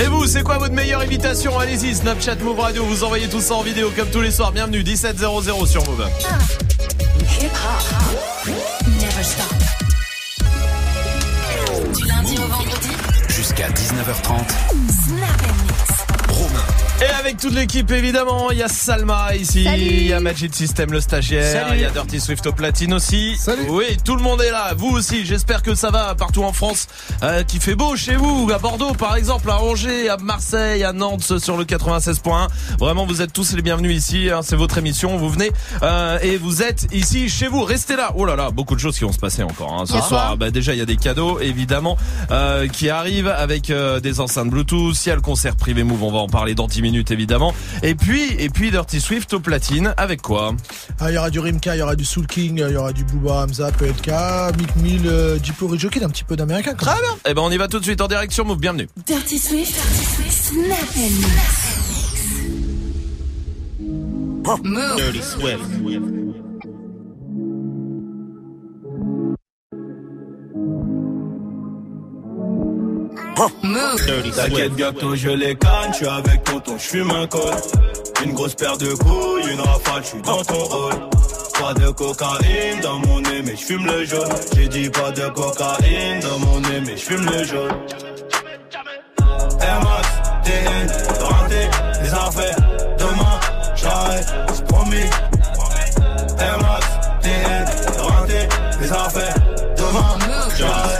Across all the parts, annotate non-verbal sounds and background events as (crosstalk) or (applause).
Et vous, c'est quoi votre meilleure invitation Allez-y, Snapchat Move Radio, vous envoyez tout ça en vidéo comme tous les soirs. Bienvenue, 1700 sur Move. Du lundi au vendredi. Jusqu'à 19h30. Avec toute l'équipe évidemment, il y a Salma ici, il y a Magic System le stagiaire, il y a Dirty Swift au platine aussi. Salut. Oui, tout le monde est là, vous aussi. J'espère que ça va partout en France, euh, qu'il fait beau chez vous, à Bordeaux par exemple, à Angers, à Marseille, à Nantes sur le 96.1. Vraiment, vous êtes tous les bienvenus ici. hein, c'est votre émission, vous venez euh, et vous êtes ici chez vous. Restez là. Oh là là, beaucoup de choses qui vont se passer encore hein. ce soir. Bah, déjà, il y a des cadeaux évidemment euh, qui arrivent avec euh, des enceintes Bluetooth. Il y a le concert privé Move, on va en parler dans 10 minutes évidemment. Et puis et puis Dirty Swift au platine avec quoi? Ah, il y aura du Rimka, il y aura du Soul King, il y aura du Booba, Hamza, PLK, Mick Mill, euh, Diplo Jockey, un petit peu d'américain. Très bien. Eh ben on y va tout de suite en direct sur Move. Bienvenue. Dirty Swift. Dirty Swift. Snap. Move. Dirty Swift. T'inquiète bientôt je les canne, je suis avec tonton, je fume un col. Une grosse paire de couilles, une rafale, je suis dans ton rôle. Pas de cocaïne dans mon nez mais je fume le jaune. J'ai dit pas de cocaïne dans mon nez mais je fume le jaune. Air Max, TN, les affaires Demain, j'arrête, c'est promis. Air Max, TN, renté, les affaires Demain, j'arrête,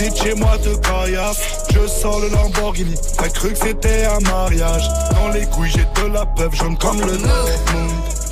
les petites chez moi de caillasse, je sors le Lamborghini, t'as cru que c'était un mariage, dans les couilles j'ai de la peuple jaune comme le Dortmund,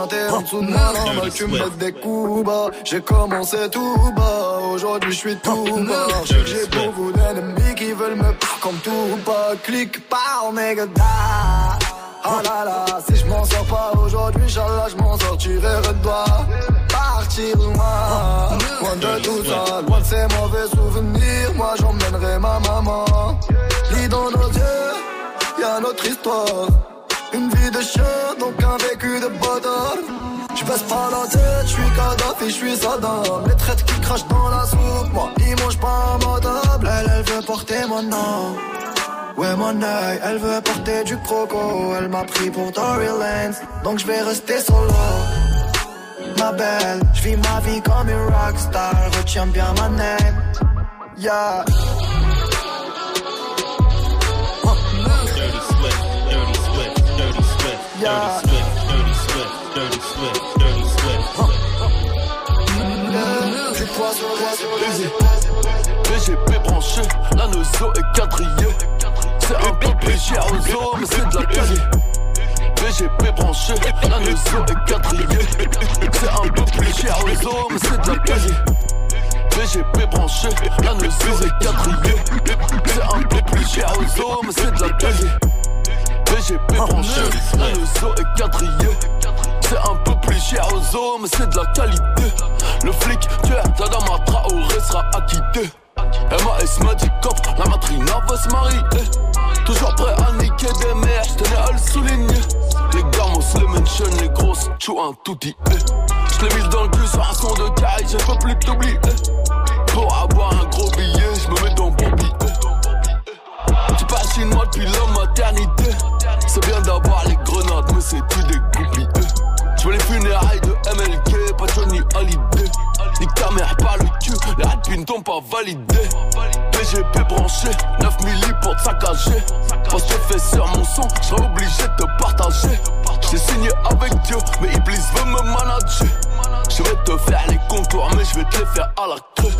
En dessous de moi tu me mets des coups bas. J'ai commencé tout bas Aujourd'hui je suis tout sais que j'ai beaucoup d'ennemis qui veulent me faire comme tout bas. Clique par da Oh là là. Si je m'en sors pas aujourd'hui Inch'Allah je m'en sortirai redoi Partir loin Loin de tout ça. Loin de ces mauvais souvenirs Moi j'emmènerai ma maman. Lis dans nos yeux Y'a notre histoire une vie de chien, donc un vécu de bâtard Je baisse pas la tête, je suis Kadhafi, je suis Saddam. Les traites qui crachent dans la soupe, moi ils mangent pas ma table Elle, elle veut porter mon nom. Ouais mon œil, elle veut porter du croco. Elle m'a pris pour Tory Lanez Donc je vais rester solo. Ma belle, je vis ma vie comme une rockstar Retiens bien ma name Yeah BGP branché, la nozo est quadrillée. C'est un cher aux os, mais c'est de la qualité. BGP branché, la nozo est quadrillée. C'est un cher aux os, mais c'est de la qualité. BGP branché, la nozo est quadrillée. C'est un cher aux os, mais c'est de la qualité. BGP branché, la nozo est quadrillée. C'est un peu plus cher aux os, mais c'est de la qualité. Le flic, tu es Tadama Traoré sera acquitté. MAS m'a dit cop, la matrina va se marier. Toujours prêt à niquer des mères, j'tenais à le souligner. Les gamos, les mentions, les grosses, tu un tout dit. Je l'ai mis dans le cul sur un son de caille, je peux plus t'oublier. Pour avoir un gros billet, je me mets dans bon billet. Tu passes chez moi depuis la maternité. C'est bien d'avoir les grenades, mais c'est tout des goupilles. Je veux les funérailles de MLK, pas Johnny Hallyday. Nique ta mère par le cul, les rats ne pas validé. PGP branché, 9 milli pour te saccager. Parce que fait sur mon son, je serai obligé de te partager. J'ai signé avec Dieu, mais Iblis veut me manager. Je vais te faire les contours, mais je vais te les faire à la queue.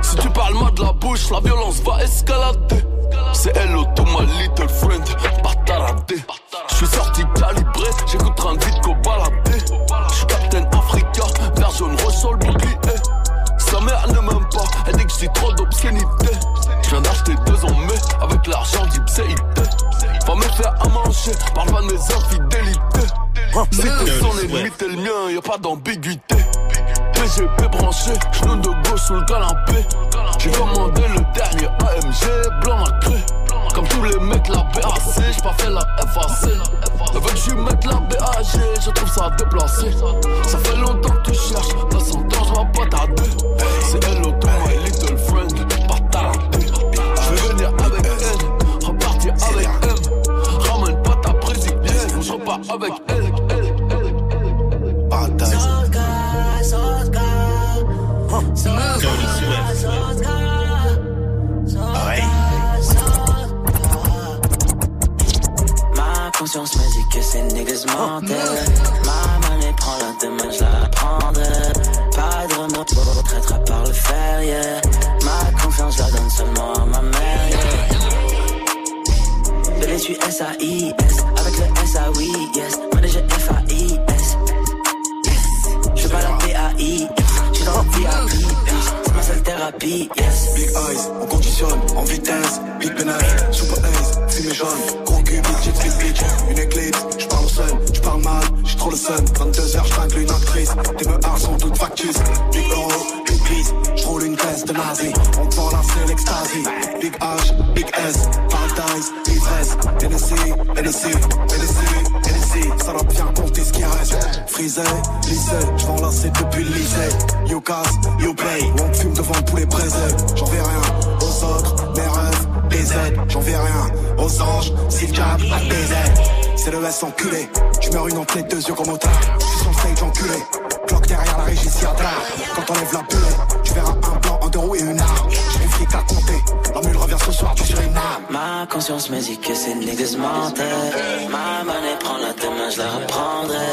Si tu parles mal de la bouche, la violence va escalader. C'est hello to my little friend, bataradé. Je suis sorti calibré, j'écoute train vite qu'au baladé. Je suis Captain Africa, rouge sur le bouclier. Sa mère ne m'aime pas, elle dit que j'ai trop d'obscénité. Je viens d'acheter deux en mai avec l'argent d'Ipséité. Va me faire à manger, parle pas de mes infidélités. Si t'es son ennemi, t'es le mien, y a pas d'ambiguïté. PGP branché, genou de gauche sous le canapé. J'ai commandé le dernier AMG blanc nacré. Comme tous les mecs, la BAC, j'ai pas fait la FAC. Elle veut que je mette la BAG, je trouve ça déplacé. Ça fait longtemps que tu cherches, temps, je vais pas tarder. C'est hello to my little friend, pas tarder. Je vais venir avec elle, repartir avec elle. Ramène pas ta brésilienne, je repars avec elle. Dirty conscience me dit que ces niggas mentaient. Ma monnaie prend la demain, je la prendrai. Pas de remords pour traître par le fer, yeah. Ma confiance, je la donne seulement à ma mère, yeah. Bébé, je suis S-A-I-S. Avec le S-A-Oui, yes. Manager F-A-I-S. Je fais pas la P-A-I-S. Je suis dans le Big eyes, on conditionne en vitesse. Big penaille, super ace, fumée jaune. Gros cul, big bitch. Une éclipse, j'parle au sun, j'parle mal, j'ai trop le sun. 22h, j'tringle une actrice. Tes meurs sont toutes factices. Big euro, peace, j'roule une veste de nazi. On te vend la l'extasie. Big H, big S, paradise, ivresse. Tennessee, Tennessee, Tennessee, Tennessee. Ça doit bien compter ce qui reste. Frisé, lissé, j'vends la c'est depuis le lycée. You casse, you pay. On fume devant le poulet braisé. J'en vais rien aux autres, mes rêves, des aides. J'en vais rien aux anges, s'ils cap, à des aides. C'est le S enculé. Tu meurs une entrée, deux yeux comme au tard. Je suis sur le stage enculé. Bloc derrière la régie, s'y a de l'art. Quand on lève la bulle, tu verras un blanc, un deux roues et une arme. J'ai une flic à compter. La mule revient ce soir, tu sur une arme. Ma conscience me dit que ces niggas mentaient. Ma monnaie prend la demain, je la reprendrai.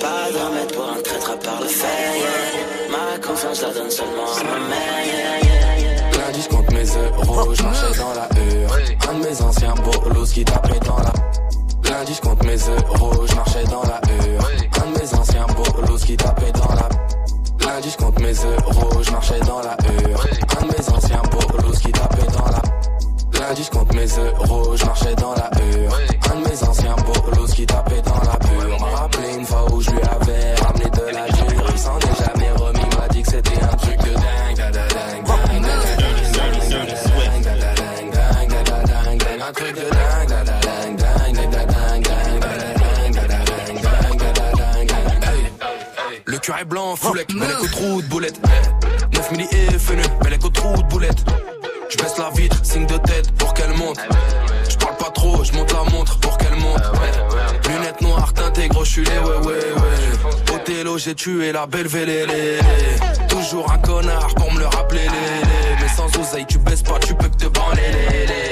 Pas de remède pour un traître à part le fer, yeah. Ma confiance, la donne seulement à ma mère, yeah, je compte mes euros, je marchais dans la hure. Un de mes anciens bolos qui tapait dans la. Lundi, je compte mes euros, je marchais dans la hure. Un de mes anciens bolos qui tapait dans la. Lundi, je compte mes euros, je marchais dans la hure. Un de mes anciens bolos qui tapait dans la. Lundi, je compte mes euros, je marchais dans la hure. Un de mes anciens bolos qui tapait dans la est blanc, foulec, mais les qu'au trou de boulette. 9 milli et les qu'au trou de boulette. Je baisse la vitre, signe de tête pour qu'elle monte. Je parle pas trop, je monte la montre pour qu'elle monte. Lunettes noires teintées, gros, je suis les ouais ouais ouais. Othello, j'ai tué la belle vélélé. Toujours un connard pour me le rappeler. Mais sans oseille, tu baisses pas, tu peux que te branler. lélé.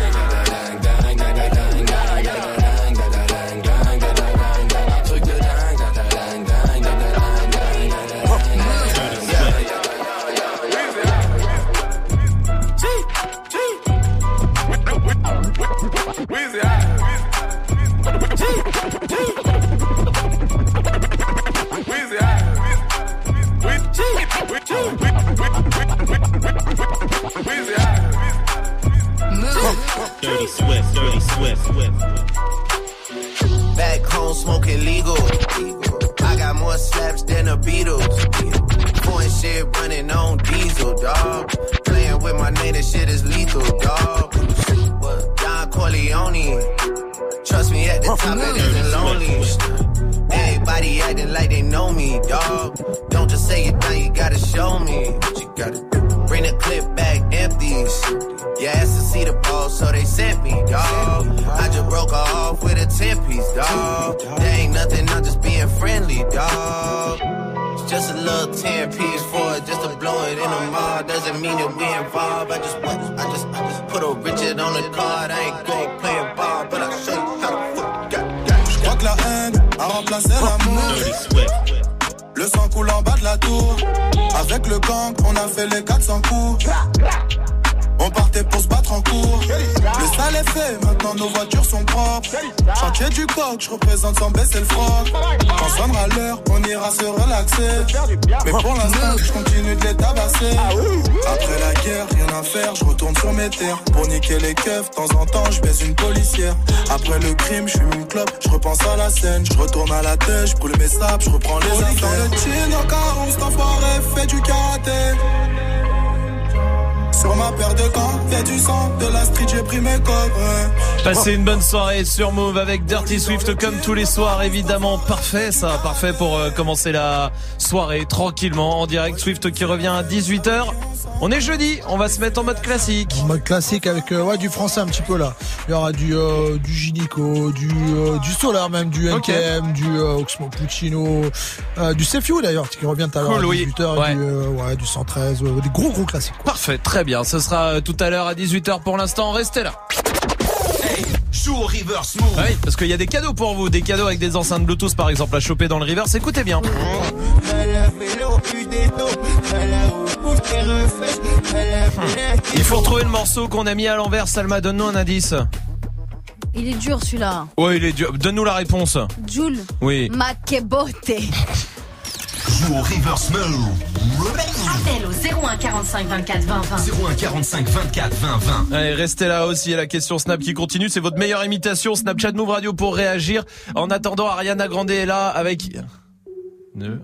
je représente sans baisser le froc. Quand sonnera l'heure, on ira se relaxer. Mais pour l'instant, je continue de les tabasser. Après la guerre, rien à faire, je retourne sur mes terres. Pour niquer les keufs, de temps en temps, je baise une policière. Après le crime, je fume une clope, je repense à la scène. Je retourne à la tête, je brûle mes sables, je reprends les affaires. Dans le chin, au carreau, cet enfoiré fait du karaté. Sur ma paire de y'a du sang, de la street, j'ai pris mes. Passez une bonne soirée sur Move avec Dirty Swift comme tous les soirs évidemment. Parfait ça parfait pour euh, commencer la soirée tranquillement en direct. Swift qui revient à 18h on est jeudi on va se mettre en mode classique En mode classique avec euh, ouais, du français un petit peu là. Il y aura du euh, du Ginico, du euh, du Solar même, du NKM, Ok. du euh, Oxmo Puccino, euh, du Sefiu d'ailleurs qui revient tout à l'heure Cool, à oui. 18h, Ouais. du euh, ouais, du 113, ouais, des gros gros classiques. quoi. Parfait très bien ce sera euh, tout à l'heure à 18h pour l'instant restez là Joue au reverse move. Ah oui parce qu'il y a des cadeaux pour vous des cadeaux avec des enceintes Bluetooth par exemple à choper dans le reverse écoutez bien il faut retrouver le morceau qu'on a mis à l'envers Salma donne-nous un indice Il est dur celui-là. ouais il est dur donne-nous la réponse Jules. oui Makebote. Joue au reverse move. Appel au 01 45 24 20 20. 01 45 24 20 20. Allez, restez là aussi. Il y a la question Snap qui continue. C'est votre meilleure imitation. Snapchat Move Radio pour réagir. En attendant, Ariana Grande est là avec 2,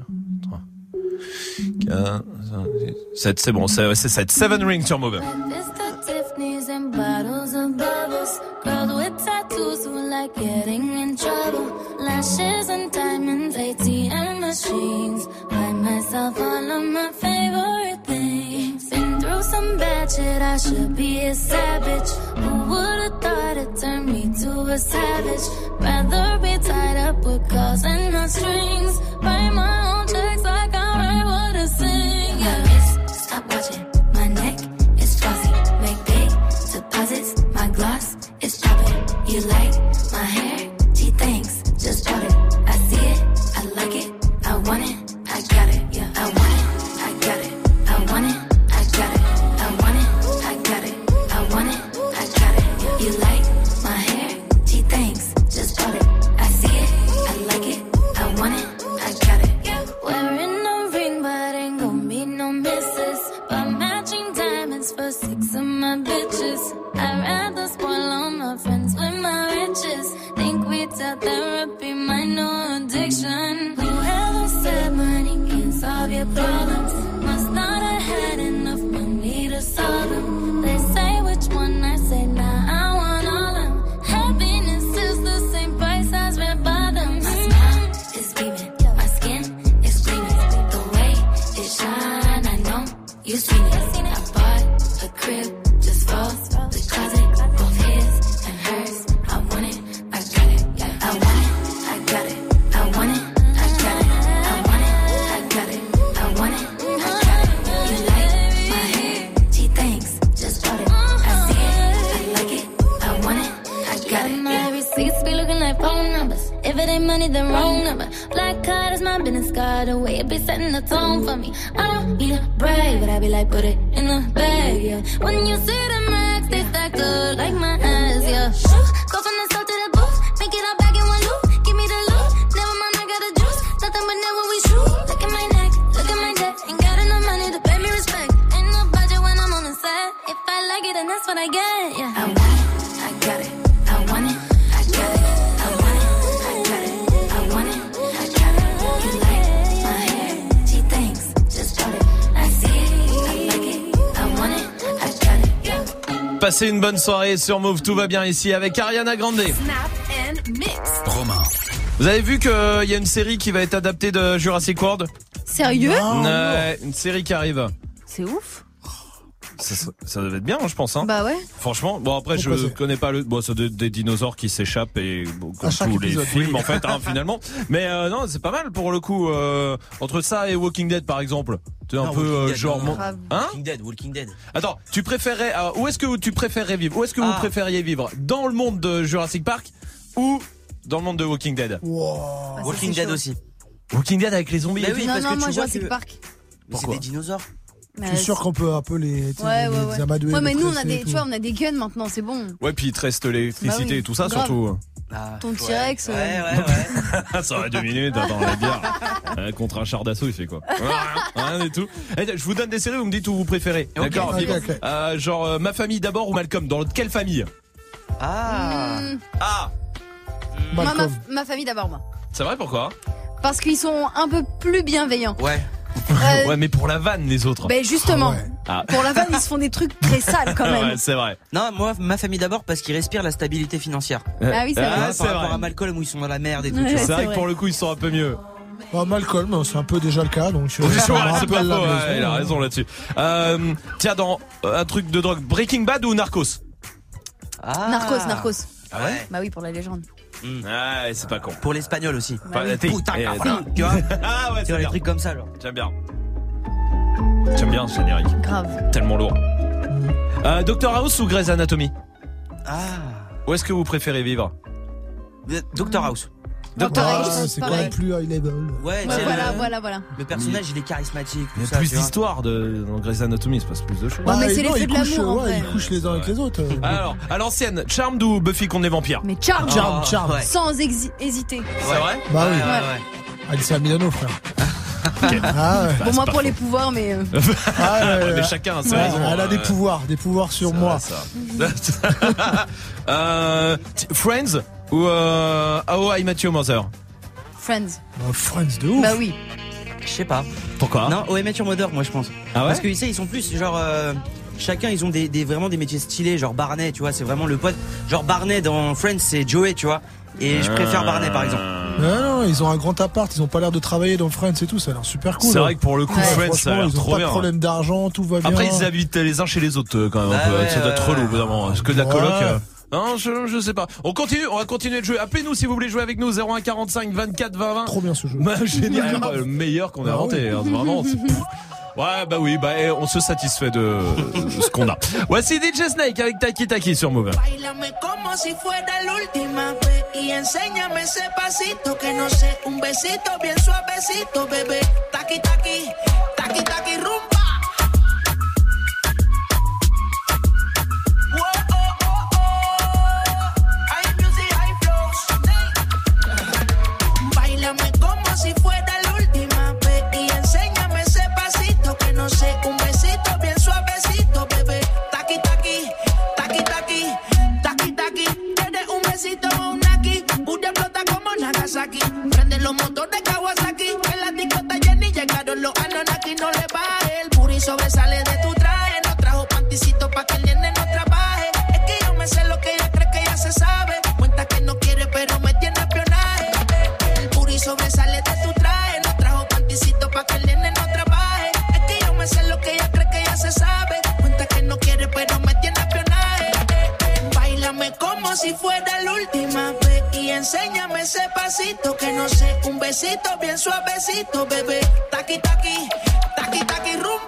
3, 4, 7. C'est bon, c'est c'est 7. 7 ring sur Move. Mr. Tiffany's and bottles of bubbles. Girls with tattoos who like getting in trouble. Lashes and diamonds, ATM machines. Buy myself all of my favorite things. Been through some bad shit, I should be a savage. Who would've thought it turned me to a savage? Rather be tied up with calls and not strings. Write my own checks like I I sing. Stop watching. My neck is flossy. Make big deposits. My gloss is popping. You like phone numbers. If it ain't money, then wrong number. Black card is my business card. The way it be setting the tone for me. I don't need a brag, but I be like, put it in the bag, yeah. When you see the max, they stacked up like my ass, yeah. Go from the south to the booth, make it all back in one loop. Give me the loot, never mind, I got the juice. Nothing but never we shoot. Look at my neck, look at my debt. Ain't got enough money to pay me respect. Ain't no budget when I'm on the set. If I like it, then that's what I get, Passez une bonne soirée sur Move. Tout va bien ici avec Ariana Grande. Snap and mix. Romain. Vous avez vu qu'il y a une série qui va être adaptée de Jurassic World? Sérieux? Ouais, Une série qui arrive. C'est ouf. Ça, ça- devait être bien, je pense. Hein. Bah ouais. Franchement, bon après Pourquoi je connais pas le, bon c'est des, des dinosaures qui s'échappent et bon, comme tous les épisode, films oui. en fait hein, finalement. (laughs) Mais euh, non, c'est pas mal pour le coup. euh, entre ça et Walking Dead par exemple, tu es un Non, peu Walking euh, Dead, genre, non. hein? Walking Dead, Walking Dead. Attends, tu préférais euh, où est-ce que tu préférais vivre? Où est-ce que vous Ah. préfériez vivre? Dans le monde de Jurassic Park ou dans le monde de Walking Dead? Wow. Ah, Walking c'est Dead chaud. aussi. Walking Dead avec les zombies. Bah et tout? oui, non, parce non, que moi tu vois Jurassic que- Park. Mais c'est des dinosaures. Je suis sûr qu'on peut un peu les, Ouais, les, ouais, les ouais. amadouer, Ouais, mais nous, on a des, tu vois, on a des guns maintenant, c'est bon. Ouais, puis il te reste l'électricité Bah oui, et tout ça grave. surtout. Ah, Ton ouais. T-Rex, euh, Ouais, ouais, ouais. (laughs) ça aurait deux minutes, attends, on va dire. (laughs) Euh, contre un char d'assaut, il fait quoi Rien, du tout. Eh, je vous donne des séries, vous me dites où vous préférez. D'accord. Euh, Genre euh, ma famille d'abord ou Malcolm Dans quelle famille Ah. hmm, Ah moi, ma, Malcolm. ma famille d'abord, moi. C'est vrai pourquoi Parce qu'ils sont un peu plus bienveillants. Ouais. Euh, Ouais, mais pour la vanne, les autres. Ben justement, Ah ouais. Ah. pour la vanne, ils se font des trucs très sales quand (laughs) même. Ouais, c'est vrai. Non, moi, ma famille d'abord parce qu'ils respirent la stabilité financière. Ah oui, c'est Ah, vrai. Par c'est rapport à Malcolm où ils sont dans la merde et tout. Ouais. C'est vrai que pour le coup, ils sont un peu mieux. Bah, Malcolm, c'est un peu déjà le cas, donc (laughs) maison. ouais, il a raison là-dessus. Euh, tiens, dans euh, un truc de drogue, Breaking Bad ou Narcos? Ah. Narcos, Narcos. Ah ouais? Bah oui, pour la légende. Ouais, c'est pas con. Pour l'espagnol aussi. Bah oui. Putain, eh, tu vois Ah ouais, Tu c'est vois, les trucs comme ça, genre. J'aime bien. J'aime bien ce générique. Grave. Tellement lourd. Euh, Doctor House ou Grey's Anatomy? Ah. Où est-ce que vous préférez vivre? Euh, Doctor House. Doctor Ah, House, c'est même plus high level. Ouais, voilà, le, voilà, voilà. le personnage, il est charismatique. Il y a plus d'histoire de, dans Grey's Anatomy, il se passe plus de choses. Ouais, mais c'est l'effet de l'amour, en ouais, vrai. ils couchent les uns avec les autres. Alors, à l'ancienne, Charmed ou Buffy contre les vampires Mais charme, Charme, Ah, charme. ouais. sans hésiter. C'est vrai Bah Ouais, oui, ouais, ouais. Alicia Milano, frère. (laughs) Ah ouais. Bon, moi pour les pouvoirs, mais. euh, (laughs) Ah ouais, mais ouais. chacun a ses Ouais, raisons. Elle a des pouvoirs, des pouvoirs sur moi. ça. (laughs) euh, Friends ou euh, How I Met Your Mother Friends. Oh, Friends de ouf. Bah oui. Je sais pas. Pourquoi? Non, OM Your Mother, moi je pense. Ah ouais? Parce que tu sais, ils sont plus genre. euh, chacun, ils ont des, des- vraiment des métiers stylés, genre Barney, tu vois, c'est vraiment le pote. Genre Barney dans Friends, c'est Joey, tu vois. Et je préfère Barney par exemple. Non, non, ils ont un grand appart, ils ont pas l'air de travailler dans Friends et tout, ça a l'air super cool. C'est hein. vrai que pour le coup, Ouais. Friends, ça a Franchement, l'air ils ont trop pas bien. de problème d'argent, tout va bien. Après, ils habitent les uns chez les autres euh, quand même. un Bah peu. ouais, ça doit être relou au bout d'un moment. Parce que de la Ouais. coloc. euh, Non, je, je sais pas. On continue, on va continuer de jouer. Appelez-nous si vous voulez jouer avec nous 01 45 24 20 20. Trop bien ce jeu. Bah, génial, bah, le meilleur qu'on ait Ah inventé, oui. hein, vraiment. Ouais, bah oui, bah eh, on se satisfait de, ce qu'on a. Voici DJ Snake avec Taki Taki sur Move. Bailame como si fuera la última vez y enséñame ese pasito que no sé, un besito bien suavecito, bebé. Taqui taqui, taqui taqui rumba. Si fuera la última vez y enséñame ese pasito que no sé, un besito bien suavecito, bebé. Taqui taqui, taqui taqui, taqui taqui. Tienes un besito o un aquí, Bulla explota como Nagasaki. Prende los motores Kawasaki, en la discota Jenny llegaron los Anunnaki, no le baje. El puri sobresale de tu traje, no trajo panticito pa' que sobresale de tu traje, no trajo panticito pa' que el nene no trabaje. Es que yo me sé lo que ella cree que ya se sabe. Cuenta que no quiere, pero me tiene espionaje. Bailame como si fuera la última vez y enséñame ese pasito que no sé, un besito bien suavecito, bebé. Taqui taqui, taqui taqui rumba.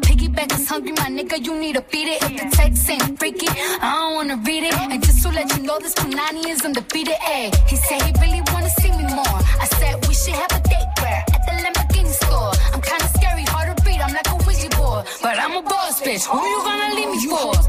Piggyback is hungry, my nigga, you need to feed it. If the text ain't freaky, I don't wanna read it. And just to let you know, this Punani is undefeated. Ayy, he said he really wanna see me more. I said we should have a date where at the Lamborghini store. I'm kinda scary, hard to read. I'm like a wizard boy. but I'm a boss bitch. Who you gonna leave me for?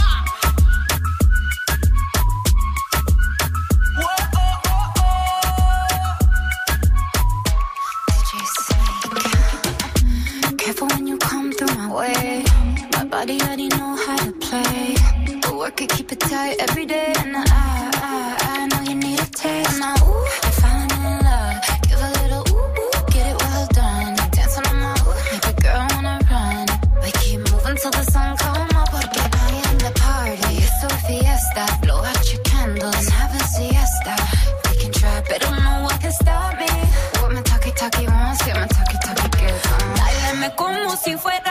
way. My body already know how to play. But work it, keep it tight every day. And I, I, I know you need a taste. Now, ooh, I'm falling in love. Give a little ooh, ooh, get it well done. Dancing on my ooh, make a girl wanna run. We keep moving till the sun comes up. Get about I am the party? It's a fiesta. Blow out your candles and have a siesta. We can try, but don't know what can stop me. What my talkie talkie wants, get my talkie talkie gets on. Dáleme como si fuera.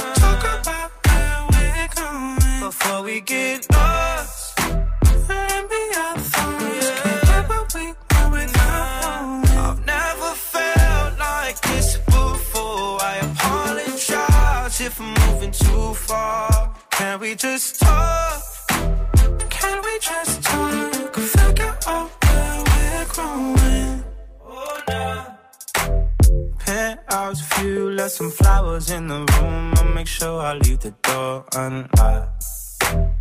Before we get lost. Let me our thoughts. Can't get what we want without knowing. I've never felt like this before. I apologize if I'm moving too far. Can we just talk? Can we just talk? Figure out where we're growing. Oh, nah. Penthouse view, left some flowers in the room. I'll make sure I leave the door unlocked.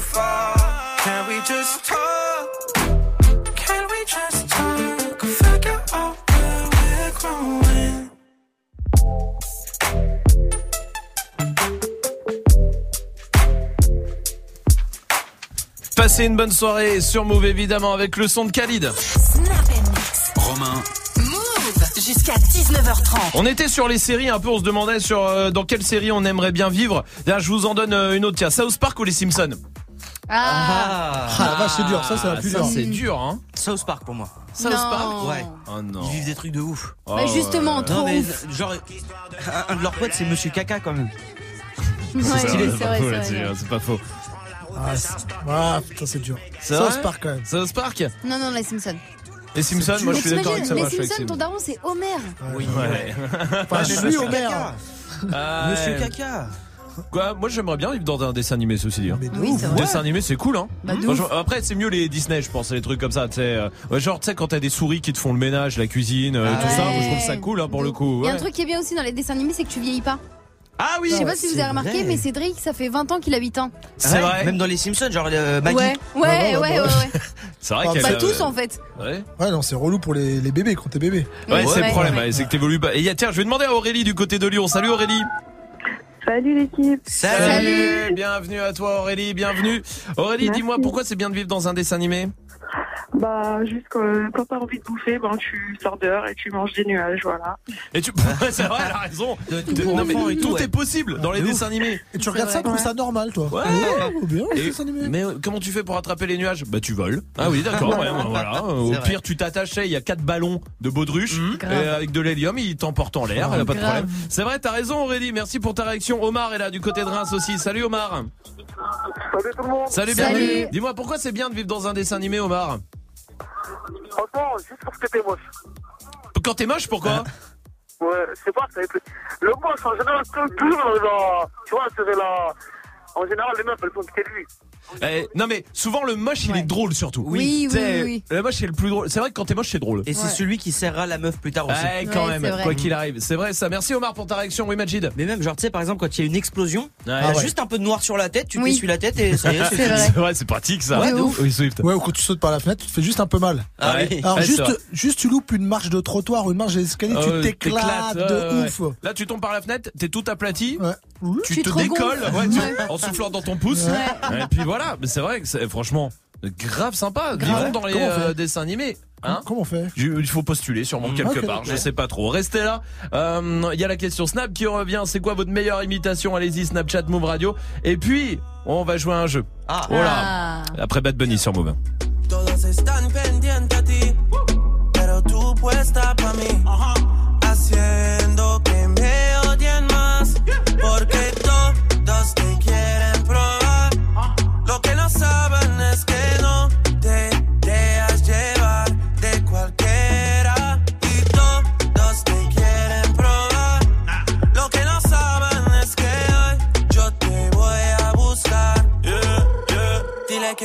Too far? Can we just talk? Can we just talk? Figure out where we're growing. Passez une bonne soirée sur Move évidemment avec le son de Khalid. Snap and mix. Romain. Move jusqu'à 19h30. On était sur les séries un peu, on se demandait sur euh, dans quelle série on aimerait bien vivre. Là, je vous en donne euh, une autre. Tiens, South Park ou les Simpsons? Ah, Ah, la vache, c'est dur, ça, c'est la plus ça, dure. c'est dur, hein. South Park pour moi. South Non. Park Ouais. Oh non. Ils vivent des trucs de ouf. Oh, Bah, justement, ouais. trop Non mais ouf. genre un- de leurs potes c'est Monsieur Caca quand même. (laughs) Ouais, C'est c'est pas faux hein, c'est pas faux. Ah, ah, putain, c'est dur. South Park quand même. South Park Non, non, les Simpsons. Les Simpsons, moi je suis d'accord avec ça. les Simpsons, ton daron, c'est Homer. Oui, Ouais. Enfin, je suis Homer. Ah, Monsieur. Caca. Quoi Moi j'aimerais bien vivre dans un dessin animé, ceci dit. hein. Oui, ouf. c'est vrai. Dessin animé, c'est cool, hein. Bah, de Franchement, ouf. après, c'est mieux les Disney, je pense, les trucs comme ça, tu sais. euh, ouais, genre, tu sais, quand t'as des souris qui te font le ménage, la cuisine, euh, Ah tout ça, ouais. moi, je trouve ça cool, hein, pour le coup. Il y a un ouais. truc qui est bien aussi dans les dessins animés, c'est que tu vieillis pas. Ah oui, Je sais pas si vous c'est avez remarqué, vrai. mais Cédric, ça fait 20 ans qu'il a 8 ans. c'est Ouais, vrai. Même dans les Simpsons, genre euh, Maggie. Ouais, ouais, ouais, bah, ouais, ouais. (laughs) C'est vrai Ah, qu'elle. Pas euh, tous en fait. Ouais, Ouais, non, c'est relou pour les, les bébés quand t'es bébé. ouais, c'est le Ouais, problème, ouais. ouais, c'est que t'évolues pas. Et y a- tiens, je vais demander à Aurélie du côté de Lyon. Salut Aurélie. Salut l'équipe. Salut. Bienvenue à toi Aurélie, bienvenue. Aurélie, Merci. dis-moi pourquoi c'est bien de vivre dans un dessin animé? Bah, juste quand, quand t'as envie de bouffer, ben, tu sors dehors et tu manges des nuages, voilà. Et tu, (laughs) c'est vrai, elle a raison. De- De- pour non, mais et tout, tout ouais. est possible dans les dessins animés. Et tu regardes ça, tu trouves ça normal, toi Ouais. Oh, bien, les Et- dessins animés. mais euh, comment tu fais pour attraper les nuages? Bah tu voles. Ah oui d'accord. ouais, voilà. Euh, Au C'est pire tu t'attaches, il y a quatre ballons de baudruche Mhm. et avec de l'hélium, ils t'emportent en l'air, y a pas de grave. problème. C'est vrai, t'as raison Aurélie. Merci pour ta réaction. Omar est là du côté de Reims aussi. Salut Omar. Salut tout le monde. Salut, Salut. bienvenue. Dis-moi pourquoi c'est bien de vivre dans un dessin animé Omar? Franchement, juste parce que t'es moche. Quand t'es moche pourquoi Ouais, je sais pas, ça. Le moche, en général, c'est toujours genre... Tu vois, c'est la... En général, les meufs, elles font quitter lui. Eh, non mais souvent le moche il est drôle surtout. Oui, oui, oui, Le moche est le plus drôle. C'est vrai que quand t'es moche c'est drôle. Et c'est celui qui serrera la meuf plus tard aussi. Ouais, quand même, quoi qu'il arrive. C'est vrai ça. Merci Omar pour ta réaction. Oui, Majid. Mais même, genre, tu sais, par exemple, quand il y a une explosion, il y Ah ouais. juste un peu de noir sur la tête, tu Oui. t'essuies la tête et ça y est, (laughs) c'est. C'est vrai, c'est pratique ça. Ouais, de ouf. Oui, Swift. Ouais, ou quand tu sautes par la fenêtre, tu te fais juste un peu mal. Ah oui. Alors Ouais, c'est juste, vrai. juste tu loupes une marche de trottoir ou une marche d'escalier, Ah tu ouais, t'éclates de ouais, ouais. ouf. Là, tu tombes par la fenêtre, t'es tout aplati. Tu, Tu te te décolles regonfles. ouais, tu- Ouais. en soufflant dans ton pouce. Ouais. Et puis voilà, mais c'est vrai que c'est franchement grave sympa. Vivons dans les euh, dessins animés. Hein Comment on fait? Je- Il faut postuler sûrement quelque Ok, part, je d'accord. sais pas trop. Restez là. Euh, Il y a la question Snap qui revient. C'est quoi votre meilleure imitation? Allez-y, Snapchat, Move Radio. Et puis, on va jouer à un jeu. Ah. Oh là. Après Bad Bunny sur Move. Todos están pendientes a ti, pero tú puesta pa' mí, haciendo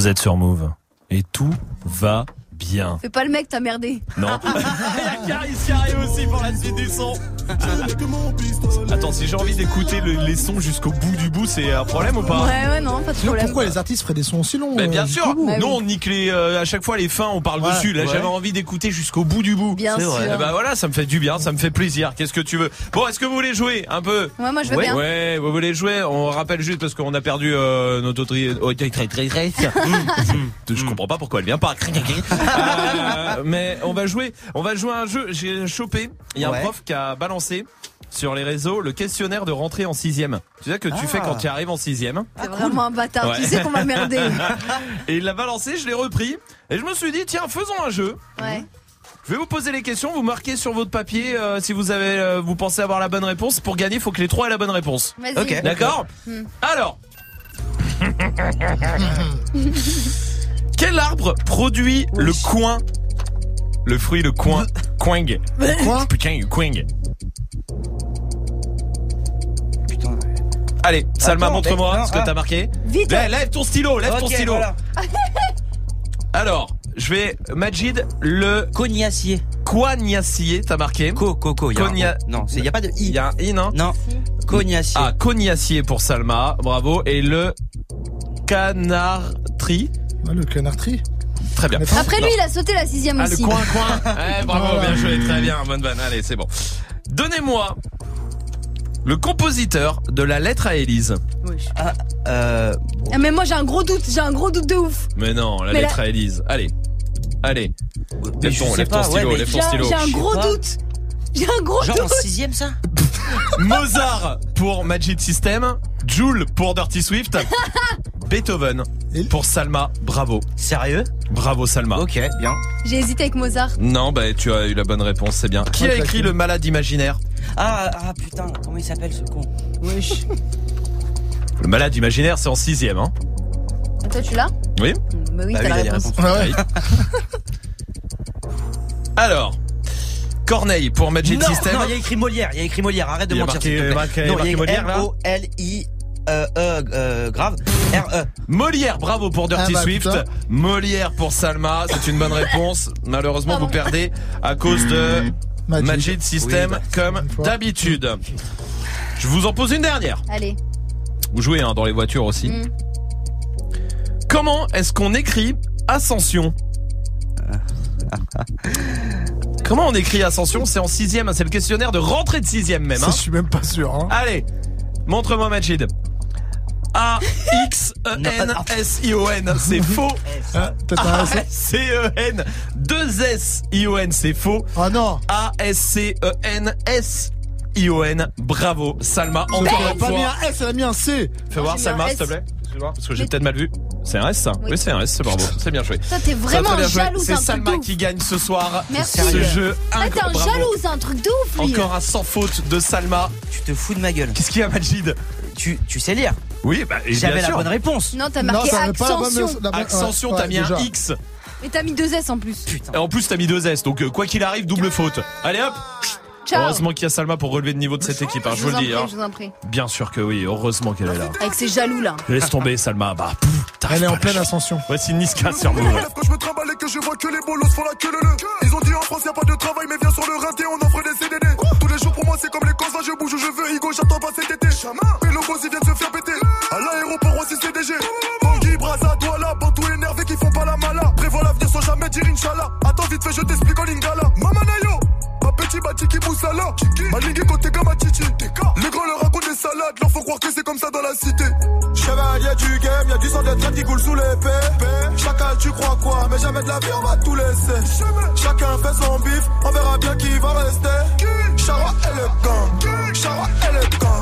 Vous êtes sur Move. Et tout va bien. Fais pas le mec, t'as merdé. Non. (laughs) Il y a Caris qui arrive aussi pour la suite du son. (laughs) Attends, si j'ai envie d'écouter le- les sons jusqu'au bout du bout, c'est un problème ou pas Ouais, ouais, non, pas de Sinon, problème. pourquoi les artistes feraient des sons aussi longs Mais euh, bien jusqu'au sûr, Bah nous on nique les, euh, à chaque fois les fins, on parle Ouais, dessus. Là, ouais. j'avais envie d'écouter jusqu'au bout du bout. Bien sûr. vrai. Eh ben voilà, ça me fait du bien, ça me fait plaisir. Qu'est-ce que tu veux? Bon, est-ce que vous voulez jouer un peu? Ouais, moi, je veux ouais. bien. Ouais, vous voulez jouer? On rappelle juste parce qu'on a perdu euh, notre autri- auditrice. Je comprends pas pourquoi elle vient pas. Euh, mais on va jouer, on va jouer à un jeu. J'ai chopé. Il y a Ouais. un prof qui a balancé sur les réseaux le questionnaire de rentrée en sixième. Tu sais que tu Ah. fais quand tu arrives en sixième. C'est vraiment un bâtard. Ouais. Tu sais qu'on va merder. (laughs) Et il l'a balancé, je l'ai repris. Et je me suis dit, tiens, faisons un jeu. Ouais. Je vais vous poser les questions, vous marquez sur votre papier euh, si vous avez, euh, vous pensez avoir la bonne réponse. Pour gagner, il faut que les trois aient la bonne réponse. Vas-y. Ok. D'accord Hmm. Alors. (laughs) Quel arbre produit le coin? Le fruit, le coin. Coing. Quoi Putain, le coing. Putain. Allez, Salma, montre-moi ce que non, t'as marqué. Vite. Lève, lève ton stylo, lève ton stylo. voilà. (laughs) Alors, je vais Majid le Cognacier. Coignacier, t'as marqué Co, coco. y a un Cogna- O. Non, il y a pas de Il i. y a un i, non Non. Cognacier. Ah, Cognacier pour Salma, bravo. Et le Canartri, Ah, Le canartri. Très bien. Après lui, il a sauté la sixième Ah, le aussi. coin, coin. (laughs) Eh, bravo, Voilà. bien joué, très bien, bonne vanne. Allez, c'est bon. Donnez-moi le compositeur de la lettre à Élise. Ah, euh, Ah, mais moi, j'ai un gros doute. J'ai un gros doute de ouf. Mais non, la Mais lettre la- à Élise. Allez, allez. mais Lève ton, lève ton stylo, ouais, lève J'ai ton un, stylo. j'ai un gros doute. J'ai un gros genre en doute. sixième ça (laughs) Mozart pour Magic System, Joule pour Dirty Swift, (laughs) Beethoven Et- pour Salma. Bravo, Sérieux? Bravo Salma. Ok, bien. J'ai hésité avec Mozart. Non, bah tu as eu la bonne réponse, c'est bien. Qui a écrit le malade imaginaire? Ah, ah putain, comment il s'appelle ce con? Wesh. (laughs) Le malade imaginaire, c'est en sixième, hein Et toi, tu l'as? Oui. Bah oui, Bah t'as oui, la il a des réponse. réponses. Ouais, ouais. (laughs) Alors, Corneille pour Magic non, System. non, il y a écrit Molière, il y a écrit Molière, arrête de Il y a mentir marqué- s'il te plaît. marqué- non, marqué il y a Molière, écrit là M-O-L-I euh, E euh, grave R-E. Molière, bravo pour Dirty Ah bah, Swift. putain. Molière pour Salma, c'est une bonne réponse. Malheureusement, vous perdez à cause de Magic. Magic System, Oui, bah, comme d'habitude. Je vous en pose une dernière. Allez. Vous jouez hein, dans les voitures aussi. Mm. Comment est-ce qu'on écrit Ascension (laughs) Comment on écrit Ascension C'est en sixième, c'est le questionnaire de rentrée de sixième même. Ça, Hein. je suis même pas sûr. Hein. Allez, montre-moi Majid. A-X-E-N-S-I-O-N. C'est faux. A-C-E-N. 2 S-I-O-N, c'est faux. Ah non. A-S-C-E-N-S. S C E N S I O N. Bravo, Salma. Elle Encore a une pas mis fois. un S, elle a mis un C. Fais voir mis Salma, s'il te plaît. Excuse-moi, Parce que j'ai peut-être mal vu. C'est un S ça Oui. C'est un S, c'est bravo. C'est bien joué. Toi, t'es vraiment un joué. jaloux, c'est Salma qui gagne ce soir. Merci. Ce jeu Ah, t'es un incroyable. Jaloux, c'est un truc de ouf. Encore un sans faute de Salma. Tu te fous de ma gueule. Qu'est-ce qu'il y a, Majid Tu, tu sais lire Oui, bah, J'avais la bonne réponse. Non, t'as marqué Accension. Accension, t'as mis un. X. Et t'as mis deux S en plus. Et en plus, t'as mis deux S. Donc, euh, quoi qu'il arrive, double faute. Allez hop Ciao. Heureusement qu'il y a Salma pour relever le niveau de cette équipe, hein, je vous en le dis. prie, hein. je vous en prie. Bien sûr que oui, heureusement qu'elle est là. Avec ces jaloux là. Laisse tomber, Salma. Bah, pouf, t'arrives Elle est en pleine ascension. Voici Niska sur Move. quand je me trimballe et que je vois que les bolos font la queue le le. Ils ont dit en France y a pas de travail mais viens sur le rinté on offre des CDD Tous les jours pour moi c'est comme les causes je bouge où je veux Higo j'attends pas cet été Et le boss ils viennent se faire péter À l'aéroport aussi CDG Tanguy, Braza, Douala, Bantou énervé qui font pas la mala Prévois l'avenir sans jamais dire Inch'Allah Attends vite fait je t'explique en lingala Mamanayo Ma petit bati qui l'or Malingue côté comme Titi. Les grands leur racontent des salades. Leur faut croire que c'est comme ça dans la cité. Chevalier du game, y'a du sang de traite qui coule sous l'épée Chacun tu crois quoi, mais jamais de la vie on va tout laisser. Chacun fait son bif, on verra bien qui va rester. Chara et le gang, Chara et le gang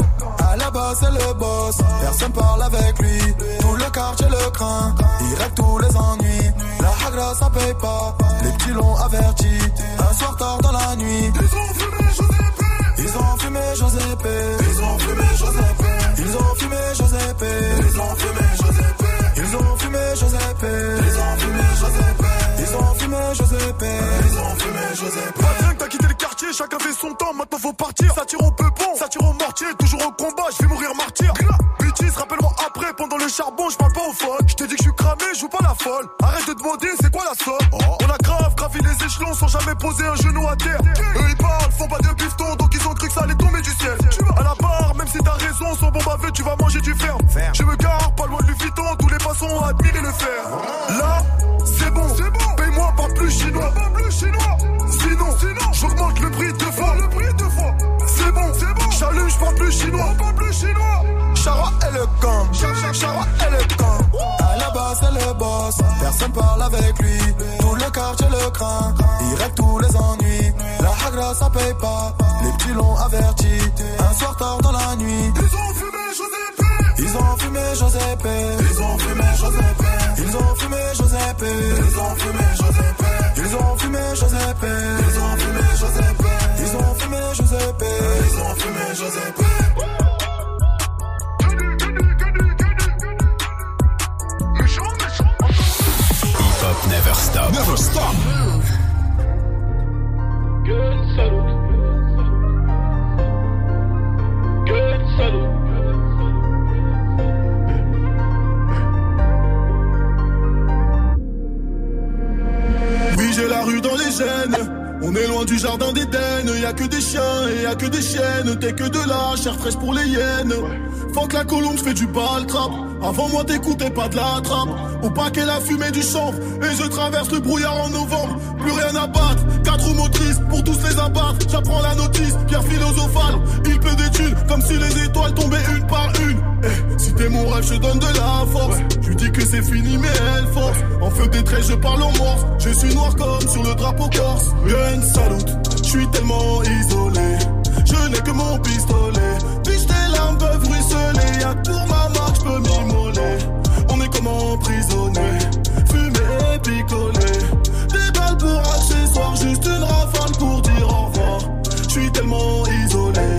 Base c'est le boss, personne parle avec lui. Tout le quartier le craint, il règle tous les ennuis. La hagra ça paye pas, les petits l'ont averti. Un soir tard dans la nuit. Ils ont fumé Josépé Ils ont fumé Josépé Ils ont fumé Josépé Ils ont fumé Josépé Ils ont fumé Josépé Ils ont fumé Josépé Ils ont fumé Josépé Ils ont fumé Josépé Pas bien que t'as quitté le quartier, chacun fait son temps, maintenant faut partir. Ça tire au peupon, ça tire au mortier, toujours au combat, folle. Arrête de demander c'est quoi la somme? On a grave gravi les échelons sans jamais poser un genou à terre. Eux ils parlent, font pas de bifton, donc ils ont cru que ça allait tomber du ciel. À la barre, même si t'as raison, sans bon baveux, tu vas manger du ferme. Je me gare, pas loin de Vuitton, tous les passants ont admiré le fer. Là, c'est bon, paye-moi pas plus chinois. Sinon, j'augmente le prix deux fois. Le prix deux fois. C'est bon, c'est bon. J'allume, j'parle plus chinois. plus chinois. Chara est le camp, Chara est le camp. C'est le boss. Personne parle avec lui. Tout le quartier le craint. Il règle tous les ennuis. La hagra, ça paye pas. Les petits l'ont averti. Un soir tard dans la nuit. Ils ont fumé Joseph. Ils ont fumé Joseph. Ils ont fumé Joseph. Ils ont fumé Joseph. Ils ont fumé Joseph. Ils ont fumé Joseph. Ils ont fumé Joseph. Ils ont fumé Joseph. Ils ont fumé Joseph. Stop. Never stop. Good salute. Good salute. Oui, j'ai la rue dans les gènes. On est loin du jardin d'Éden. Y a que des chiens et y a que des chiennes. T'es que de la chair fraîche pour les hyènes. Faut que la colombe fait du bal trap. Avant moi, t'écoutais pas de la trappe. Au paquet, la fumée du chanvre. Et je traverse le brouillard en novembre. Plus rien à battre. Quatre motrices pour tous les abattre. J'apprends la notice, pierre philosophale. Il pleut des thunes comme si les étoiles tombaient une par une. Eh, si t'es mon rêve, je donne de la force. Lui dis que c'est fini, mais elle force. En feu des traits, je parle en morse. Je suis noir comme sur le drapeau corse. Gun salute, je suis tellement isolé. Je n'ai que mon pistolet. Ruisseler. Y'a que pour ma marque, je peux m'immoler. On est comme emprisonné? Fumé et picolé. Des balles pour accessoires, juste une rafale pour dire au revoir. Je suis tellement isolé.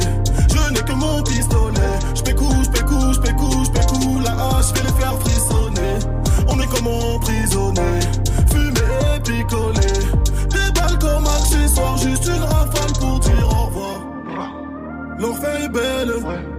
Je n'ai que mon pistolet. J'pécou, j'pécou, j'pécou, j'pécou. La hache, je les faire frissonner. On est comme emprisonné. Fumé et picolé. Des balles comme accessoires, juste une rafale pour dire au revoir. L'enfer est belle. Je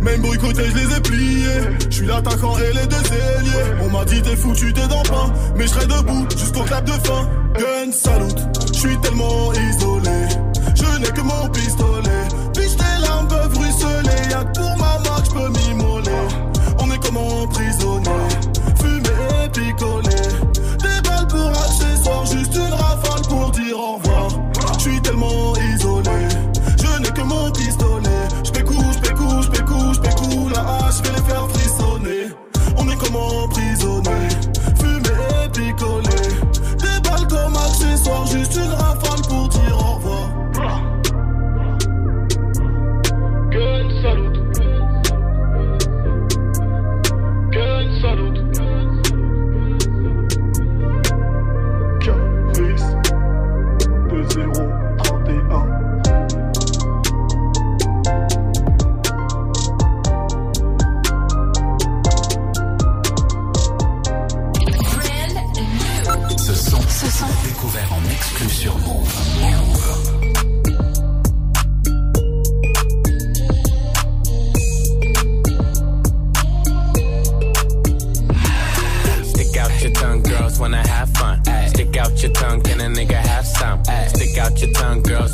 Même boycotté, je les ai pliés. Je suis l'attaquant et les deux ailiers. On m'a dit t'es foutu, t'es dans pain. Mais je serai debout jusqu'au clap de fin. Gun salute, je suis tellement isolé. Je n'ai que mon pistolet. Puis tes larmes peuvent ruisseler. Y'a que pour ma marque, je peux m'immoler. On est comme emprisonné. Fumé et picolé. Des balles pour accessoires, juste une rafale pour dire au revoir. Comme emprisonné.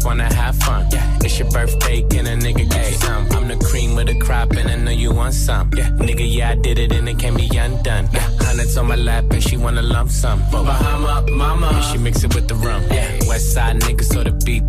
Wanna have fun. It's your birthday, can a nigga get you some? I'm the cream of the crop, and I know you want some. Yeah. Nigga, yeah, I did it, and it can't be undone. Hundreds on my lap, and she wanna lump sum. Bahama, mama, and she mix it with the rum. Yeah. West side niggas, so the beat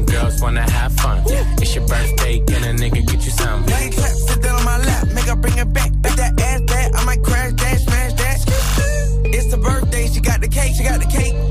Young girls wanna have fun. Yeah. It's your birthday, can a nigga get you some? Now you clap, sit down on my lap, make her bring it back. Bet that ass that, I might crash that, smash that. It's the birthday, she got the cake, she got the cake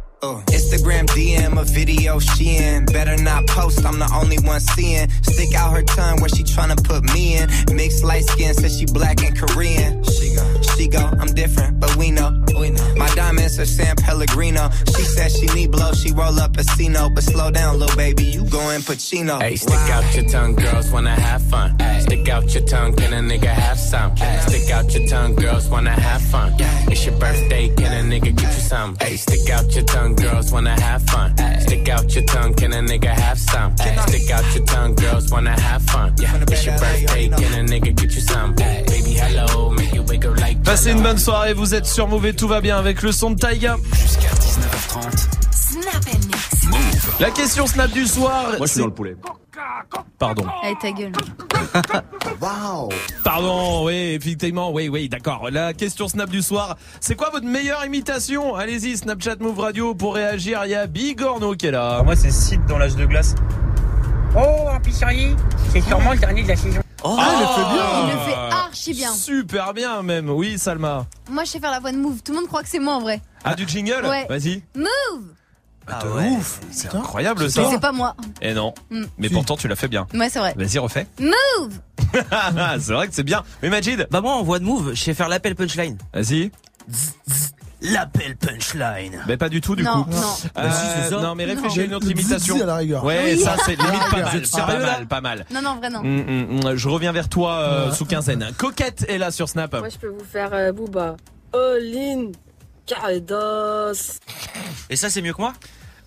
Uh, Instagram DM a video she in. Better not post, I'm the only one seeing. Stick out her tongue where she tryna put me in. Mixed light skin, says she black and Korean. She go, she go, I'm different, but we know. We know. My diamonds are San Pellegrino. She says she need blow, she roll up a Cino. But slow down, little baby, you going Pacino. Hey, stick out your tongue, girls wanna have fun. Stick out your tongue, can a nigga have some? Stick out your tongue, girls wanna have fun. It's your birthday, can a nigga get you some? Hey, stick out your tongue, girls wanna have fun. Stick out your tongue, can a nigga have some? Stick out your tongue, girls wanna have fun. Yeah, It's your birthday, can a nigga get you some? Baby, hello, make Passez une bonne soirée, vous êtes sur Move et tout va bien avec le son de Taiga. Jusqu'à 19h30. Snap and mix. La question snap du soir. Moi, je suis dans le poulet. Pardon. (laughs) Allez, ta gueule. Waouh Pardon, oui, effectivement, oui, oui, d'accord. La question Snap du soir, c'est quoi votre meilleure imitation? Allez-y, Snapchat Move Radio pour réagir. Il y a Big Orno qui est là. Moi, c'est Sid dans l'âge de glace. Oh, un pisserie C'est sûrement le dernier de la saison. Oh, Ah, il le fait bien. Il le fait archi bien. Super bien même. Oui, Salma. Moi, je sais faire la voix de Move. Tout le monde croit que c'est moi en vrai. Ah, du jingle Ouais. Vas-y. Move Ah, de ouf. C'est incroyable Mais ça. c'est pas moi. Et non. Mm. Mais pourtant, tu l'as fait bien. Ouais, c'est vrai. Vas-y, refais. Move (laughs) c'est vrai que c'est bien. Mais Majid Bah moi en voix de move, je sais faire l'appel punchline. Vas-y. L'appel punchline. Mais pas du tout du Non, coup. non. Euh, Bah, si, c'est ça. non mais réfléchis à une autre Le imitation. zizi à la rigueur. Ouais, Oui. ça c'est limite pas Vous mal. Pas mal, pas mal. Non, non, vrai non. Mm, mm, mm. Je reviens vers toi euh, sous quinzaine. Coquette est là sur Snap. Moi, je peux vous faire euh, Booba. All in. Cardos. Et ça c'est mieux que moi?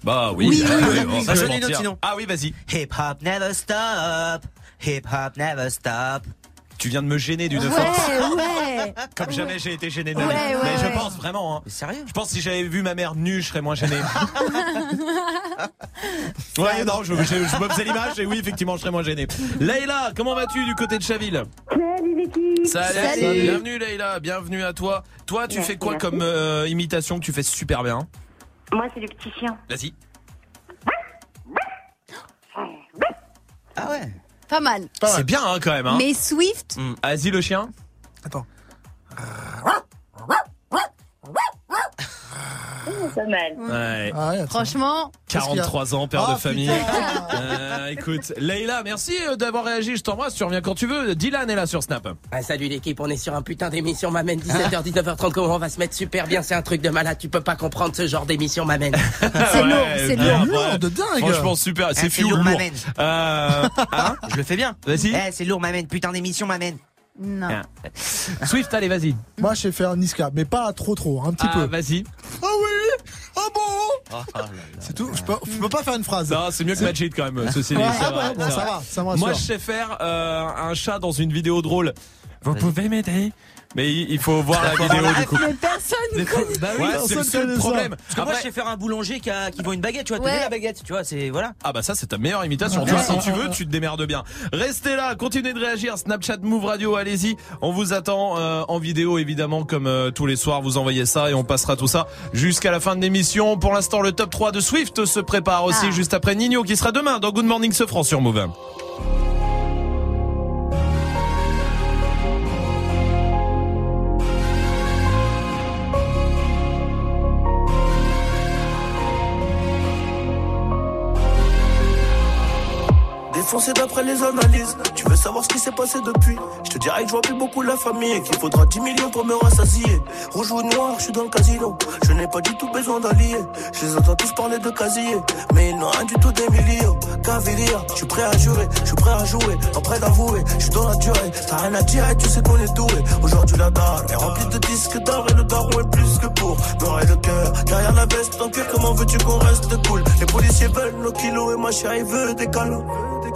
Bah oui. Oui, Ah, oui, oui, oui, Bah, une autre, sinon. Ah oui, vas-y. Hip hop never stop. Hip hop never stop. Tu viens de me gêner d'une Ouais, force. ouais. (laughs) Comme jamais j'ai été gêné de Ouais, ma vie. ouais, Mais je ouais. pense vraiment. hein. Sérieux? Je pense que si j'avais vu ma mère nue, je serais moins gêné. (laughs) (laughs) ouais, non, je, je, je me faisais l'image et oui, effectivement, je serais moins gêné. Leïla, comment vas-tu du côté de Chaville? Salut l'équipe Salut. Salut. Bienvenue Leïla, bienvenue à toi. Toi, tu Merci, fais quoi merci. comme euh, imitation que tu fais super bien? Moi, c'est le petit chien. Vas-y. Ah ouais Pas mal. C'est bien hein, quand même. Hein. Mais Swift, Mm. Vas-y le chien. Attends. Pas mal. Ouais. Ah ouais, franchement, 43 ans, père de famille. putain. Euh, écoute, Leïla, merci euh, d'avoir réagi. Je t'embrasse. Tu reviens quand tu veux. Dylan est là sur Snap. Ah, salut l'équipe, on est sur un putain d'émission, m'amène 17h, 19h30, comment on va se mettre super bien, c'est un truc de malade, tu peux pas comprendre ce genre d'émission, m'amène. (laughs) c'est Ouais, lourd, c'est lourd. ouais. Lourd de dingue. Franchement super. C'est c'est fou lourd, lourd. m'amène. Euh, (laughs) hein Je le fais bien. Vas-y. Eh, c'est lourd, m'amène. Putain d'émission, m'amène. Non. Ah. Swift, allez, vas-y. Moi, je sais faire Niska, mais pas trop trop, un petit Ah, peu. vas-y. Ah oui Ah bon C'est tout, je peux, je peux pas faire une phrase. Non, c'est mieux que Majid quand même. Ceci dit, Ouais, ah c'est ça va, ça. Moi, je sais faire euh, un chat dans une vidéo drôle. Vous pouvez m'aider Mais il il faut voir la vidéo du coup. Mais personne ne connaît. Bah oui, Ouais, c'est le seul problème. Parce que moi, je sais faire un boulanger qui, a, qui vend une baguette, tu vois. Ouais. T'as vu la baguette, tu vois, c'est. Voilà. Ah bah ça c'est ta meilleure imitation. Tu vois, si tu veux, tu te démerdes bien. Restez là, continuez de réagir. Snapchat Move Radio, allez-y. On vous attend euh, en vidéo évidemment comme euh, tous les soirs. Vous envoyez ça et on passera tout ça jusqu'à la fin de l'émission. Pour l'instant, le top 3 de Swift se prépare aussi Ah. juste après Nino qui sera demain dans Good Morning Sofran sur Move. Foncé d'après les analyses. Tu veux savoir ce qui s'est passé depuis? Je te dirais que je vois plus beaucoup la famille et qu'il faudra 10 millions pour me rassasier. Rouge ou noir, je suis dans le casino. Je n'ai pas du tout besoin d'allier. Je les entends tous parler de casier, mais ils n'ont rien du tout des millions. Caviria, je suis prêt à jurer, je suis prêt à jouer, en prêt d'avouer. Je suis dans la durée, t'as rien à dire et tu sais qu'on est doué. Aujourd'hui la dalle est remplie de disques d'or et le daron est plus que pour me le cœur. Derrière la veste cuir, comment veux-tu qu'on reste cool? Les policiers veulent nos kilos et ma chérie veut des câlins.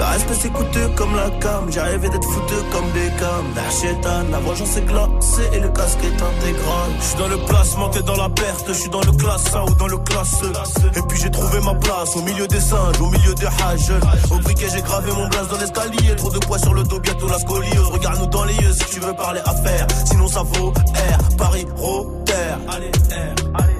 Le respect c'est coûteux comme la cam, j'ai rêvé d'être foutu comme des cams. Chétan, la vengeance est glacée et le casque est intégral. Je suis dans le placement, t'es dans la perte, je suis dans le classe A ou dans le classe E. Et puis j'ai trouvé ma place au milieu des singes, au milieu des hages. Au briquet j'ai gravé mon blaze dans l'escalier, trop de poids sur le dos, bientôt la scoliose. Regarde-nous dans les yeux si tu veux parler affaires, sinon ça vaut R, Paris, Rotter. Allez, R, allez.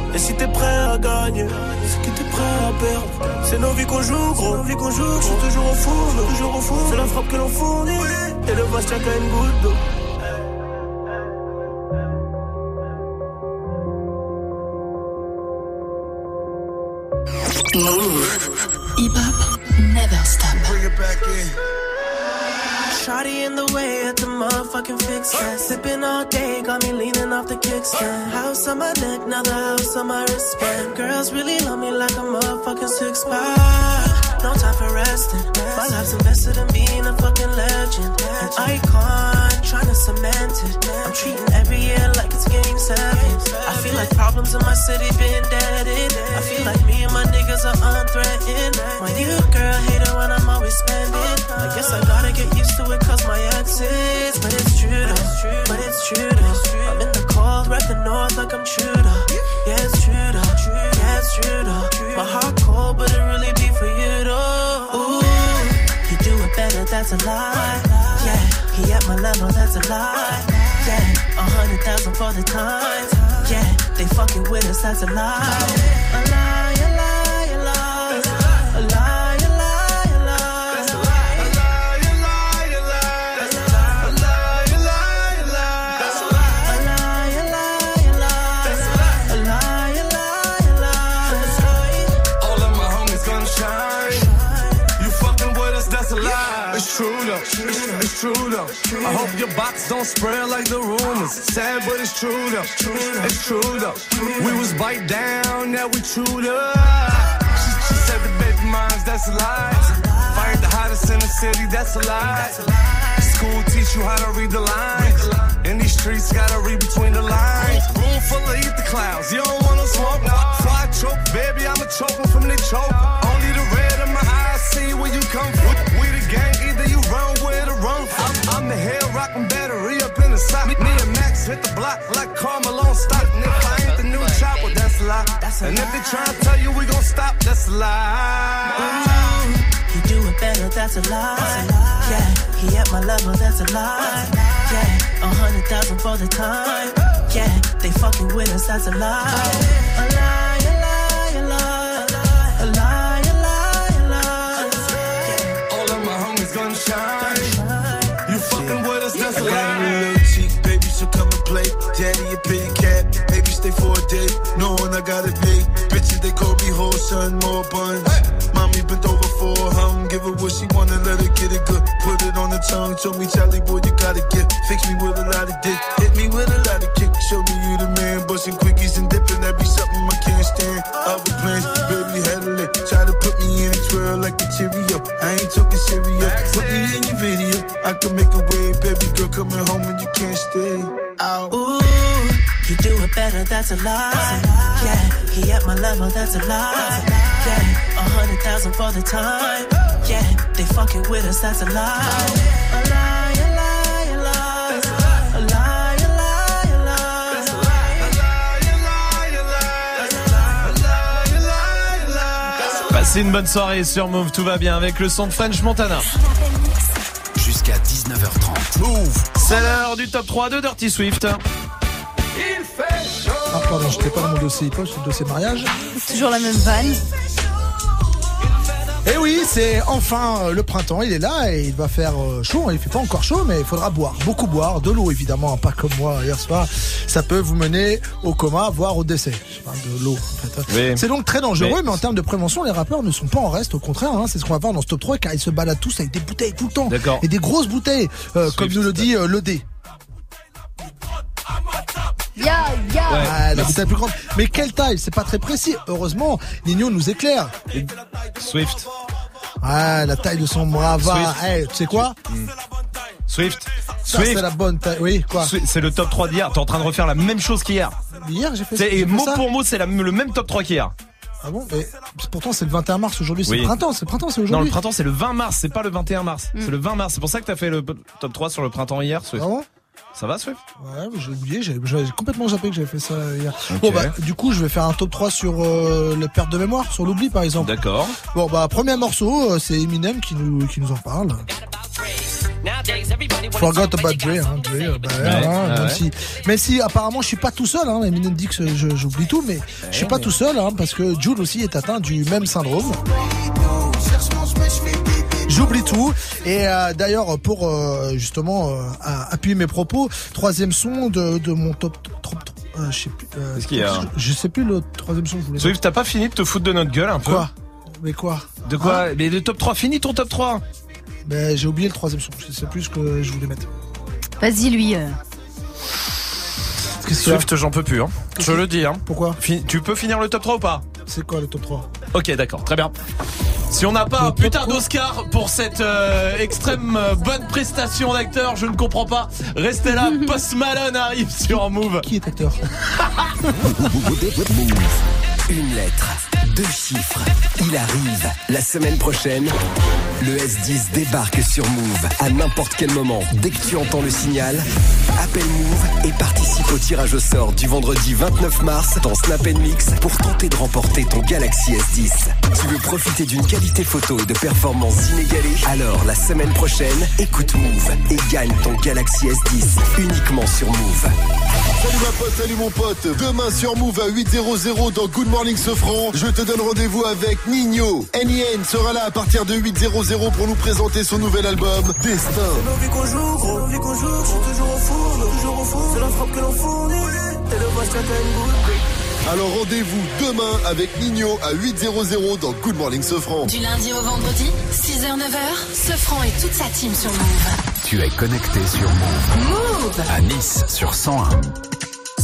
Et si t'es prêt à gagner, c'est que t'es prêt à perdre. C'est nos vies qu'on joue, gros. nos vies qu'on joue. Je suis toujours au four, toujours au four. C'est la frappe que l'on fournit. Et le tient qu'à une goutte d'eau. Move. Hip hop never stop. Bring it back in. Shotty in the way at the motherfucking fix that. Sipping all day, got me leaning off the kickstand. House on my neck, now the house on my wristband. Girls really love me like a motherfucking six pack. No time for resting. My life's invested in being a fucking legend. An icon, trying to cement it. I'm treating every year like it's game seven. I feel like problems in my city been deaded. I feel like me and my niggas are unthreatened. My new girl hate it when I'm always spending. I guess I gotta get used to it cause my exes. But it's true though, but it's true though. I'm in the cold, rep the north like I'm true though. Yeah, it's true though, yeah, it's true though. My heart cold, but it really be that's a lie. Yeah, he at my level, that's a lie. Yeah, a hundred thousand for the time. Yeah, they fucking with us, that's a lie. Though. I hope your box don't spread like the rumors. Sad, but it's true though. It's true though. We was bite down, now we chewed up. She, she said the baby moms, that's a lie. Fired the hottest in the city, that's a lie. School teach you how to read the lines. In these streets, gotta read between the lines. Room full of ether clouds, you don't wanna smoke. Fly choke, baby, I'ma choke from the choke. Only the red in my eyes see where you come from. The hell rockin' battery up in the sock. Me, me and Max hit the block like Carmelo on stock. And if I ain't the new chopper, that's a lie. and if they try to tell you we gon' stop, that's a lie. You do it better, that's a lie. Yeah, he at my level, that's a lie. Yeah, a hundred thousand for the time. Yeah, they fucking with us, that's a lie. A lie, a big cat, maybe stay for a day. No one I gotta pay. Bitches, they call me whole son, more buns. Mommy bent over for her hum, give her what she wanna, let her get it good. Put it on the tongue, told me, Charlie boy, you gotta get. Fix me with a lot of dick, hit me with a lot of kick. Show me you the man, busting quickies and dipping, that be something I can't stand. Other plans, baby, had a lick. Try to put me in a twirl like a Cheerio. I ain't talking serious. Put me in your video, I can make a way, baby girl, coming home and you can't stay. Out. Ooh, you do it better, that's a lie. Yeah, he at my level, that's a lie. Yeah, a hundred thousand for the time. Yeah, they fucking with us, that's a lie. A lie, a lie, a lie. A lie, a lie, a lie. Passez une bonne soirée sur Move, tout va bien avec le son de French Montana. Jusqu'à 19h30. Move. C'est l'heure du top 3 de Dirty Swift. Pardon, j'étais pas dans mon dossier hip-hop, c'est le dossier mariage. Toujours la même vanne. Et oui, c'est enfin euh, le printemps, il est là et il va faire euh, chaud. Il fait pas encore chaud, mais il faudra boire, beaucoup boire, de l'eau évidemment, pas comme moi hier soir. Ça peut vous mener au coma, voire au décès. Je parle de l'eau. En fait. Oui. C'est donc très dangereux, Mais- mais... en termes de prévention, les rappeurs ne sont pas en reste. Au contraire, hein, c'est ce qu'on va voir dans ce top 3, car ils se baladent tous avec des bouteilles tout le temps. D'accord. Et des grosses bouteilles, euh, comme nous le dit euh, le D. Ya, ya. Ah, la bouteille plus grande. Mais quelle taille C'est pas très précis. Heureusement, Nino nous éclaire. Swift. Ah, la taille de son Brava. Swift. Eh, tu sais quoi Swift. Ça, Swift. c'est la bonne taille. Oui, quoi C'est le top 3 d'hier. T'es en train de refaire la même chose qu'hier. Hier, j'ai fait, Et fait mot ça. pour mot, c'est le même top 3 qu'hier. Ah bon Mais pourtant, c'est le 21 mars aujourd'hui. C'est Oui. le printemps. C'est le printemps, c'est Non, le aujourd'hui. printemps, c'est le 20 mars, c'est pas le 21 mars. Mm. C'est le 20 mars. C'est pour ça que t'as fait le top 3 sur le printemps hier, Swift. Ah bon? Ça va, Swift? Ouais, j'ai oublié. J'ai complètement zappé que j'avais fait ça hier. Bon, bah, du coup, je vais faire un top 3 sur euh, les pertes de mémoire, sur l'oubli, par exemple. D'accord. Bon, bah, premier morceau, euh, c'est Eminem qui nous, qui nous en parle. Forgot about Dre, hein, Dre, euh, bah, ouais, hein, ouais, même si, même si apparemment je suis pas tout seul, hein, Eminem dit que j'oublie tout, mais je suis pas tout seul, hein, parce que Jules aussi est atteint du même syndrome. Tout. Et euh, d'ailleurs, pour euh, justement euh, appuyer mes propos, troisième son de, de mon top. top, top euh, je sais plus. Qu'est-ce qu'il y a je, je sais plus le troisième son que je voulais. Swift, t'as pas fini de te foutre de notre gueule un peu Quoi? Mais quoi? De quoi Mais le top 3, fini ton top 3 Ben j'ai oublié le troisième son. Je sais plus ce que je voulais mettre. Vas-y, lui. euh. Swift, j'en peux plus. Hein. Je le dis. Hein. Pourquoi? Tu peux finir le top 3 ou pas? C'est quoi le top 3 Ok, d'accord, très bien. Si on n'a pas un putain d'Oscar pour cette euh, extrême euh, bonne prestation d'acteur, je ne comprends pas. Restez là, (laughs) Post Malone arrive sur Move. Qui est acteur? (laughs) (laughs) Une lettre, deux chiffres. Il arrive. La semaine prochaine, le S10 débarque sur Move à n'importe quel moment. Dès que tu entends le signal, appelle Move et participe au tirage au sort du vendredi 29 mars dans Snap Mix pour tenter de remporter ton Galaxy S10. Tu veux profiter d'une qualité photo et de performances inégalées? Alors la semaine prochaine, écoute Move et gagne ton Galaxy S10 uniquement sur Move. Salut ma pote, salut mon pote. Demain sur Move à 8.00 dans Good Sofran, je te donne rendez-vous avec Nino. N.I.N. sera là à partir de 8.00 pour nous présenter son nouvel album, Destin. Nos vies qu'on joue, gros, nos vies qu'on joue, je suis toujours au four, nous, toujours au four. C'est la frappe que l'on fournit. T'es le boss, t'as une good Alors rendez-vous demain avec Nino à 8.00 dans Good Morning Sofran. Du lundi au vendredi, 6h-9h, Sefranc et toute sa team sur Move. Tu es connecté sur Move. Move À Nice sur 101.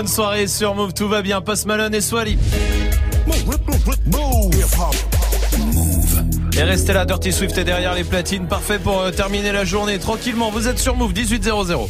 Bonne soirée sur Move, tout va bien. Post Malone et Swally. Et restez là, Dirty Swift est derrière les platines. Parfait pour euh, terminer la journée tranquillement. Vous êtes sur Move 1800.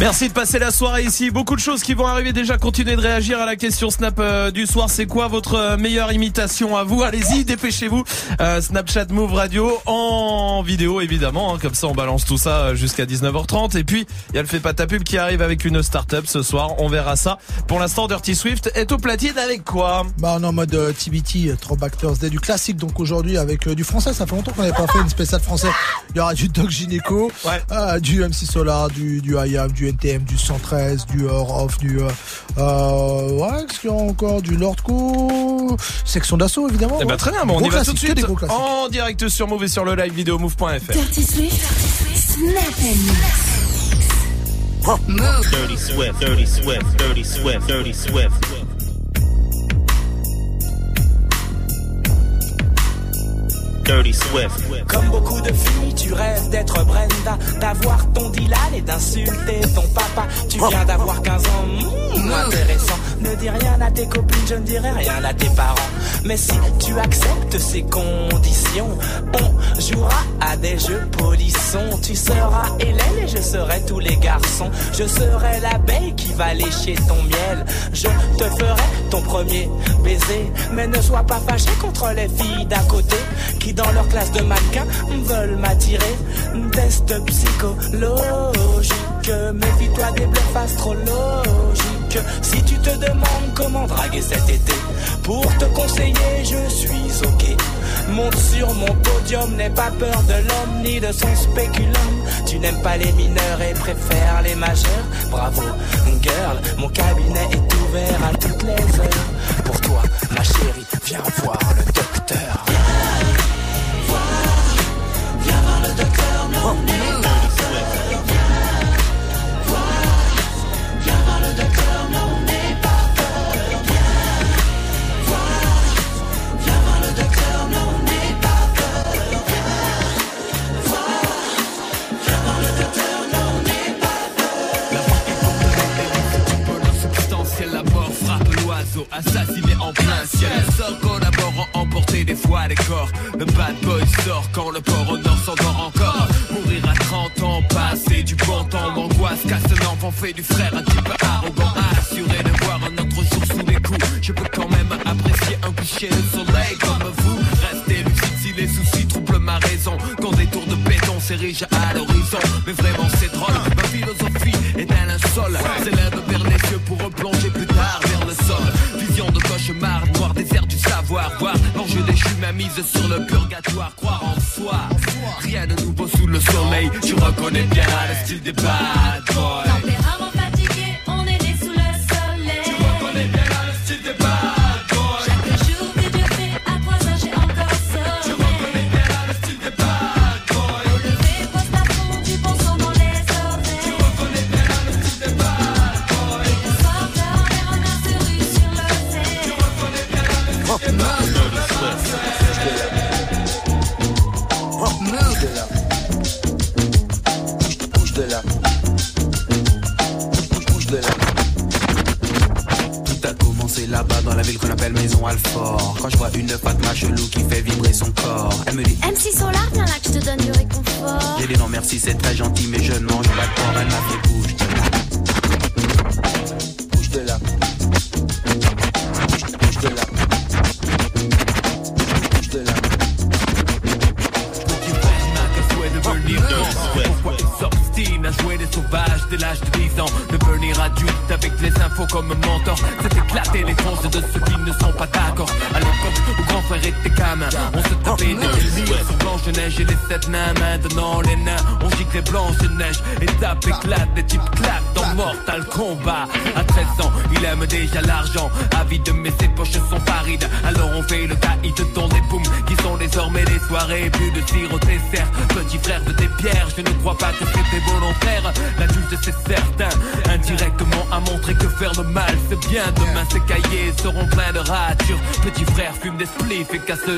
Merci de passer la soirée ici. Beaucoup de choses qui vont arriver déjà. Continuez de réagir à la question Snap euh, du soir. C'est quoi votre euh, meilleure imitation à vous? Allez-y, (laughs) dépêchez-vous. Euh, Snapchat Move Radio en vidéo évidemment. hein. comme ça, on balance tout ça euh, jusqu'à 19h30. Et puis, il y a le fait pas ta pub qui arrive avec une start-up ce soir. On verra ça. Pour l'instant, Dirty Swift est au platine avec quoi? Bah on est en mode TBT, Throwback Thursday, du classique donc aujourd'hui avec du français, ça fait longtemps qu'on n'avait pas fait une spéciale français. Il y aura du Doc Gynéco, euh, du MC Solar, du, du IAM, du NTM, du 113, du Off, du... Euh, euh, ouais, qu'est-ce qu'il y aura encore? Du Lordco, section d'assaut évidemment. Eh ben ouais. très bien, bon, on y va tout de suite des gros classiques. en direct sur Move et sur le live vidéo move.fr. Dirty Swift. Snap. Move. Dirty Swift, Dirty Swift, Dirty Swift, Dirty Swift. Dirty Swift. Comme beaucoup de filles, tu rêves d'être Brenda, d'avoir ton Dylan et d'insulter ton papa. Tu viens d'avoir 15 ans, mmh, intéressant. Ne dis rien à tes copines, je ne dirai rien à tes parents. Mais si tu acceptes ces conditions, on jouera à des jeux polissons. Tu seras Hélène et je serai tous les garçons. Je serai l'abeille qui va lécher ton miel. Je te ferai ton premier baiser. Mais ne sois pas fâché contre les filles d'à côté qui dans leur classe de mannequins veulent m'attirer. Test psychologique, méfie-toi des bluffs astrologiques. Si tu te demandes comment draguer cet été, pour te conseiller, je suis ok. Monte sur mon podium, n'aie pas peur de l'homme ni de son spéculum. Tu n'aimes pas les mineurs et préfères les majeurs. Bravo, girl, mon cabinet est ouvert à toutes les heures. Pour toi, ma chérie, viens voir le docteur. Viens voir le docteur, non, n'aie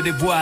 des voiles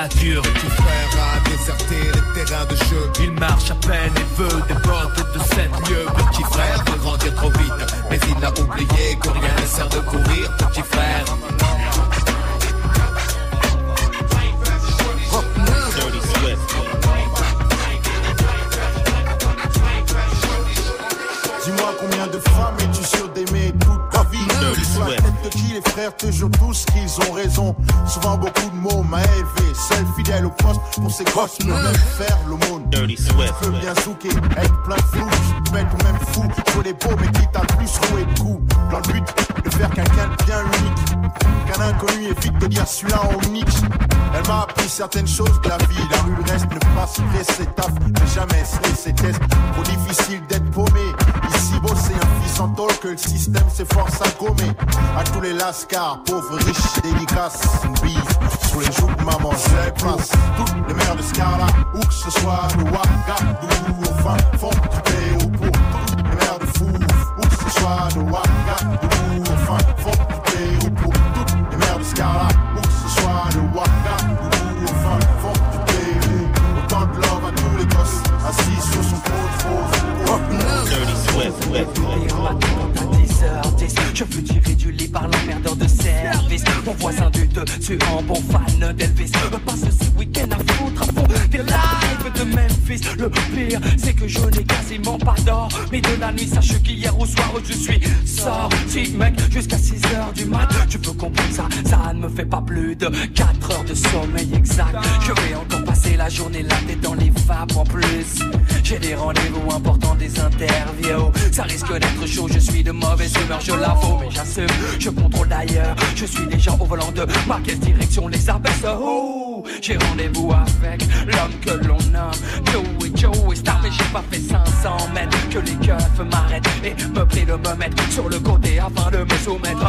mettre sur le côté afin de me soumettre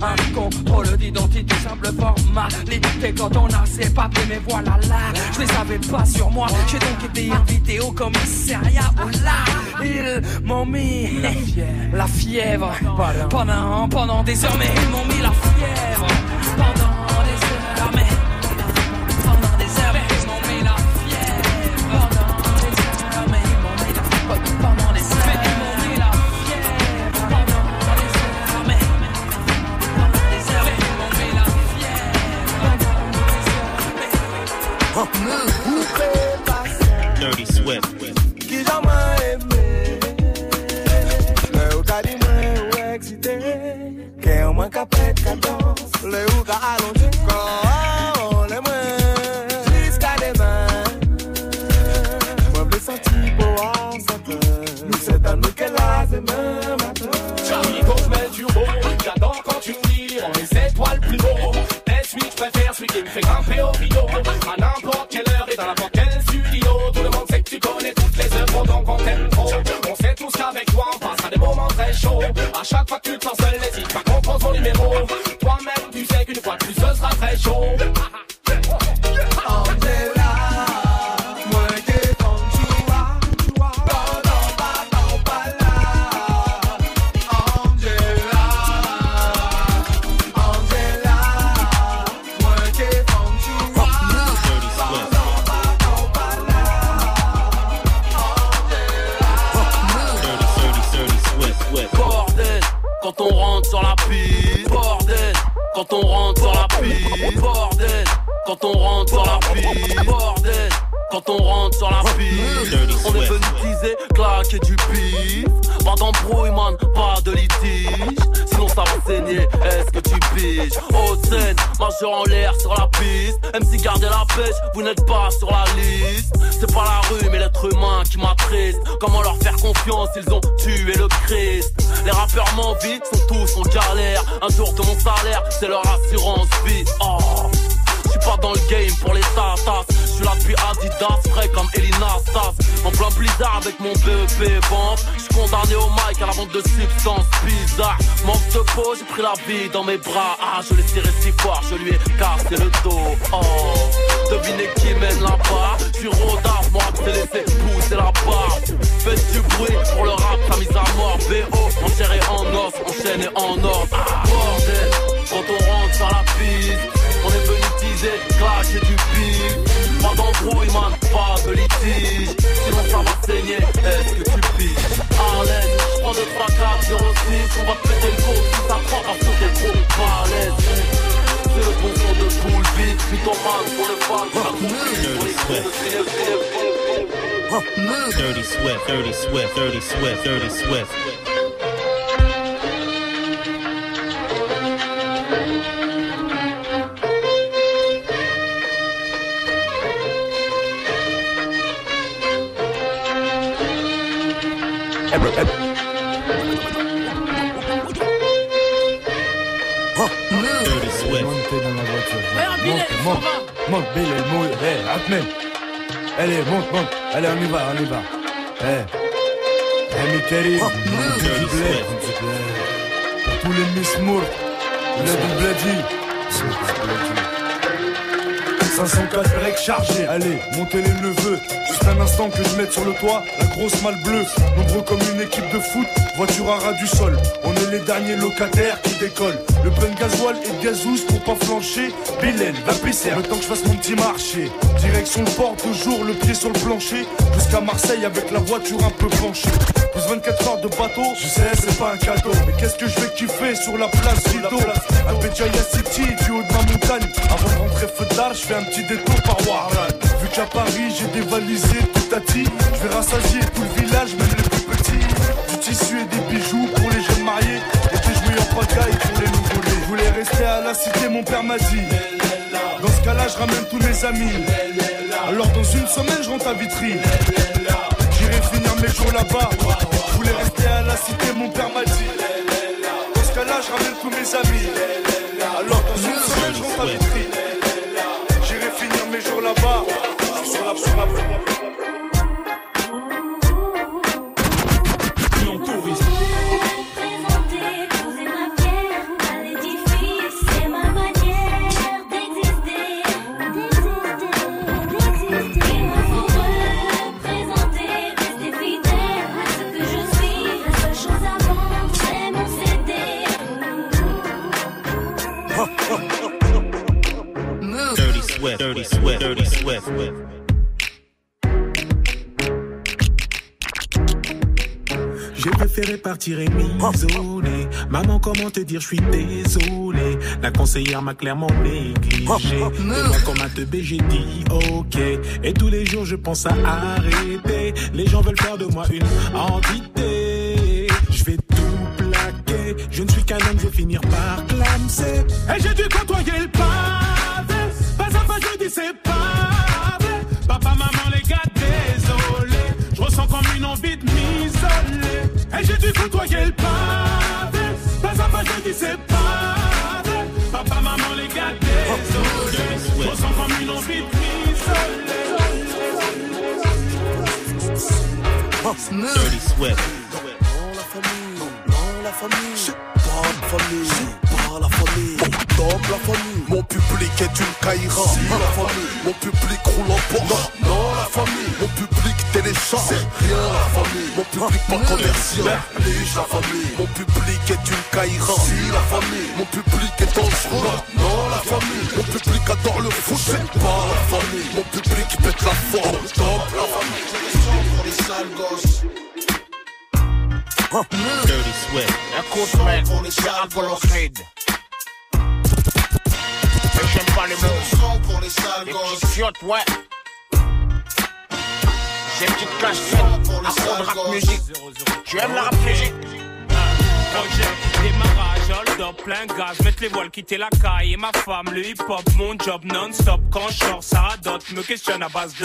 à un contrôle d'identité simple format formalité. Quand on a ses papiers mais voilà là je les avais pas sur moi. J'ai donc été invité au commissariat où là ils m'ont mis la fièvre, la fièvre. Pendant, pendant des heures mais ils m'ont mis la fièvre. Le temps que je fasse mon petit marché. Direction le port, toujours le pied sur le plancher. Jusqu'à Marseille avec la voiture un peu penchée. Plus 24 heures de bateau, je sais, c'est pas un cadeau. Mais qu'est-ce que je vais kiffer sur la place Lido À City, du haut de ma montagne. Avant de rentrer feu je fais un petit détour Vitry. J'irai finir mes jours là-bas. Je voulais rester à la cité, mon père m'a dit. Dans ce cas-là, je ramène tous mes amis. Alors dans une semaine, je rentre à Vitry. J'irai finir mes jours là-bas. Je sur partir et m'isoler. Maman, comment te dire, je suis désolé. La conseillère m'a clairement négligé. Et moi, comme un teubé, j'ai dit ok. Et tous les jours, je pense à arrêter. Les gens veulent faire de moi une entité. Je vais tout plaquer. Je ne suis qu'un homme, je vais finir par clamser. Et j'ai dû côtoyer le Dû côtoyer le pavé. Pas à pas, je dis c'est pas vrai. Papa, maman, les gars, désolé. Je ressens comme une envie de m'isoler. Dirty Swift. la famille. Pas la famille. C'est pas la famille. Mon top, la famille. Mon public est une caïra. Si la famille. Mon public roule en. Non, non, la famille. Mon public télécharge. C'est rien la famille. Mon public pas commercial. Liche la famille. Mon public est une caïra. Si la famille. Mon public est dangereux. Non, non, la famille. Mon public adore le foot. C'est pas la famille. Mon public pète la forme. Top, la famille. Pour les sales gosses. Dirty Swift. Écoute, mec, c'est Apollo Creed. Et j'aime pas les mots. Les petites fiottes, ouais. J'ai une petite casquette, afro de rap musique. Tu aimes la rap musique? Projet, démarrage hold up, plein gaz, mettre les voiles, quitter la caille et ma femme, le hip hop, mon job non-stop. Quand je sors, ça radote, me questionne à base de.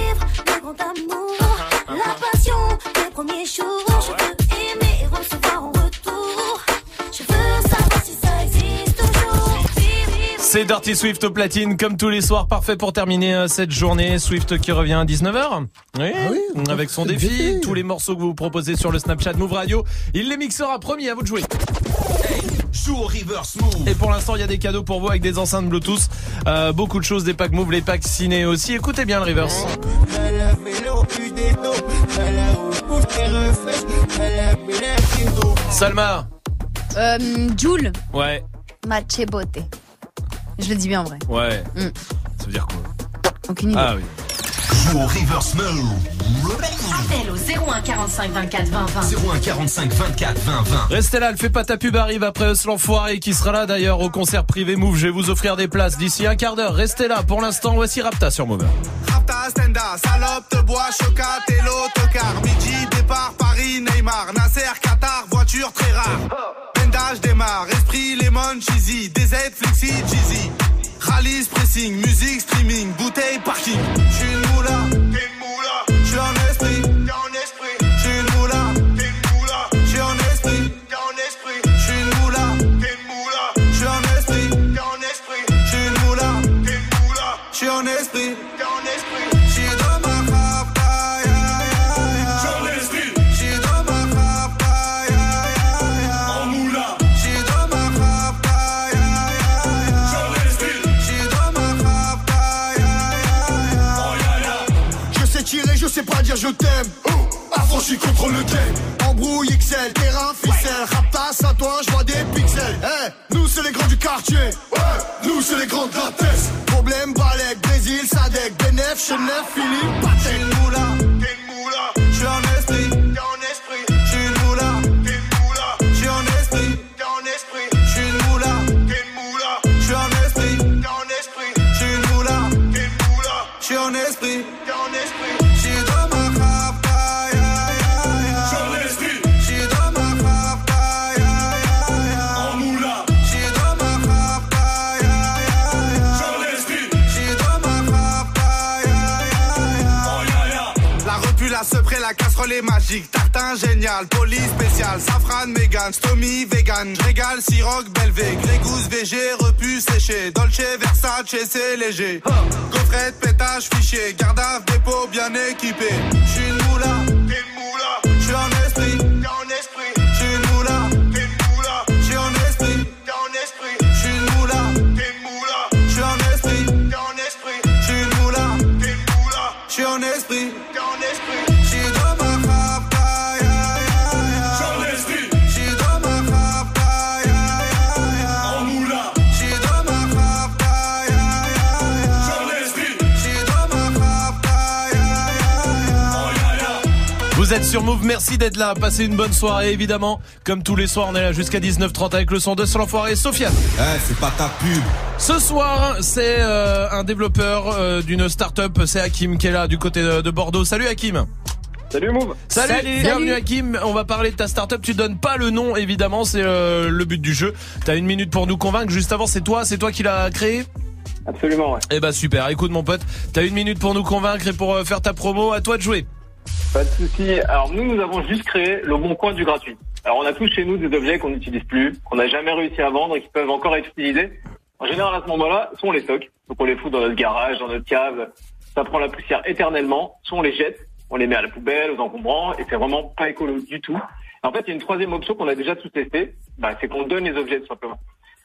grand amour, la passion des premiers jours. Je veux aimer et recevoir en retour. Je veux savoir si ça existe toujours. C'est Dirty Swift au platine, comme tous les soirs, parfait pour terminer euh, cette journée. Swift qui revient à 19h. Oui, avec son défi. Tous les morceaux que vous proposez sur le Snapchat Move Radio, il les mixera. Promis, à vous de jouer. Joue au reverse move. Et pour l'instant, il y a des cadeaux pour vous avec des enceintes Bluetooth. Euh, beaucoup de choses, des packs Move, les packs ciné aussi. Écoutez bien le reverse. Salma. Euh, Joule, Ouais, Machebote. Je le dis bien en vrai. ouais. Mm. Ça veut dire quoi? Aucune idée. Ah oui. Joue au reverse move. Appel au 01 45 24 20 20. 01 45 24 20 20. Restez là, le fait pas ta pub arrive après ce l'enfoiré qui sera là d'ailleurs au concert privé Move. Je vais vous offrir des places d'ici un quart d'heure. Restez là. Pour l'instant, voici Rapta sur Move. Rapta, Stenda, salope, te bois, chocat et l'autocar. Midi, départ, Paris, Neymar, Nasser, Qatar, voiture très rare. Bendage démarre, esprit, lemon, cheesy, DZ, flexi, cheesy. Rallye, pressing, musique, streaming, bouteille, parking. J'suis une moula, t'es une moula. J'suis en esprit, t'es en esprit. J'suis une moula, t'es une moula. J'suis en esprit, t'es en esprit. J'suis une moula, t'es une moula. J'suis en esprit, t'es en esprit. J'suis une moula, t'es une moula. J'suis en esprit. Sais pas dire je t'aime. Oh, affranchi contre le game. Embrouille XL, terrain, ficelle. Raptas à toi, je vois des pixels. Eh, nous c'est les grands du quartier. Ouais, nous c'est les grands de la. Problème, Balek, Brésil, Sadek, Benef, Chenef, Philippe, moula, t'es une moula. J'suis sepré, la casserole est magique. Tartin génial, police spécial, safran, mégan, stomy, vegan. Régale, siroc, belvé, grégousse, VG, repu, séché. Dolce, Versace, c'est léger. Gaufrette, pétage, fichier, garde à dépôt bien équipé. J'suis une moula, t'es une moula. J'suis en esprit, t'es en esprit. Vous êtes sur Move, merci d'être là. Passez une bonne soirée, évidemment. Comme tous les soirs, on est là jusqu'à 19h30 avec le son de l'enfoiré. Sofiane. Eh, c'est pas ta pub. Ce soir, c'est euh, un développeur euh, d'une start-up. C'est Hakim qui est là du côté de, de Bordeaux. Salut Hakim. Salut Move. Salut, Salut. bienvenue Hakim. On va parler de ta start-up. Tu donnes pas le nom, évidemment. C'est euh, le but du jeu. T'as une minute pour nous convaincre. Juste avant, c'est toi, c'est toi qui l'as créé? Absolument, ouais. Eh bah super. Écoute mon pote, t'as une minute pour nous convaincre et pour euh, faire ta promo. À toi de jouer. Pas de souci. Alors nous, nous avons juste créé le bon coin du gratuit. Alors on a tous chez nous des objets qu'on n'utilise plus, qu'on n'a jamais réussi à vendre et qui peuvent encore être utilisés. En général, à ce moment-là, soit on les stocke, donc on les fout dans notre garage, dans notre cave, ça prend la poussière éternellement, soit on les jette, on les met à la poubelle, aux encombrants, et c'est vraiment pas écolo du tout. En fait, il y a une troisième option qu'on a déjà tous testé, bah, c'est qu'on donne les objets tout simplement.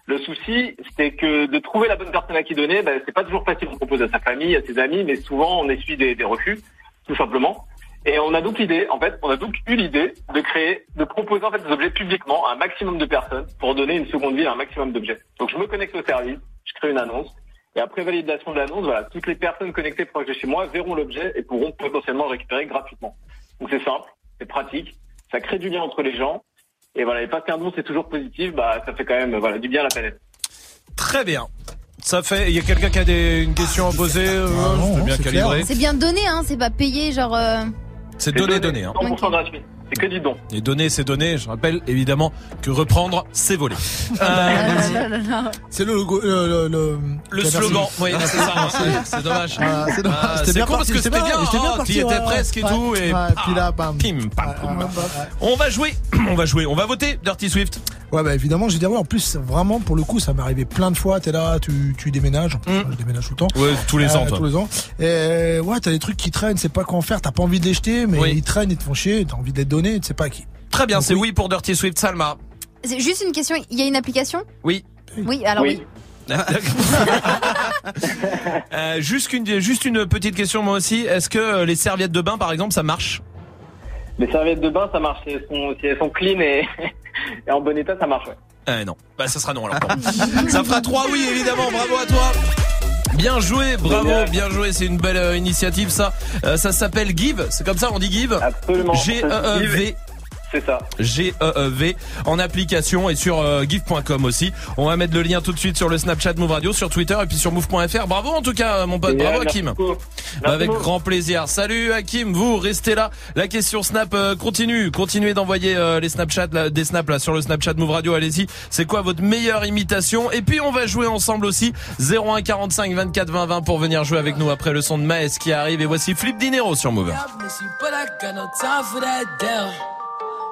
Le souci, c'est que de trouver la bonne personne à qui donner, bah, c'est pas toujours facile. On propose à sa famille, à ses amis, mais souvent on essuie des refus, tout simplement. Et on a donc l'idée, en fait, on a donc eu l'idée de créer, de proposer en fait des objets publiquement à un maximum de personnes pour donner une seconde vie à un maximum d'objets. Donc je me connecte au service, je crée une annonce, et après validation de l'annonce, voilà, toutes les personnes connectées proches de chez moi verront l'objet et pourront potentiellement le récupérer gratuitement. Donc c'est simple, c'est pratique, ça crée du lien entre les gens, et voilà, et pas qu'un don c'est toujours positif, bah ça fait quand même voilà du bien à la planète. Très bien. Ça fait. Il y a quelqu'un qui a des, une question à poser. euh, c'est bien calibré. C'est bien donné, hein, c'est pas payé, genre. euh, C'est donné, donné. Hein. 100% gratuit. C'est que du don. Et donner, c'est donner. Je rappelle évidemment que reprendre, c'est voler. (laughs) C'est le logo. Le, le, le, Le slogan, oui, c'est ça. (laughs) C'est dommage. Ah, c'est dommage. Ah, C'était c'est bien con parce que c'était bien. bien, c'était bien parti, ouais, presque et ouais. tout. Et Ouais, puis là, bam. Pim, pam. On va jouer. (clears throat) On va jouer. On va voter Dirty Swift. Ouais, bah évidemment, j'ai dit, ouais, en plus, vraiment, pour le coup, ça m'est arrivé plein de fois. T'es là, tu, tu déménages. Je déménage tout le temps. Mm. Ouais, tous les Euh, ans, toi. Tous les ans. Et ouais, t'as des trucs qui traînent, c'est pas quoi en faire. T'as pas envie de les jeter, mais ils traînent, ils te font chier. T'as envie de les donner, tu sais pas à qui. Très bien, c'est oui pour Dirty Swift. Salma. C'est juste une question, il y a une application? Oui. Oui, alors oui. (laughs) Euh, juste, une, juste une petite question moi aussi. Est-ce que euh, les serviettes de bain par exemple ça marche? Les serviettes de bain, ça marche. Si elles sont, si elles sont clean et, et en bon état, ça marche. Ouais. Euh, non. Bah ça sera non alors. ça fera trois oui évidemment. Bravo à toi. Bien joué, bravo, Génial. bien joué, c'est une belle euh, initiative ça. Euh, ça s'appelle Give, c'est comme ça on dit Give Absolument. G-E-E-V. C'est ça. G-E-E-V en application et sur euh, give.com aussi. On va mettre le lien tout de suite sur le Snapchat Move Radio, sur Twitter et puis sur move.fr. Bravo en tout cas euh, mon pote, bravo merci Hakim. beaucoup. Bah, Merci avec grand plaisir. Salut Hakim, vous restez là. La question Snap euh, continue. Continuez d'envoyer euh, les Snapchat, là, des snaps là sur le Snapchat Move Radio. Allez-y. C'est quoi votre meilleure imitation? Et puis on va jouer ensemble aussi 01 45 24 20 20 pour venir jouer avec nous après le son de Maes qui arrive. Et voici Flip Dinero sur Move.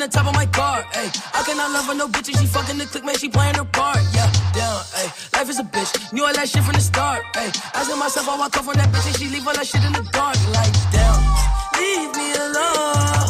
the top of my car, ay. I cannot love her, no bitch, and she fucking the click, man, she playing her part, yeah. Down, ay. Life is a bitch, knew all that shit from the start, ay. Asking myself how I come from that bitch, and she leave all that shit in the dark, like, damn. Leave me alone,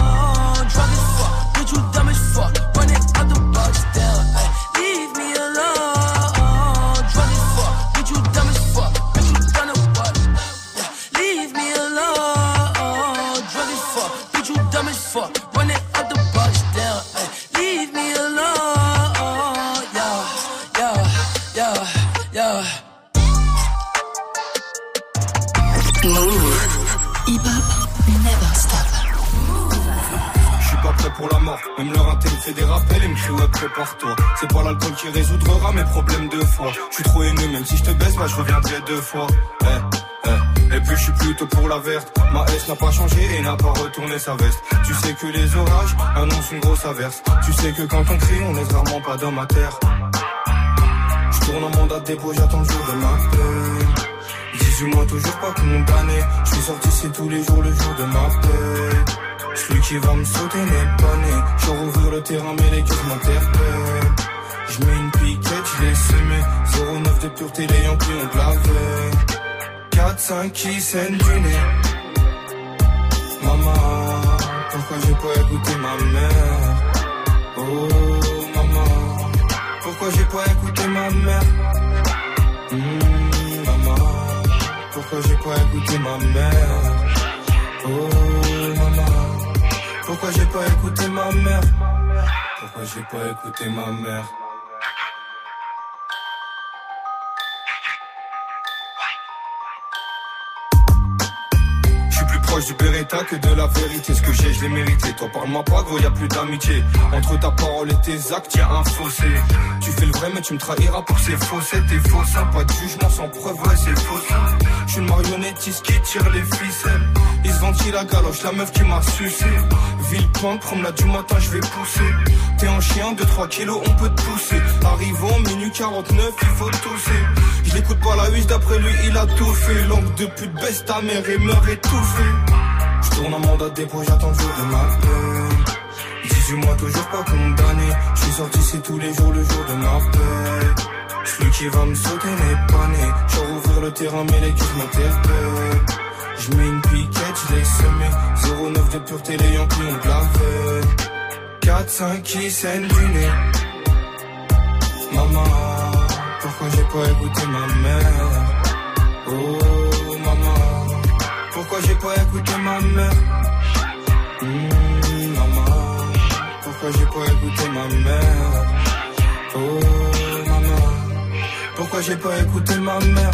La mort, même leur inté me fait des rappels et me crie ouais prépare-toi C'est pas l'alcool qui résoudra mes problèmes de foi. Je suis trop haineux, même si je te baisse, bah je reviendrai deux fois. Eh, eh. Et puis je suis plutôt pour la verte. Ma S n'a pas changé et n'a pas retourné sa veste. Tu sais que les orages annoncent une grosse averse. Tu sais que quand on crie, on laisse rarement pas dans ma terre. Je tourne en mandat dépôt, j'attends le jour de ma peine 18 mois toujours pas condamné Je suis sorti ici tous les jours, le jour de ma paix celui qui va me sauter n'est pas né. Je rouvre le terrain, mais les cœurs m'interpellent. Je mets une piquette, je l'ai semé. 09 de pureté, les Yankees ont de la veille. 4, 5 qui saignent du nez. Maman, pourquoi j'ai pas écouté ma mère? Oh, maman, pourquoi j'ai pas écouté ma mère? Hmm, maman, pourquoi j'ai pas écouté ma mère? Oh. Pourquoi j'ai pas écouté ma mère? Pourquoi j'ai pas écouté ma mère? Je suis plus proche du Beretta que de la vérité. Ce que j'ai, je l'ai mérité. Toi, parle-moi pas, gros, y a plus d'amitié. Entre ta parole et tes actes, y a un fossé. Tu fais le vrai, mais tu me trahiras pour ces faussettes. T'es faux, ça, pas de jugement sans preuve, ouais, c'est faux, ça. Je suis une marionnettiste qui tire les ficelles. La galoche, la meuf qui m'a sucé. Villepinte, promenade du matin, je vais pousser. T'es un chien de 3 kilos, on peut te pousser. Arrivant, minuit 49, il faut tousser. Je l'écoute pas la huisse, d'après lui, il a tout fait. Langue de pute, baisse ta mère et meurt étouffé. Je tourne en mandat dépôt, j'attends le jour de ma peine. 18 mois, toujours pas condamné. Je suis sorti ici tous les jours, le jour de ma. Celui qui va me sauter n'est pas né. Je rouvrir le terrain, mais les culs m'interpellent. Je mets une piquette, je l'ai semé 09 de pureté, les Yankees ont de la veille 4, 5 qui saignent du nez. Maman, pourquoi j'ai pas écouté ma mère? Oh maman, pourquoi j'ai pas écouté ma mère? Hmm, Maman, pourquoi j'ai pas écouté ma mère? Oh maman, pourquoi j'ai pas écouté ma mère?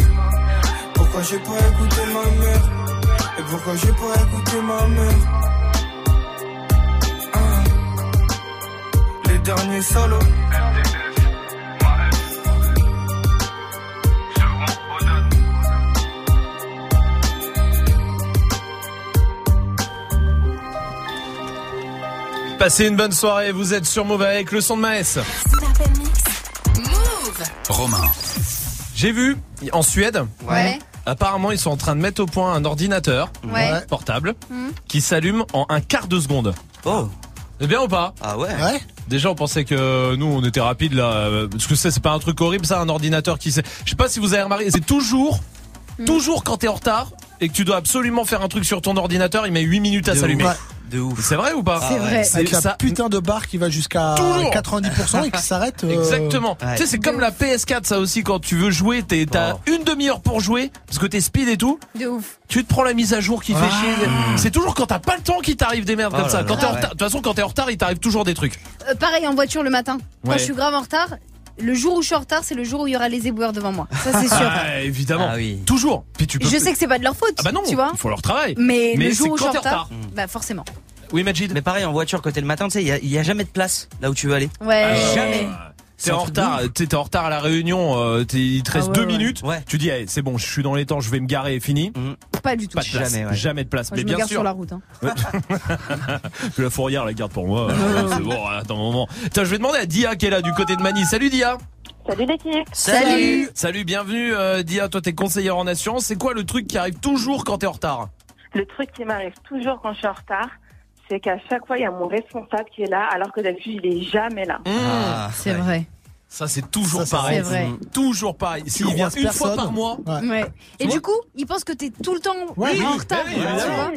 Pourquoi j'ai pas écouté ma mère? Pourquoi j'ai pas écouté ma mère Ah. Les derniers solos Passez une bonne soirée, vous êtes sur Move avec le son de Maes. Romain. J'ai vu en Suède. Ouais. Apparemment, ils sont en train de mettre au point un ordinateur Ouais. portable Hmm. qui s'allume en un quart de seconde. Oh. C'est bien ou pas? Ah ouais. Ouais. Déjà, on pensait que nous, on était rapide là, euh, parce que ça, c'est pas un truc horrible, ça, un ordinateur qui sait. Je sais pas si vous avez remarqué, c'est toujours, Hmm. toujours quand t'es en retard et que tu dois absolument faire un truc sur ton ordinateur, il met 8 minutes à s'allumer. De ouf. C'est vrai ou pas C'est vrai. Avec la ça- putain de barre qui va jusqu'à Toujours. 90% et qui (laughs) s'arrête. euh, Exactement. Ouais. Tu sais, c'est comme la PS4, ça aussi, quand tu veux jouer, t'as Oh. une demi-heure pour jouer, parce que t'es speed et tout. De ouf. Tu te prends la mise à jour qui fait chier. C'est toujours quand t'as pas le temps qui t'arrive des merdes Oh comme ça. Quand ouais. de toute façon, quand t'es en retard, il t'arrive toujours des trucs. Euh, pareil en voiture le matin. Quand Ouais. je suis grave en retard, le jour où je suis en retard, c'est le jour où il y aura les éboueurs devant moi. Ça, c'est sûr. (laughs) Ah, évidemment. Ah oui. Toujours. Puis tu peux. Je sais que c'est pas de leur faute. Ah bah non, tu vois. il faut leur travail. Mais, Mais le jour où je suis quand en retard, bah forcément. Oui, Majid. Mais pareil en voiture t'es le matin, tu sais, il y a, il y a jamais de place là où tu veux aller. Ouais. Ah, Jamais. T'es en retard, t'es en retard à la réunion, euh, t'es- il te Ah reste ouais, deux ouais. minutes. Ouais. Tu dis, eh, c'est bon, je suis dans les temps, je vais me garer et fini. Pas du tout. Pas de place. Jamais, Jamais, ouais. de place. Moi, Mais je me bien garde sûr. sur la route. hein. (laughs) La fourrière, la garde pour moi. c'est bon, attends un moment. Tiens, je vais demander à Dia qui est là du côté de Mani. Salut Dia. Salut l'équipe. Salut. Salut, bienvenue euh, Dia. Toi, t'es conseillère en assurance. C'est quoi le truc qui arrive toujours quand t'es en retard? Le truc qui m'arrive toujours quand je suis en retard, c'est qu'à chaque fois, il y a mon responsable qui est là, alors que d'habitude, il est jamais là. Ah, C'est ouais. vrai. Ça, c'est toujours Ça, pareil. C'est vrai. Toujours pareil. S'il vient une fois par mois. Ouais. Ouais. Et du coup, ils pensent que t'es tout le temps Ouais, oui, en retard.